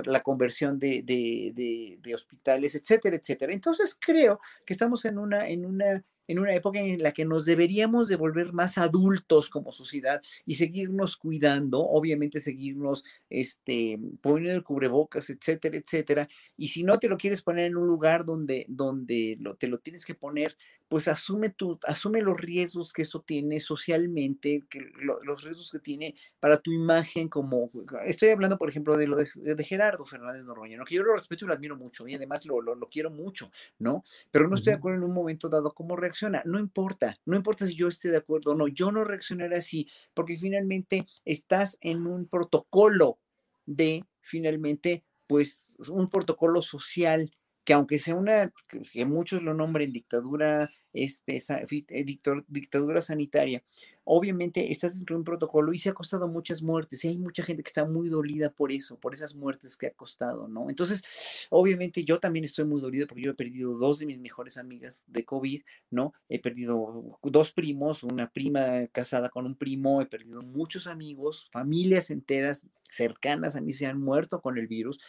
la conversión de, de hospitales, etcétera, etcétera. Entonces creo que estamos en una, en una en una época en la que nos deberíamos de volver más adultos como sociedad y seguirnos cuidando, obviamente seguirnos este, poniendo el cubrebocas, etcétera, etcétera. Y si no te lo quieres poner en un lugar donde, donde te lo tienes que poner pues asume, tu, asume los riesgos que eso tiene socialmente, que los riesgos que tiene para tu imagen, como estoy hablando, por ejemplo, de lo de, Gerardo Fernández Noroña, ¿no? que yo lo respeto y lo admiro mucho, y además lo, lo, quiero mucho, ¿no? Pero no estoy de acuerdo en un momento dado cómo reacciona, no importa, no importa si yo esté de acuerdo o no, yo no reaccionaré así, porque finalmente estás en un protocolo de, finalmente, pues, un protocolo social que aunque sea una, que muchos lo nombren dictadura, este, eh, dictadura sanitaria, obviamente estás dentro de un protocolo y se ha costado muchas muertes y hay mucha gente que está muy dolida por eso, por esas muertes que ha costado, ¿no? Entonces, obviamente yo también estoy muy dolido porque yo he perdido dos de mis mejores amigas de COVID, ¿no? He perdido dos primos, una prima casada con un primo, he perdido muchos amigos, familias enteras cercanas a mí se han muerto con el virus.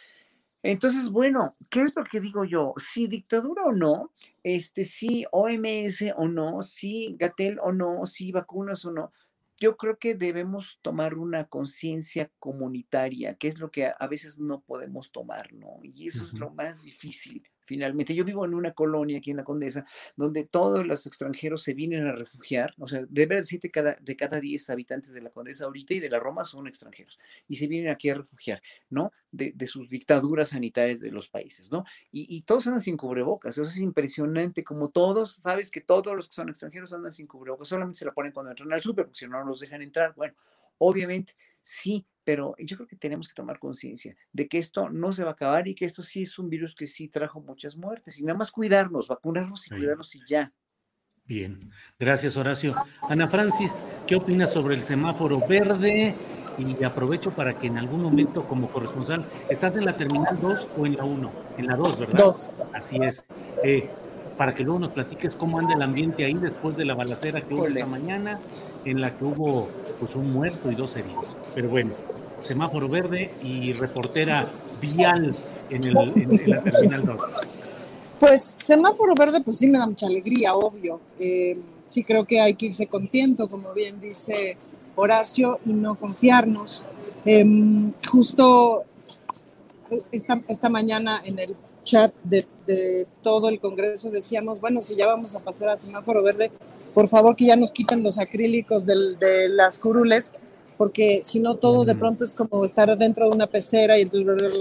Entonces, bueno, ¿qué es lo que digo yo? Si dictadura o no, este, si OMS o no, si Gatel o no, si vacunas o no, yo creo que debemos tomar una conciencia comunitaria, que es lo que a, veces no podemos tomar, ¿no? Y eso es lo más difícil finalmente. Yo vivo en una colonia aquí en la Condesa, donde todos los extranjeros se vienen a refugiar, o sea, de cada, de cada diez habitantes de la Condesa ahorita y de la Roma son extranjeros, y se vienen aquí a refugiar, ¿no? De, sus dictaduras sanitarias de los países, ¿no? Y, todos andan sin cubrebocas, eso es impresionante, como todos, sabes que todos los que son extranjeros andan sin cubrebocas, solamente se la ponen cuando entran al súper, porque si no, no los dejan entrar. Bueno, obviamente, sí, pero yo creo que tenemos que tomar conciencia de que esto no se va a acabar y que esto sí es un virus que sí trajo muchas muertes y nada más cuidarnos, vacunarnos y cuidarnos y ya. Bien, gracias Horacio. Ana Francis, ¿qué opinas sobre el semáforo verde? Y aprovecho para que en algún momento como corresponsal, ¿estás en la terminal 2 o en la 1? En la 2, ¿verdad? 2. Así es. Eh, para que luego nos platiques cómo anda el ambiente ahí después de la balacera que hubo esta mañana, en la que hubo pues un muerto y dos heridos. Pero bueno, semáforo verde y reportera vial en, el, la terminal 2. Pues semáforo verde, pues sí me da mucha alegría, obvio. Eh, sí creo que hay que irse contento, como bien dice Horacio, y no confiarnos. Em, justo esta, esta mañana en el chat de, de, todo el Congreso decíamos, bueno, si ya vamos a pasar a semáforo verde, por favor que ya nos quiten los acrílicos de las curules, porque si no todo de pronto es como estar dentro de una pecera y entonces...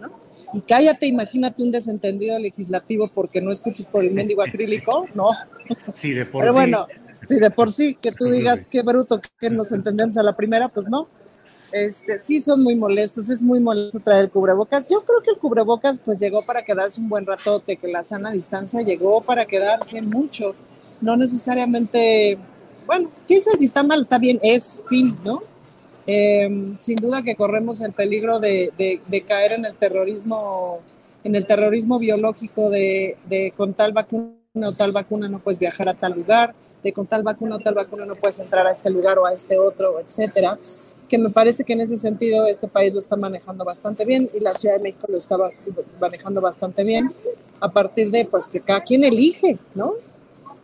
¿no? Y cállate, imagínate un desentendido legislativo porque no escuches por el mendigo acrílico, no. Sí, de por Pero bueno, sí, de por sí, que tú digas qué bruto que nos entendemos a la primera, pues no. Este, sí son muy molestos, es muy molesto traer cubrebocas. Yo creo que el cubrebocas pues llegó para quedarse un buen ratote, que la sana distancia llegó para quedarse mucho, no necesariamente, bueno, sabe si está mal, está bien, es fin, ¿no? Em, sin duda que corremos el peligro de, de, caer en el terrorismo, en el terrorismo biológico de, de con tal vacuna o tal vacuna no puedes viajar a tal lugar, de con tal vacuna o tal vacuna no puedes entrar a este lugar o a este otro, etcétera que me parece que en ese sentido este país lo está manejando bastante bien y la Ciudad de México lo está manejando bastante bien a partir de pues que cada quien elige, ¿no?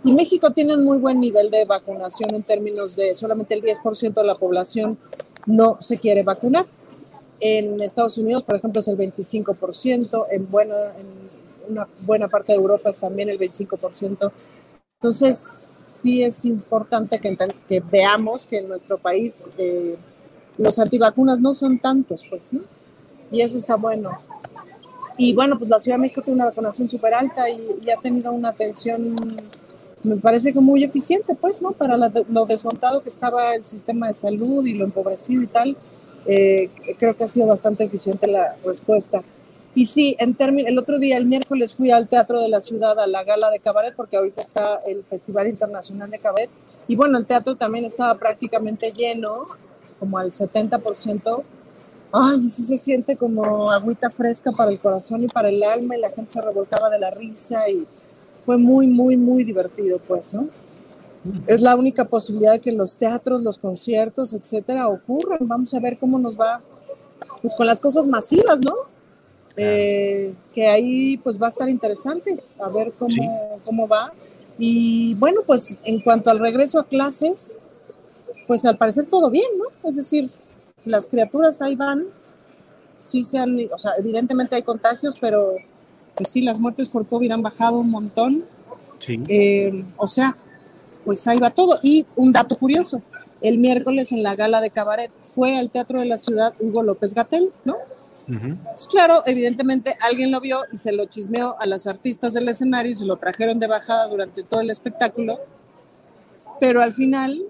Y México tiene un muy buen nivel de vacunación en términos de solamente el 10% de la población no se quiere vacunar. En Estados Unidos, por ejemplo, es el 25%, en, buena, en una buena parte de Europa es también el 25%. Entonces, sí es importante que, que veamos que en nuestro país eh, los antivacunas no son tantos, pues, ¿no? Y eso está bueno. Y bueno, pues la Ciudad de México tiene una vacunación súper alta y, ha tenido una atención, me parece que muy eficiente, pues, ¿no? Para lo desmontado que estaba el sistema de salud y lo empobrecido y tal, eh, creo que ha sido bastante eficiente la respuesta. Y sí, en el otro día, el miércoles, fui al Teatro de la Ciudad, a la gala de cabaret, porque ahorita está el Festival Internacional de Cabaret. Y bueno, el teatro también estaba prácticamente lleno como al 70%, ay, sí se siente como agüita fresca para el corazón y para el alma y la gente se revolcaba de la risa y fue muy, muy, muy divertido, pues, ¿no? Es la única posibilidad de que los teatros, los conciertos, etcétera, ocurran. Vamos a ver cómo nos va, pues, con las cosas masivas, ¿no? Eh, que ahí, pues, va a estar interesante, a ver cómo, cómo va. Y bueno, pues, en cuanto al regreso a clases, pues al parecer todo bien, ¿no? Es decir, las criaturas ahí van, sí se han, o sea, evidentemente hay contagios, pero pues sí, las muertes por COVID han bajado un montón. Sí. Eh, o sea, pues ahí va todo. Y un dato curioso, el miércoles en la gala de cabaret fue al Teatro de la Ciudad Hugo López Gatel, ¿no? Pues claro, evidentemente alguien lo vio y se lo chismeó a los artistas del escenario y se lo trajeron de bajada durante todo el espectáculo, pero al final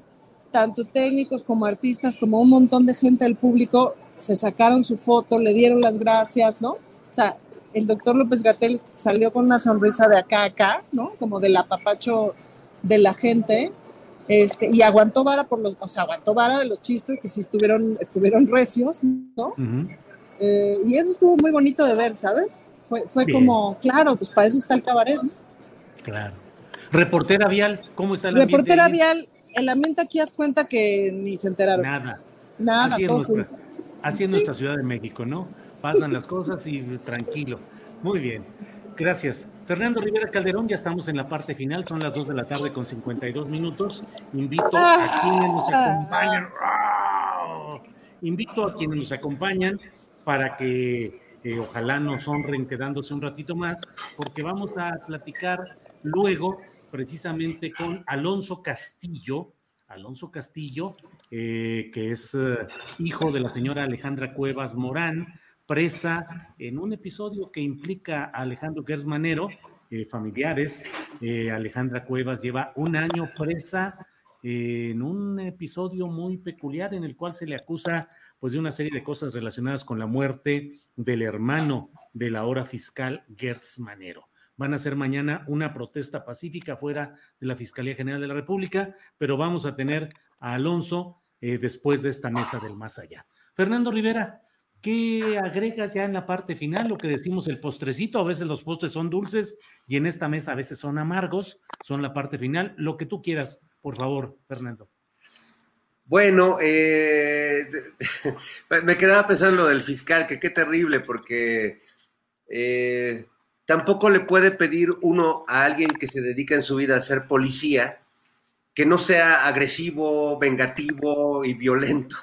tanto técnicos como artistas, como un montón de gente del público, se sacaron su foto, le dieron las gracias, ¿no? O sea, el doctor López Gatel salió con una sonrisa de acá a acá, ¿no? Como del apapacho de la gente. Este, y aguantó vara por los, o sea, aguantó vara de los chistes que sí estuvieron, estuvieron recios, ¿no? Eh, y eso estuvo muy bonito de ver, ¿sabes? Fue, fue como, claro, pues para eso está el cabaret, ¿no? Claro. Reportera Vial, ¿cómo está el Reportera Vial, el ambiente aquí haz cuenta que ni se enteraron. Nada. Nada, así, es nuestra, así es nuestra Ciudad de México, ¿no? Pasan las cosas y tranquilo. Muy bien. Gracias. Fernando Rivera Calderón, ya estamos en la parte final, son las 2 de la tarde con 52 minutos. Invito a quienes nos acompañan, invito a quienes nos acompañan para que eh, ojalá nos honren quedándose un ratito más, porque vamos a platicar luego precisamente con Alonso Castillo, Alonso Castillo, eh, que es eh, hijo de la señora Alejandra Cuevas Morán, presa en un episodio que implica a Alejandro Gersmanero, eh, familiares. Alejandra Cuevas lleva un año presa en un episodio muy peculiar en el cual se le acusa pues de una serie de cosas relacionadas con la muerte del hermano de la hora fiscal Gertz Manero. Van a hacer mañana una protesta pacífica fuera de la Fiscalía General de la República, pero vamos a tener a Alonso después de esta mesa del más allá. Fernando Rivera, ¿Qué agregas ya en la parte final? Lo que decimos el postrecito, a veces los postres son dulces y en esta mesa a veces son amargos, son la parte final. Lo que tú quieras, por favor, Fernando. Bueno, eh, me quedaba pensando lo del fiscal, que qué terrible, porque eh, tampoco le puede pedir uno a alguien que se dedica en su vida a ser policía que no sea agresivo, vengativo y violento.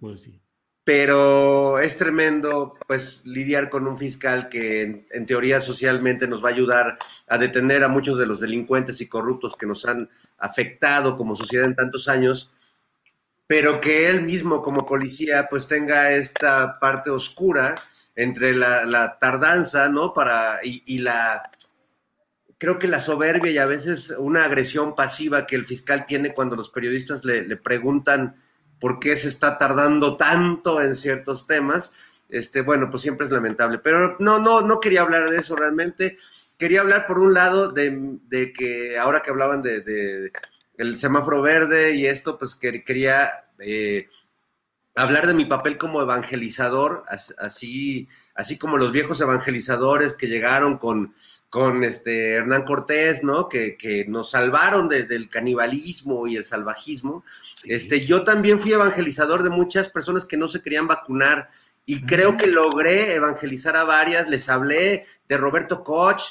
pues sí pero es tremendo pues lidiar con un fiscal que en, teoría socialmente nos va a ayudar a detener a muchos de los delincuentes y corruptos que nos han afectado como sociedad en tantos años, pero que él mismo como policía pues tenga esta parte oscura entre la, tardanza, ¿no? Para, y, la, creo que la soberbia y a veces una agresión pasiva que el fiscal tiene cuando los periodistas le, le preguntan por qué se está tardando tanto en ciertos temas. Este, bueno, pues siempre es lamentable. Pero no, no, no quería hablar de eso realmente. Quería hablar por un lado de, que ahora que hablaban de, el semáforo verde y esto, pues que, quería eh, hablar de mi papel como evangelizador, así, así como los viejos evangelizadores que llegaron con, con este Hernán Cortés, ¿no? Que, nos salvaron desde el canibalismo y el salvajismo. Este, yo también fui evangelizador de muchas personas que no se querían vacunar y creo que logré evangelizar a varias. Les hablé de Roberto Koch,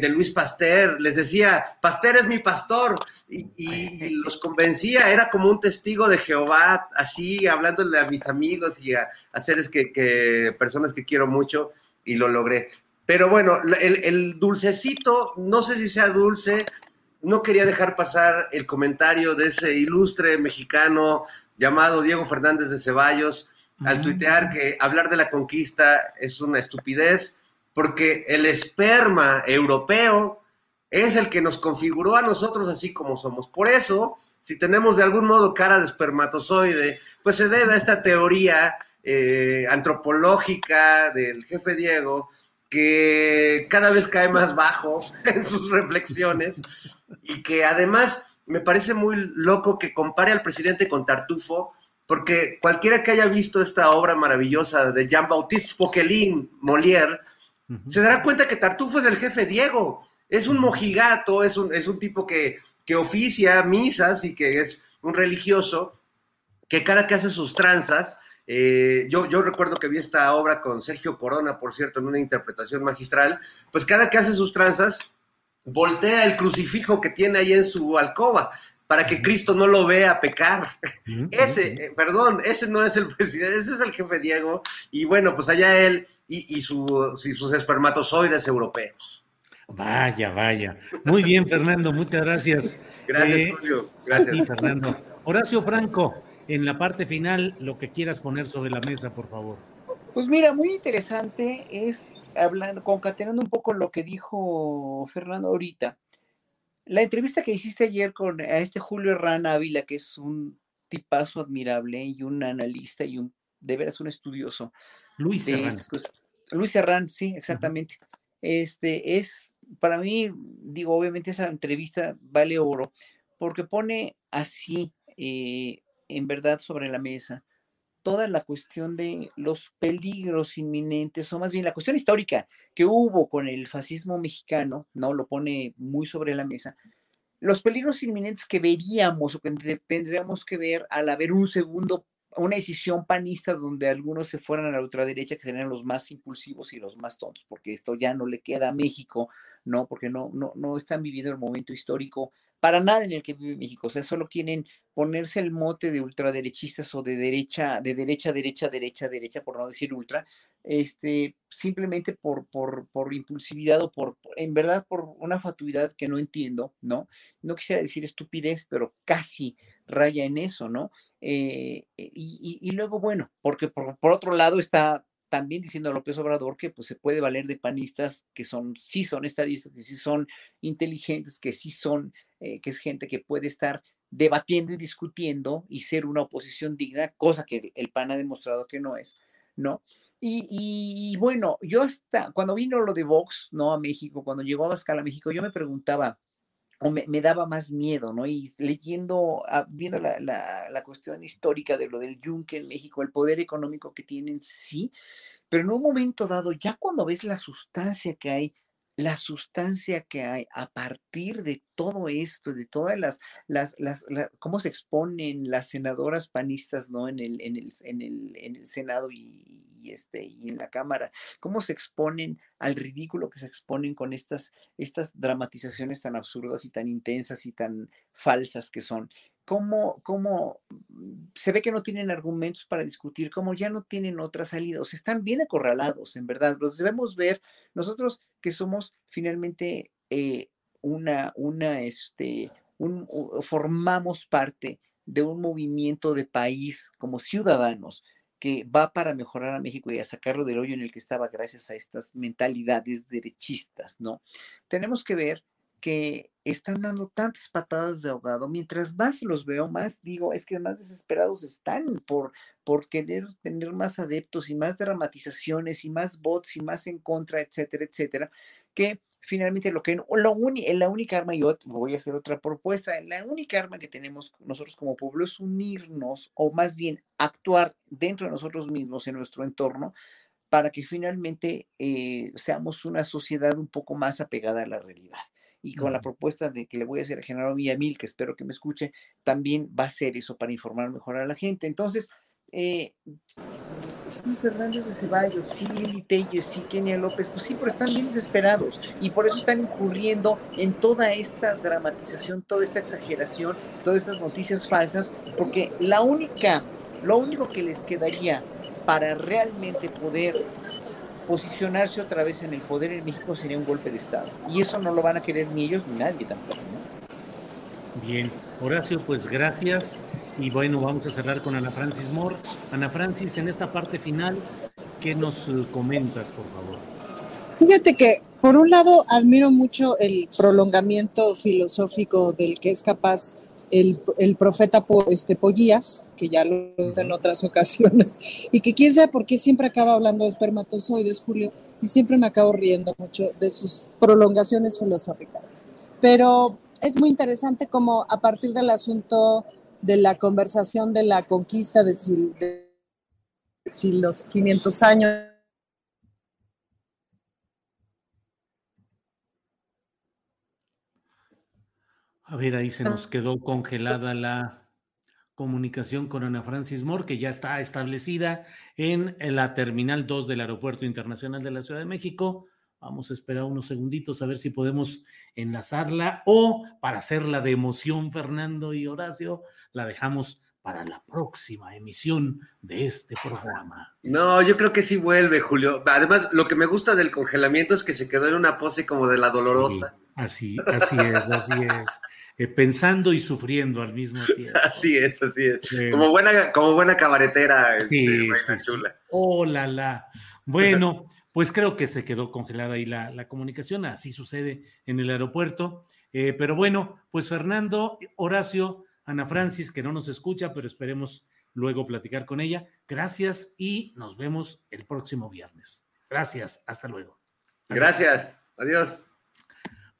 de, Luis Pasteur, les decía, Pasteur es mi pastor, y, los convencía, era como un testigo de Jehová, así, hablándole a mis amigos y a, seres que, personas que quiero mucho, y lo logré. Pero bueno, el, dulcecito, no sé si sea dulce, no quería dejar pasar el comentario de ese ilustre mexicano llamado Diego Fernández de Ceballos al tuitear que hablar de la conquista es una estupidez porque el esperma europeo es el que nos configuró a nosotros así como somos. Por eso, si tenemos de algún modo cara de espermatozoide, pues se debe a esta teoría eh, antropológica del jefe Diego, que cada vez cae más bajo en sus reflexiones y que además me parece muy loco que compare al presidente con Tartufo, porque cualquiera que haya visto esta obra maravillosa de Jean-Baptiste Poquelin, Molière, se dará cuenta que Tartufo es el jefe Diego, es un mojigato, es un, es un tipo que, que oficia misas y que es un religioso, que cada que hace sus tranzas, eh, yo, yo recuerdo que vi esta obra con Sergio Corona, por cierto, en una interpretación magistral, pues cada que hace sus tranzas, voltea el crucifijo que tiene ahí en su alcoba para que Cristo no lo vea pecar. Ese, eh, perdón, ese no es el presidente, ese es el jefe Diego, y bueno, pues allá él y, sus espermatozoides europeos. Vaya, vaya. Muy bien, Fernando, muchas gracias. Gracias, eh, Julio. Gracias. Fernando. Horacio Franco, en la parte final lo que quieras poner sobre la mesa, por favor. Pues mira, muy interesante es hablando, concatenando un poco lo que dijo Fernando ahorita. La entrevista que hiciste ayer con a este Julio Herrán Ávila, que es un tipazo admirable y un analista y un de veras un estudioso. Luis Herrán. Luis Serrán, sí, exactamente. Este es, para mí, digo, obviamente esa entrevista vale oro, porque pone así, eh, en verdad, sobre la mesa toda la cuestión de los peligros inminentes, o más bien la cuestión histórica que hubo con el fascismo mexicano, ¿no? Lo pone muy sobre la mesa. Los peligros inminentes que veríamos o que tendríamos que ver al haber un segundo una decisión panista donde algunos se fueran a la ultraderecha, que serían los más impulsivos y los más tontos, porque esto ya no le queda a México, ¿no? Porque no, no, no están viviendo el momento histórico para nada en el que vive México. O sea, solo quieren ponerse el mote de ultraderechistas o de derecha, de derecha, derecha, derecha, derecha, por no decir ultra, este, simplemente por, por, por impulsividad o por, en verdad, por una fatuidad que no entiendo, ¿no? No quisiera decir estupidez, pero casi raya en eso, ¿no? Eh, y, y, luego, bueno, porque por, por otro lado está también diciendo López Obrador que pues se puede valer de panistas que son, sí son estadistas, que sí son inteligentes, que sí son, eh, que es gente que puede estar debatiendo y discutiendo y ser una oposición digna, cosa que el PAN ha demostrado que no es, ¿no? Y, bueno, yo hasta cuando vino lo de Vox, ¿no? A México, cuando llegó a Bascal a México, yo me preguntaba, o me, daba más miedo, ¿no? Y leyendo, ah, viendo la, la, la, cuestión histórica de lo del yunque en México, el poder económico que tienen, sí, pero en un momento dado, ya cuando ves la sustancia que hay, la sustancia que hay a partir de todo esto, de todas las, las, las, cómo se exponen las senadoras panistas, ¿no? En el, en el, en el, en el Senado y, este, y en la Cámara, cómo se exponen al ridículo que se exponen con estas, estas dramatizaciones tan absurdas y tan intensas y tan falsas que son. Cómo, cómo se ve que no tienen argumentos para discutir, cómo ya no tienen otra salida, o sea, están bien acorralados, en verdad. Los debemos ver nosotros que somos finalmente eh, una, una, este, un, formamos parte de un movimiento de país como ciudadanos que va para mejorar a México y a sacarlo del hoyo en el que estaba gracias a estas mentalidades derechistas, ¿no? Tenemos que ver que están dando tantas patadas de ahogado. Mientras más los veo, más digo, es que más desesperados están por, por querer tener más adeptos y más dramatizaciones y más bots y más en contra, etcétera, etcétera, que finalmente lo que lo la única arma, yo voy a hacer otra propuesta, la única arma que tenemos nosotros como pueblo es unirnos o más bien actuar dentro de nosotros mismos, en nuestro entorno, para que finalmente eh, seamos una sociedad un poco más apegada a la realidad. Y con la propuesta de que le voy a hacer a Genaro Villamil, que espero que me escuche, también va a ser eso para informar mejor a la gente. Entonces, eh, sí, Fernández de Ceballos, sí, Lili Telles, sí, Kenia López, pues sí, pero están bien desesperados y por eso están incurriendo en toda esta dramatización, toda esta exageración, todas estas noticias falsas, porque la única, lo único que les quedaría para realmente poder posicionarse otra vez en el poder en México sería un golpe de Estado. Y eso no lo van a querer ni ellos ni nadie tampoco. Bien, Horacio, pues gracias. Y bueno, vamos a cerrar con Ana Francis Moore. Ana Francis, en esta parte final, ¿qué nos eh, comentas, por favor? Fíjate que, por un lado, admiro mucho el prolongamiento filosófico del que es capaz el, el profeta este, Pollías, que ya lo en otras ocasiones, y que quién sabe por qué siempre acaba hablando de espermatozoides, Julio, y siempre me acabo riendo mucho de sus prolongaciones filosóficas. Pero es muy interesante como a partir del asunto de la conversación de la conquista de si, los 500 años A ver, ahí se nos quedó congelada la comunicación con Ana Francis Moore, que ya está establecida en la Terminal 2 del Aeropuerto Internacional de la Ciudad de México. Vamos a esperar unos segunditos a ver si podemos enlazarla o para hacerla de emoción, Fernando y Horacio, la dejamos para la próxima emisión de este programa. No, yo creo que sí vuelve, Julio. Además, lo que me gusta del congelamiento es que se quedó en una pose como de la dolorosa. así, así es, así es. Eh, pensando y sufriendo al mismo tiempo. Así es, así es. como, buena, como buena cabaretera, este, sí, chula. Oh, la, la. Bueno, pues creo que se quedó congelada ahí la, comunicación, así sucede en el aeropuerto. Eh, pero bueno, pues Fernando, Horacio, Ana Francis, que no nos escucha, pero esperemos luego platicar con ella. Gracias y nos vemos el próximo viernes. Gracias, hasta luego. Gracias, adiós.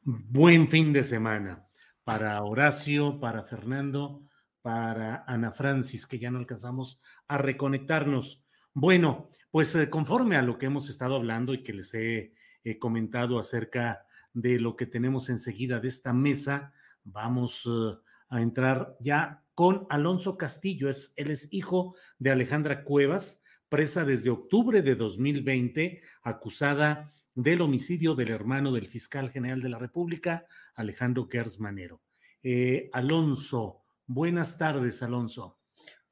Buen fin de semana para Horacio, para Fernando, para Ana Francis, que ya no alcanzamos a reconectarnos. Bueno, pues eh, conforme a lo que hemos estado hablando y que les he comentado acerca de lo que tenemos enseguida de esta mesa, vamos eh, a entrar ya con Alonso Castillo. Es, él es hijo de Alejandra Cuevas, presa desde octubre de 2020, acusada del homicidio del hermano del fiscal general de la República, Alejandro Gersmanero. Eh, Alonso, buenas tardes, Alonso.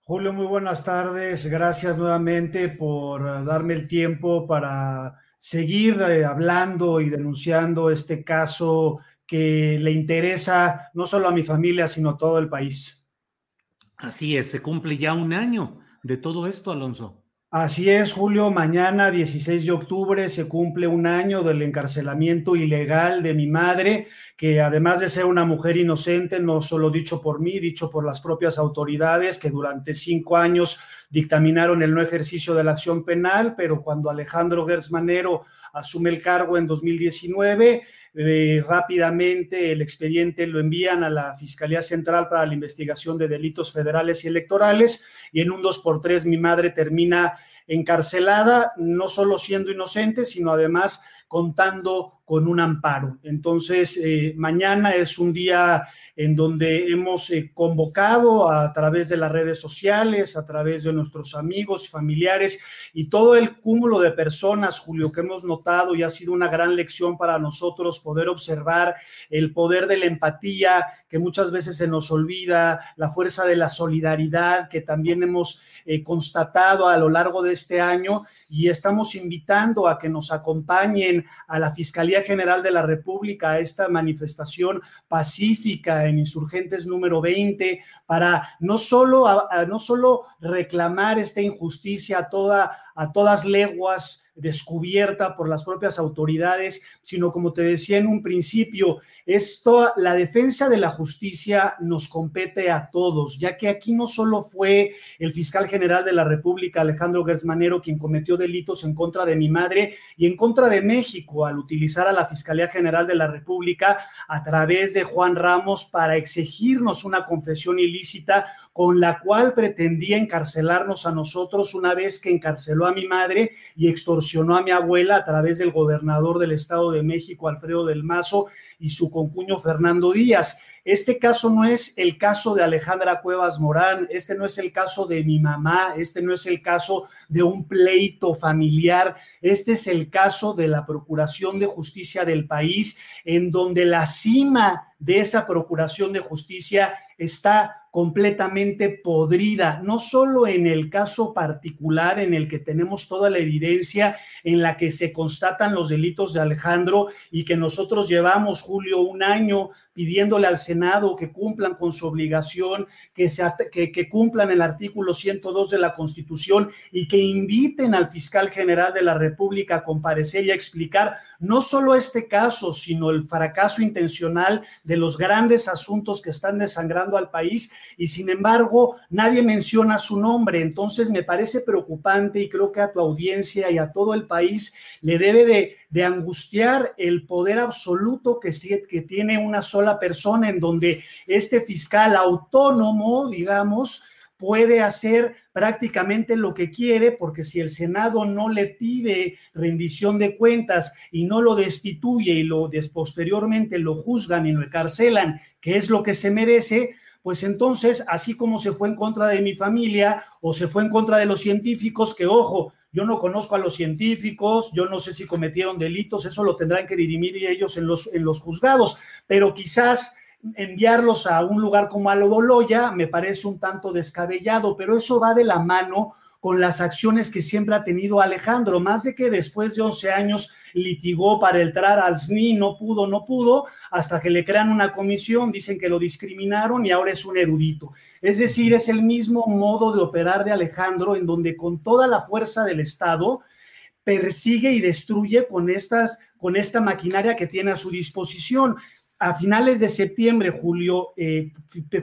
Julio, muy buenas tardes. Gracias nuevamente por eh, darme el tiempo para seguir eh, hablando y denunciando este caso que le interesa no solo a mi familia, sino a todo el país. Así es, se cumple ya un año de todo esto, Alonso. Así es, Julio. Mañana, 16 de octubre, se cumple un año del encarcelamiento ilegal de mi madre, que además de ser una mujer inocente, no solo dicho por mí, dicho por las propias autoridades, que durante cinco años dictaminaron el no ejercicio de la acción penal, pero cuando Alejandro Gersmanero asume el cargo en 2019, rápidamente el expediente lo envían a la Fiscalía Central para la investigación de delitos federales y electorales y en un 2 por 3 mi madre termina encarcelada, no solo siendo inocente, sino además contando con un amparo. Entonces, eh, mañana es un día en donde hemos eh, convocado a través de las redes sociales, a través de nuestros amigos, familiares y todo el cúmulo de personas, Julio, que hemos notado y ha sido una gran lección para nosotros poder observar el poder de la empatía que muchas veces se nos olvida, la fuerza de la solidaridad que también hemos eh, constatado a lo largo de este año y estamos invitando a que nos acompañen a la Fiscalía General de la República a esta manifestación pacífica en Insurgentes número 20 para no solo, no solo reclamar esta injusticia a, toda, a todas leguas descubierta por las propias autoridades, sino como te decía en un principio, esto, la defensa de la justicia nos compete a todos, ya que aquí no solo fue el fiscal general de la República, Alejandro Gersmanero, quien cometió delitos en contra de mi madre y en contra de México al utilizar a la Fiscalía General de la República a través de Juan Ramos para exigirnos una confesión ilícita con la cual pretendía encarcelarnos a nosotros una vez que encarceló a mi madre y extorsionó a mi abuela a través del gobernador del Estado de México, Alfredo del Mazo, y su concuño Fernando Díaz. Este caso no es el caso de Alejandra Cuevas Morán, este no es el caso de mi mamá, este no es el caso de un pleito familiar, este es el caso de la Procuración de Justicia del país, en donde la cima de esa Procuración de Justicia está completamente podrida, no solo en el caso particular en el que tenemos toda la evidencia en la que se constatan los delitos de Alejandro y que nosotros llevamos, Julio, un año pidiéndole al Senado que cumplan con su obligación, que, que, cumplan el artículo 102 de la Constitución y que inviten al fiscal general de la República a comparecer y a explicar no solo este caso, sino el fracaso intencional de los grandes asuntos que están desangrando al país y sin embargo nadie menciona su nombre. Entonces me parece preocupante y creo que a tu audiencia y a todo el país le debe de, angustiar el poder absoluto que, que tiene una sola persona en donde este fiscal autónomo, digamos, puede hacer prácticamente lo que quiere, porque si el Senado no le pide rendición de cuentas y no lo destituye y lo posteriormente lo juzgan y lo encarcelan, que es lo que se merece, pues entonces, así como se fue en contra de mi familia o se fue en contra de los científicos, que ojo, yo no conozco a los científicos, yo no sé si cometieron delitos, eso lo tendrán que dirimir ellos en los, en los juzgados, pero quizás enviarlos a un lugar como Aloboloya me parece un tanto descabellado, pero eso va de la mano con las acciones que siempre ha tenido Alejandro, más de que después de 11 años litigó para entrar al SNI, no pudo, no pudo, hasta que le crean una comisión, dicen que lo discriminaron y ahora es un erudito. Es decir, es el mismo modo de operar de Alejandro, en donde con toda la fuerza del Estado persigue y destruye con, estas, con esta maquinaria que tiene a su disposición. A finales de septiembre, Julio, eh,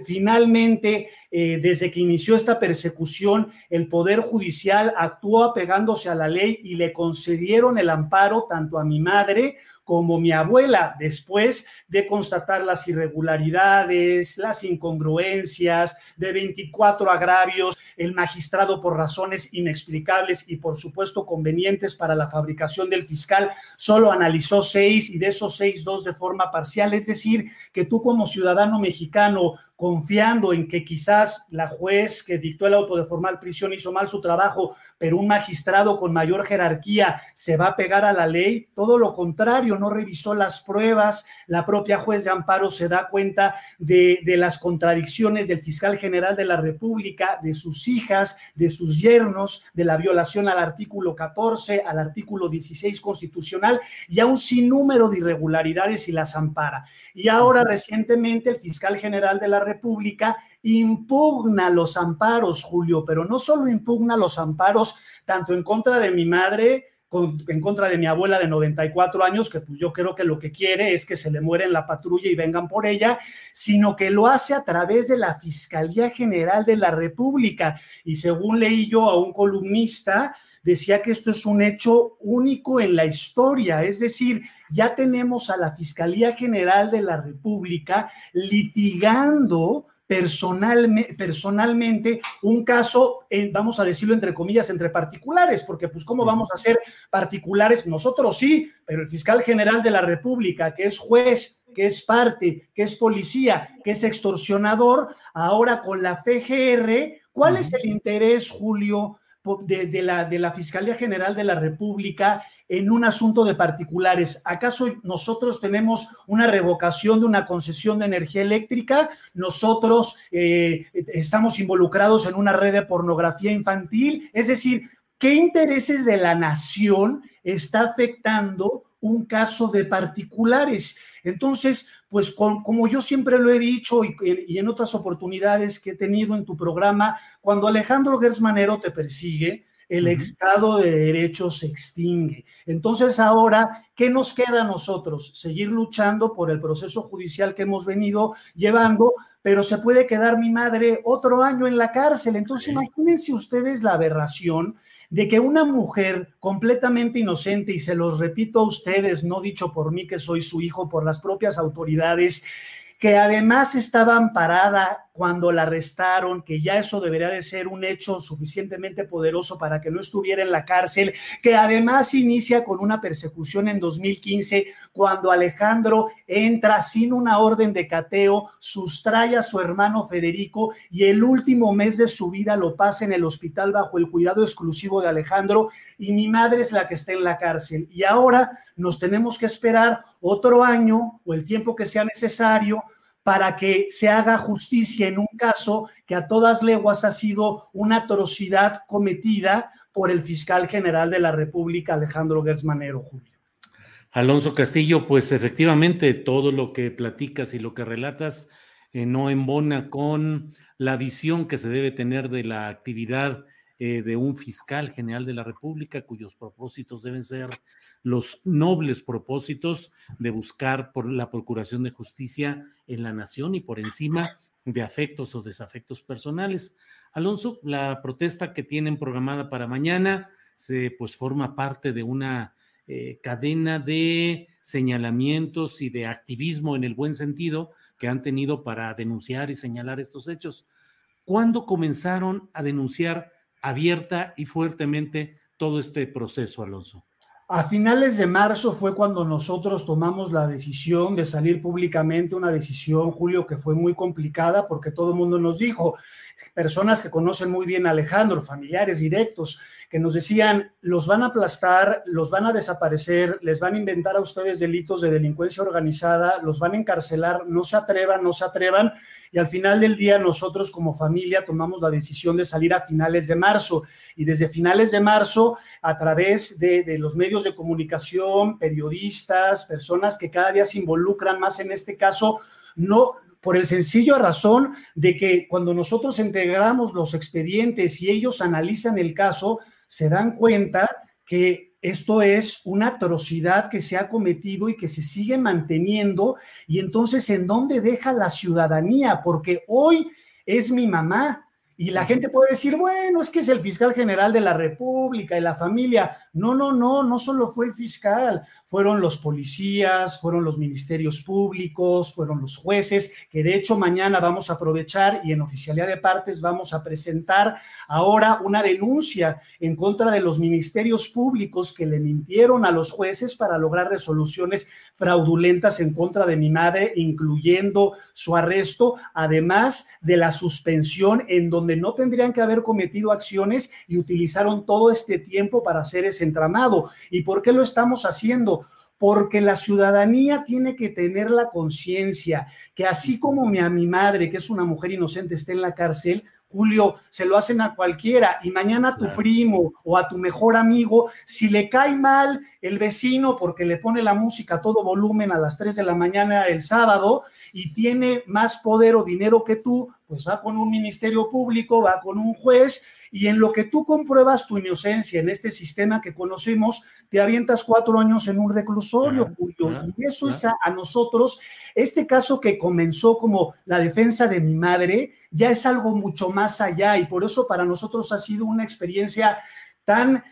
finalmente, eh, desde que inició esta persecución, el Poder Judicial actuó apegándose a la ley y le concedieron el amparo tanto a mi madre como mi abuela, después de constatar las irregularidades, las incongruencias, de 24 agravios, el magistrado por razones inexplicables y por supuesto convenientes para la fabricación del fiscal, solo analizó seis y de esos seis, dos de forma parcial. Es decir, que tú como ciudadano mexicano confiando en que quizás la juez que dictó el auto de formal prisión hizo mal su trabajo, pero un magistrado con mayor jerarquía se va a pegar a la ley. Todo lo contrario, no revisó las pruebas. La propia juez de amparo se da cuenta de, de las contradicciones del fiscal general de la República, de sus hijas, de sus yernos, de la violación al artículo 14, al artículo 16 constitucional y a un sinnúmero de irregularidades y las ampara. Y ahora recientemente el fiscal general de la República impugna los amparos, Julio, pero no solo impugna los amparos tanto en contra de mi madre, en contra de mi abuela de 94 años, que pues yo creo que lo que quiere es que se le muere en la patrulla y vengan por ella, sino que lo hace a través de la Fiscalía General de la República. Y según leí yo a un columnista, decía que esto es un hecho único en la historia, es decir, ya tenemos a la Fiscalía General de la República litigando personalmente un caso, vamos a decirlo entre comillas, entre particulares, porque pues cómo vamos a ser particulares, nosotros sí, pero el fiscal general de la República, que es juez, que es parte, que es policía, que es extorsionador, ahora con la FGR, ¿cuál es el interés, Julio? De, la, de la Fiscalía General de la República en un asunto de particulares. ¿Acaso nosotros tenemos una revocación de una concesión de energía eléctrica? ¿Nosotros eh, estamos involucrados en una red de pornografía infantil? Es decir, ¿qué intereses de la nación está afectando un caso de particulares? Entonces, pues como yo siempre lo he dicho y, en otras oportunidades que he tenido en tu programa, cuando Alejandro Gersmanero te persigue, el Estado de Derecho se extingue. Entonces ahora, ¿qué nos queda a nosotros? Seguir luchando por el proceso judicial que hemos venido llevando, pero se puede quedar mi madre otro año en la cárcel. Entonces imagínense ustedes la aberración de que una mujer completamente inocente, y se los repito a ustedes, no dicho por mí que soy su hijo, por las propias autoridades, que además estaba amparada cuando la arrestaron, que ya eso debería de ser un hecho suficientemente poderoso para que no estuviera en la cárcel, que además inicia con una persecución en 2015 cuando Alejandro entra sin una orden de cateo, sustrae a su hermano Federico y el último mes de su vida lo pasa en el hospital bajo el cuidado exclusivo de Alejandro y mi madre es la que está en la cárcel. Y ahora nos tenemos que esperar otro año o el tiempo que sea necesario para que se haga justicia en un caso que a todas leguas ha sido una atrocidad cometida por el fiscal general de la República, Alejandro Gersmanero, Julio. Alonso Castillo, pues efectivamente todo lo que platicas y lo que relatas eh, no embona con la visión que se debe tener de la actividad eh, de un fiscal general de la República, cuyos propósitos deben ser los nobles propósitos de buscar por la procuración de justicia en la nación y por encima de afectos o desafectos personales. Alonso, la protesta que tienen programada para mañana se pues forma parte de una eh, cadena de señalamientos y de activismo en el buen sentido que han tenido para denunciar y señalar estos hechos. ¿Cuándo comenzaron a denunciar abierta y fuertemente todo este proceso, Alonso? A finales de marzo fue cuando nosotros tomamos la decisión de salir públicamente, una decisión, Julio, que fue muy complicada porque todo el mundo nos dijo, personas que conocen muy bien a Alejandro, familiares directos, que nos decían, los van a aplastar, los van a desaparecer, les van a inventar a ustedes delitos de delincuencia organizada, los van a encarcelar, no se atrevan, no se atrevan. Y al final del día nosotros como familia tomamos la decisión de salir a finales de marzo. Y desde finales de marzo, a través de, de los medios de comunicación, periodistas, personas que cada día se involucran más en este caso, no, por el sencillo razón de que cuando nosotros integramos los expedientes y ellos analizan el caso, se dan cuenta que esto es una atrocidad que se ha cometido y que se sigue manteniendo. Y entonces, ¿en dónde deja la ciudadanía? Porque hoy es mi mamá, y la gente puede decir, bueno, es que es el fiscal general de la República y la familia. No, no, no, no solo fue el fiscal, fueron los policías, fueron los ministerios públicos, fueron los jueces, que de hecho mañana vamos a aprovechar y en oficialidad de partes vamos a presentar ahora una denuncia en contra de los ministerios públicos que le mintieron a los jueces para lograr resoluciones fraudulentas en contra de mi madre, incluyendo su arresto, además de la suspensión en donde no tendrían que haber cometido acciones y utilizaron todo este tiempo para hacer ese entramado. ¿Y por qué lo estamos haciendo? Porque la ciudadanía tiene que tener la conciencia que así como mi, a mi madre, que es una mujer inocente, esté en la cárcel, Julio, se lo hacen a cualquiera. Y mañana a tu primo o a tu mejor amigo, si le cae mal el vecino porque le pone la música a todo volumen a las 3 de la mañana el sábado y tiene más poder o dinero que tú, pues va con un ministerio público, va con un juez y en lo que tú compruebas tu inocencia en este sistema que conocemos, te avientas cuatro años en un reclusorio, Julio. y eso es a, nosotros, este caso que comenzó como la defensa de mi madre, ya es algo mucho más allá y por eso para nosotros ha sido una experiencia tan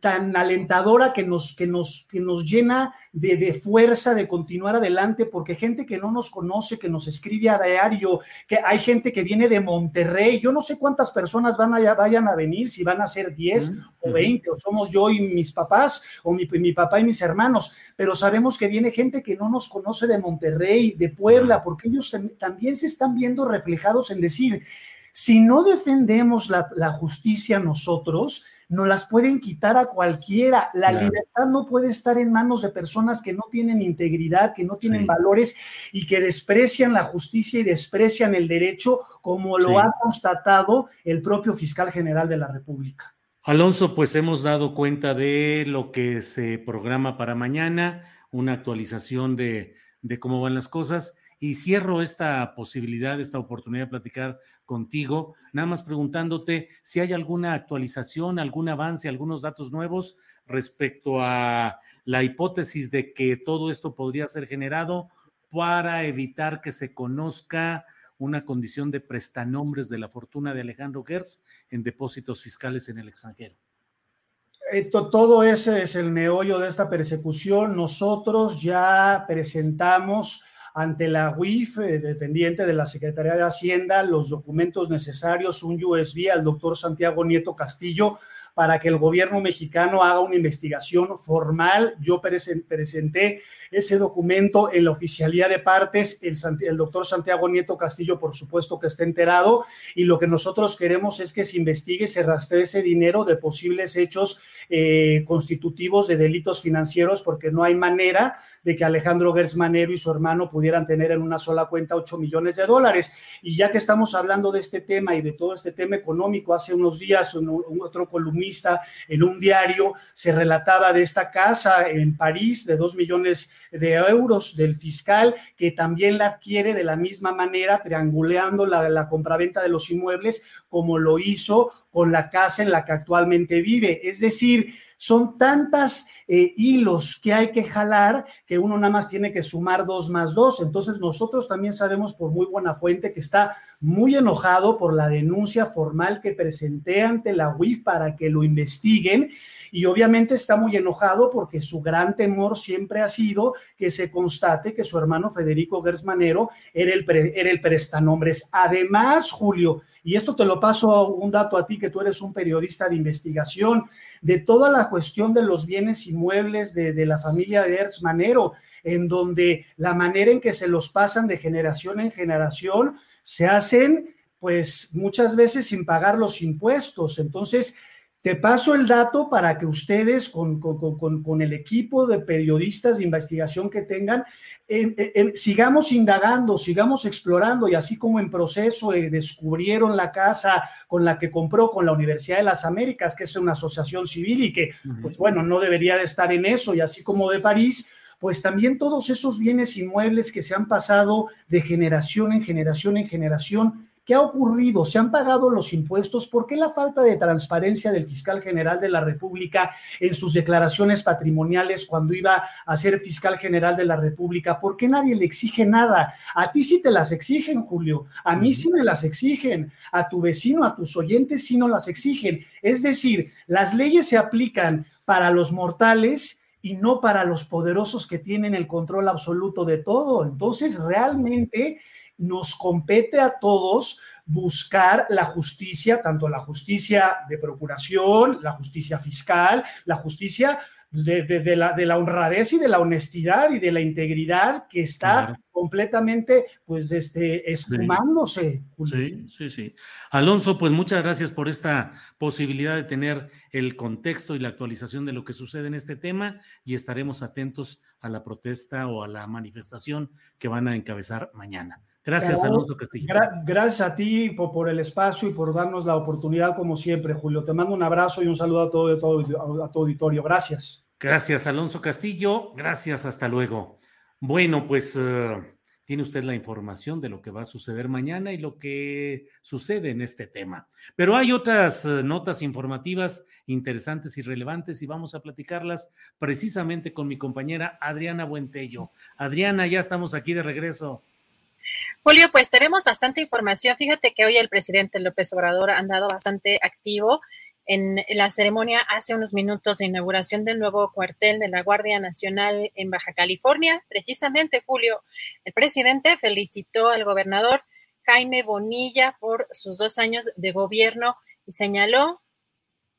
tan alentadora que nos, que nos, que nos llena de, de, fuerza de continuar adelante, porque gente que no nos conoce, que nos escribe a diario, que hay gente que viene de Monterrey, yo no sé cuántas personas van a, vayan a venir, si van a ser 10 o 20, o somos yo y mis papás, o mi, mi, papá y mis hermanos, pero sabemos que viene gente que no nos conoce de Monterrey, de Puebla, porque ellos también se están viendo reflejados en decir, si no defendemos la, la justicia nosotros, nos las pueden quitar a cualquiera. La libertad no puede estar en manos de personas que no tienen integridad, que no tienen valores y que desprecian la justicia y desprecian el derecho, como lo ha constatado el propio fiscal general de la República. Alonso, pues hemos dado cuenta de lo que se programa para mañana, una actualización de, de cómo van las cosas. Y cierro esta posibilidad, esta oportunidad de platicar contigo, nada más preguntándote si hay alguna actualización, algún avance, algunos datos nuevos respecto a la hipótesis de que todo esto podría ser generado para evitar que se conozca una condición de prestanombres de la fortuna de Alejandro Gertz en depósitos fiscales en el extranjero. Eh, todo ese es el meollo de esta persecución. Nosotros ya presentamos ante la UIF, eh, dependiente de la Secretaría de Hacienda, los documentos necesarios, un USB al doctor Santiago Nieto Castillo, para que el gobierno mexicano haga una investigación formal. Yo presenté ese documento en la oficialía de partes, el, el, doctor Santiago Nieto Castillo, por supuesto que está enterado, y lo que nosotros queremos es que se investigue, se rastree ese dinero de posibles hechos eh, constitutivos de delitos financieros, porque no hay manera de que Alejandro Gersmanero y su hermano pudieran tener en una sola cuenta 8 millones de dólares. Y ya que estamos hablando de este tema y de todo este tema económico, hace unos días un, otro columnista en un diario se relataba de esta casa en París de 2 millones de euros del fiscal que también la adquiere de la misma manera, trianguleando la, la compraventa de los inmuebles como lo hizo con la casa en la que actualmente vive. Es decir, son tantas eh, hilos que hay que jalar que uno nada más tiene que sumar dos más dos. Entonces nosotros también sabemos por muy buena fuente que está muy enojado por la denuncia formal que presenté ante la UIF para que lo investiguen y obviamente está muy enojado porque su gran temor siempre ha sido que se constate que su hermano Federico Gersmanero era el, era el prestanombres. Además, Julio, y esto te lo paso un dato a ti que tú eres un periodista de investigación, de toda la cuestión de los bienes inmuebles de, de la familia de Gersmanero, en donde la manera en que se los pasan de generación en generación se hacen pues muchas veces sin pagar los impuestos. Entonces, te paso el dato para que ustedes, con, el equipo de periodistas de investigación que tengan, sigamos indagando, sigamos explorando y así como en proceso eh, descubrieron la casa con la que compró con la Universidad de las Américas, que es una asociación civil y que, pues bueno, no debería de estar en eso, y así como de París, pues también todos esos bienes inmuebles que se han pasado de generación en generación en generación ¿Qué ha ocurrido? ¿Se han pagado los impuestos? ¿Por qué la falta de transparencia del fiscal general de la República en sus declaraciones patrimoniales cuando iba a ser fiscal general de la República? ¿Por qué nadie le exige nada? A ti sí te las exigen, Julio. A mí sí me las exigen. A tu vecino, a tus oyentes sí no las exigen. Es decir, las leyes se aplican para los mortales y no para los poderosos que tienen el control absoluto de todo. Entonces, realmente nos compete a todos buscar la justicia, tanto la justicia de procuración, la justicia fiscal, la justicia de, la, de la, honradez y de la honestidad y de la integridad que está completamente, pues, este, esfumándose. Sí, sí, sí. Alonso, pues muchas gracias por esta posibilidad de tener el contexto y la actualización de lo que sucede en este tema y estaremos atentos a la protesta o a la manifestación que van a encabezar mañana. Gracias, Alonso Castillo. gracias a ti por, el espacio y por darnos la oportunidad, como siempre, Julio. Te mando un abrazo y un saludo a todo, todo, a tu auditorio. Gracias. Gracias, Alonso Castillo. Gracias, hasta luego. Bueno, pues eh, tiene usted la información de lo que va a suceder mañana y lo que sucede en este tema. Pero hay otras eh, notas informativas interesantes y relevantes y vamos a platicarlas precisamente con mi compañera Adriana Buentello. Adriana, ya estamos aquí de regreso. Julio, pues tenemos bastante información. Fíjate que hoy el presidente López Obrador ha andado bastante activo en la ceremonia hace unos minutos de inauguración del nuevo cuartel de la Guardia Nacional en Baja California. Precisamente, Julio, el presidente felicitó al gobernador Jaime Bonilla por sus dos años de gobierno y señaló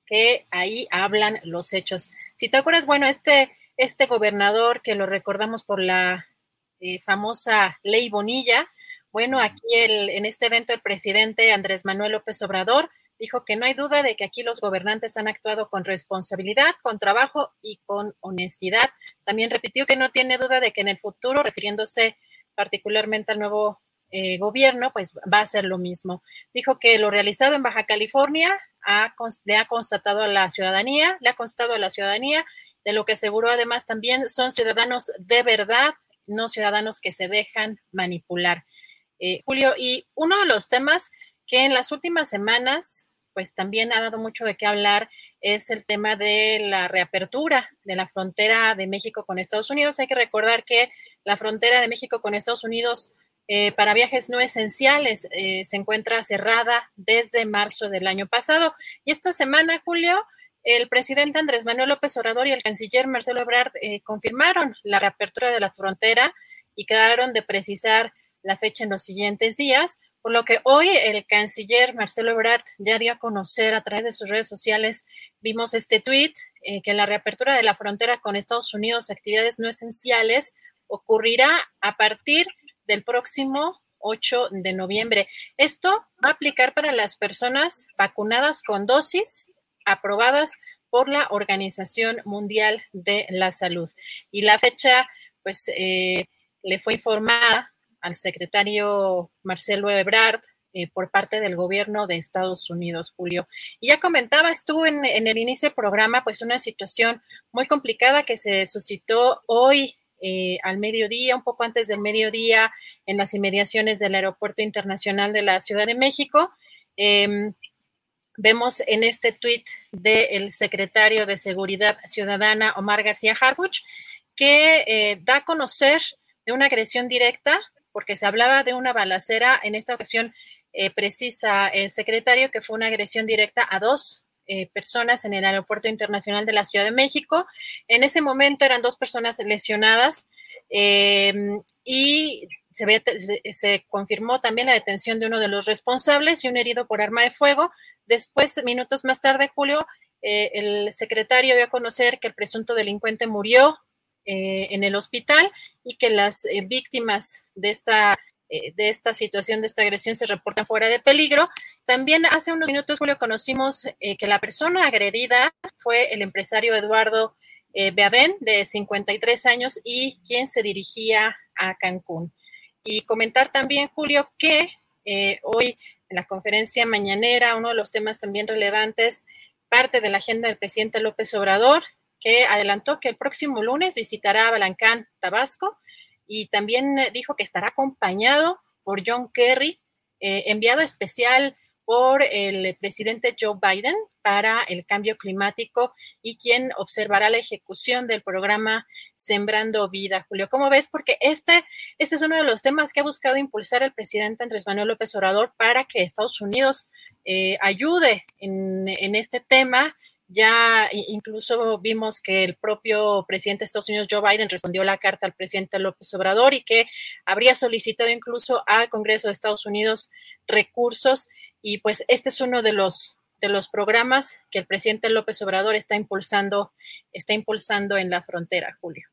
que ahí hablan los hechos. Si te acuerdas, bueno, este, este gobernador que lo recordamos por la eh, famosa ley Bonilla, bueno, aquí el, en este evento el presidente Andrés Manuel López Obrador dijo que no hay duda de que aquí los gobernantes han actuado con responsabilidad, con trabajo y con honestidad. También repitió que no tiene duda de que en el futuro, refiriéndose particularmente al nuevo eh, gobierno, pues va a ser lo mismo. Dijo que lo realizado en Baja California le ha constatado a la ciudadanía, le ha constatado a la ciudadanía, de lo que aseguró además también son ciudadanos de verdad, no ciudadanos que se dejan manipular. Eh, Julio, y uno de los temas que en las últimas semanas, pues también ha dado mucho de qué hablar, es el tema de la reapertura de la frontera de México con Estados Unidos. Hay que recordar que la frontera de México con Estados Unidos eh, para viajes no esenciales eh, se encuentra cerrada desde marzo del año pasado. Y esta semana, Julio, el presidente Andrés Manuel López Obrador y el canciller Marcelo Ebrard confirmaron la reapertura de la frontera y quedaron de precisar la fecha en los siguientes días, por lo que hoy el canciller Marcelo Ebrard ya dio a conocer a través de sus redes sociales, vimos este tuit, eh, que la reapertura de la frontera con Estados Unidos, actividades no esenciales, ocurrirá a partir del próximo 8 de noviembre. Esto va a aplicar para las personas vacunadas con dosis aprobadas por la Organización Mundial de la Salud. Y la fecha, pues, eh, le fue informada al secretario Marcelo Ebrard eh, por parte del gobierno de Estados Unidos, Julio. Y ya comentabas tú en, el inicio del programa, pues una situación muy complicada que se suscitó hoy eh, al mediodía, un poco antes del mediodía, en las inmediaciones del Aeropuerto Internacional de la Ciudad de México. Em, vemos en este tuit del secretario de Seguridad Ciudadana, Omar García Harfuch, que eh, da a conocer de una agresión directa porque se hablaba de una balacera, en esta ocasión eh, precisa el secretario que fue una agresión directa a dos eh, personas en el Aeropuerto Internacional de la Ciudad de México. En ese momento eran dos personas lesionadas em, y se, se, confirmó también la detención de uno de los responsables y un herido por arma de fuego. Después, minutos más tarde, Julio, eh, el secretario dio a conocer que el presunto delincuente murió eh, en el hospital y que las eh, víctimas de esta, eh, de esta situación, de esta agresión, se reportan fuera de peligro. También hace unos minutos, Julio, conocimos que la persona agredida fue el empresario Eduardo Beaven, de 53 años, y quien se dirigía a Cancún. Y comentar también, Julio, que hoy en la conferencia mañanera, uno de los temas también relevantes, parte de la agenda del presidente López Obrador, que adelantó que el próximo lunes visitará Balancán, Tabasco, y también dijo que estará acompañado por John Kerry, enviado especial por el presidente Joe Biden para el cambio climático y quien observará la ejecución del programa Sembrando Vida. Julio, ¿cómo ves? Porque este, este es uno de los temas que ha buscado impulsar el presidente Andrés Manuel López Obrador para que Estados Unidos eh, ayude en, en este tema ya incluso vimos que el propio presidente de Estados Unidos, Joe Biden, respondió la carta al presidente López Obrador y que habría solicitado incluso al Congreso de Estados Unidos recursos. Y pues este es uno de los de los programas que el presidente López Obrador está impulsando, está impulsando en la frontera, Julio.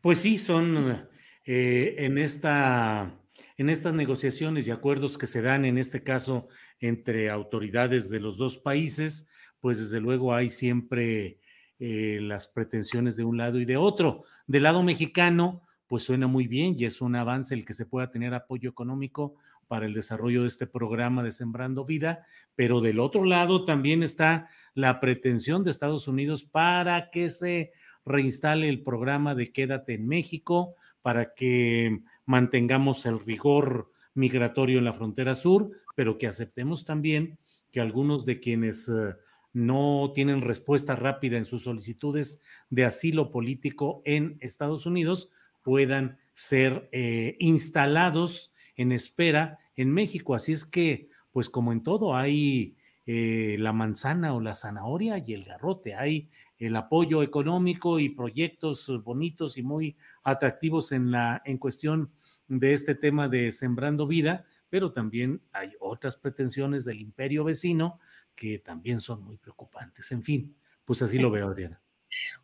Pues sí, son eh, en esta en estas negociaciones y acuerdos que se dan en este caso entre autoridades de los dos países, pues desde luego hay siempre eh, las pretensiones de un lado y de otro. Del lado mexicano, pues suena muy bien y es un avance el que se pueda tener apoyo económico para el desarrollo de este programa de Sembrando Vida, pero del otro lado también está la pretensión de Estados Unidos para que se reinstale el programa de Quédate en México, para que mantengamos el rigor migratorio en la frontera sur, pero que aceptemos también que algunos de quienes eh, no tienen respuesta rápida en sus solicitudes de asilo político en Estados Unidos puedan ser eh, instalados en espera en México. Así es que, pues como en todo, hay eh, la manzana o la zanahoria y el garrote, hay el apoyo económico y proyectos bonitos y muy atractivos en la en cuestión de este tema de sembrando vida, pero también hay otras pretensiones del imperio vecino que también son muy preocupantes. En fin, pues así lo veo, Adriana.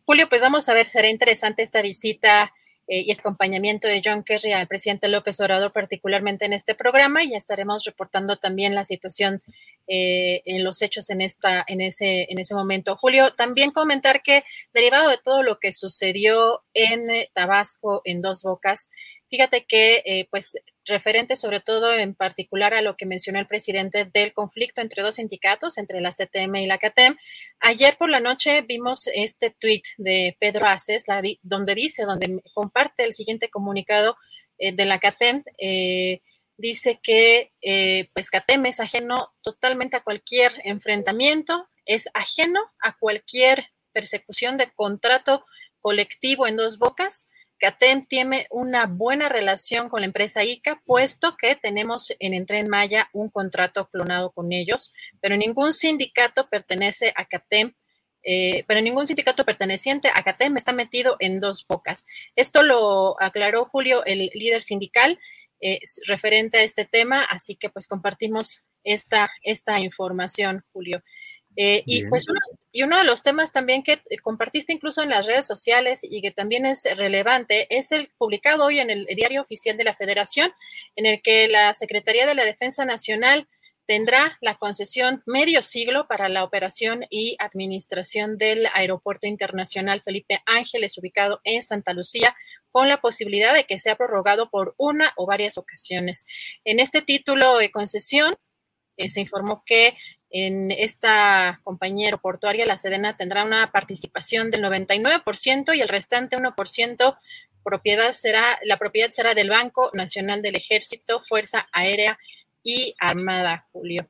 Julio, pues vamos a ver, será interesante esta visita eh, y acompañamiento de John Kerry al presidente López Obrador, particularmente en este programa, y ya estaremos reportando también la situación eh, en los hechos en esta, en ese, en ese momento. Julio, también comentar que derivado de todo lo que sucedió en eh, Tabasco, en Dos Bocas, fíjate que pues referente sobre todo en particular a lo que mencionó el presidente del conflicto entre dos sindicatos, entre la CTM y la CATEM. Ayer por la noche vimos este tuit de Pedro Aces, donde dice, donde comparte el siguiente comunicado eh, de la CATEM. Eh, dice que eh, pues CATEM es ajeno totalmente a cualquier enfrentamiento, es ajeno a cualquier persecución de contrato colectivo en dos bocas CATEM tiene una buena relación con la empresa ICA, puesto que tenemos en Entren Maya un contrato clonado con ellos, pero ningún sindicato pertenece a CATEM, eh, pero ningún sindicato perteneciente a CATEM está metido en dos bocas. Esto lo aclaró Julio, el líder sindical, eh, referente a este tema, así que pues compartimos esta, esta información, Julio. Eh, y pues uno, y uno de los temas también que eh, compartiste incluso en las redes sociales y que también es relevante es el publicado hoy en el diario oficial de la Federación, en el que la Secretaría de la Defensa Nacional tendrá la concesión medio siglo para la operación y administración del Aeropuerto Internacional Felipe Ángeles, ubicado en Santa Lucía, con la posibilidad de que sea prorrogado por una o varias ocasiones. En este título de concesión, eh, se informó que en esta compañía aeroportuaria, la Sedena tendrá una participación del 99% y el restante 1% propiedad será, la propiedad será del Banco Nacional del Ejército, Fuerza Aérea y Armada, Julio.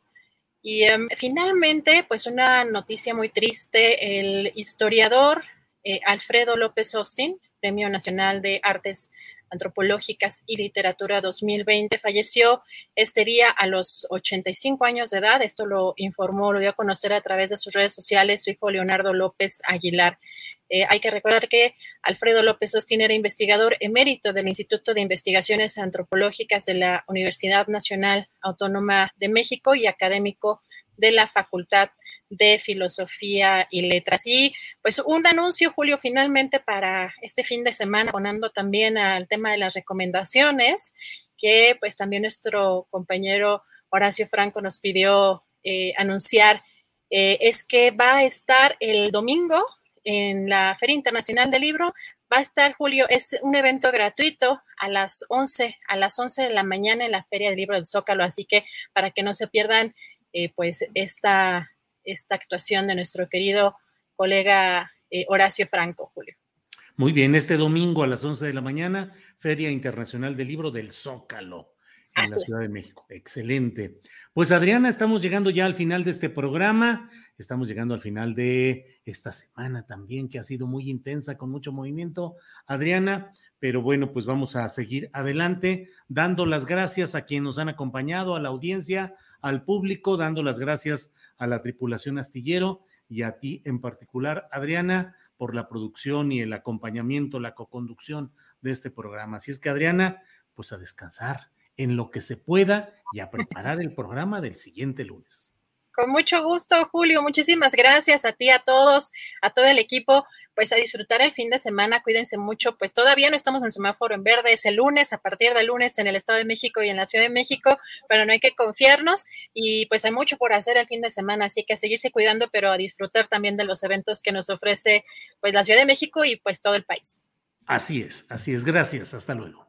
Y em, finalmente, pues una noticia muy triste, el historiador eh, Alfredo López Austin, Premio Nacional de Artes Antropológicas y Literatura 2020. Falleció este día a los 85 años de edad. Esto lo informó, lo dio a conocer a través de sus redes sociales su hijo Leonardo López Aguilar. Eh, hay que recordar que Alfredo López Ostin era investigador emérito del Instituto de Investigaciones Antropológicas de la Universidad Nacional Autónoma de México y académico de la Facultad de Filosofía y Letras. Y pues un anuncio, Julio, finalmente para este fin de semana, poniendo también al tema de las recomendaciones, que pues también nuestro compañero Horacio Franco nos pidió eh, anunciar, eh, es que va a estar el domingo en la Feria Internacional del Libro. Va a estar, Julio, es un evento gratuito a las 11, a las 11 de la mañana en la Feria del Libro del Zócalo, así que para que no se pierdan eh, pues esta, esta actuación de nuestro querido colega eh, Horacio Franco, Julio. Muy bien, este domingo a las 11 de la mañana, Feria Internacional del Libro del Zócalo. en la Ciudad de México. Excelente. Pues Adriana, estamos llegando ya al final de este programa. Estamos llegando al final de esta semana también, que ha sido muy intensa, con mucho movimiento. Adriana, pero bueno, pues vamos a seguir adelante, dando las gracias a quienes nos han acompañado, a la audiencia, al público, dando las gracias a la tripulación astillero y a ti en particular, Adriana, por la producción y el acompañamiento, la coconducción de este programa. Así es que, Adriana, pues a descansar en lo que se pueda y a preparar el programa del siguiente lunes. Con mucho gusto, Julio. Muchísimas gracias a ti, a todos, a todo el equipo. Pues a disfrutar el fin de semana. Cuídense mucho. Pues todavía no estamos en semáforo en verde. Es el lunes, a partir del lunes en el Estado de México y en la Ciudad de México, pero no hay que confiarnos. Y pues hay mucho por hacer el fin de semana. Así que a seguirse cuidando, pero a disfrutar también de los eventos que nos ofrece pues la Ciudad de México y pues todo el país. Así es, así es. Gracias. Hasta luego.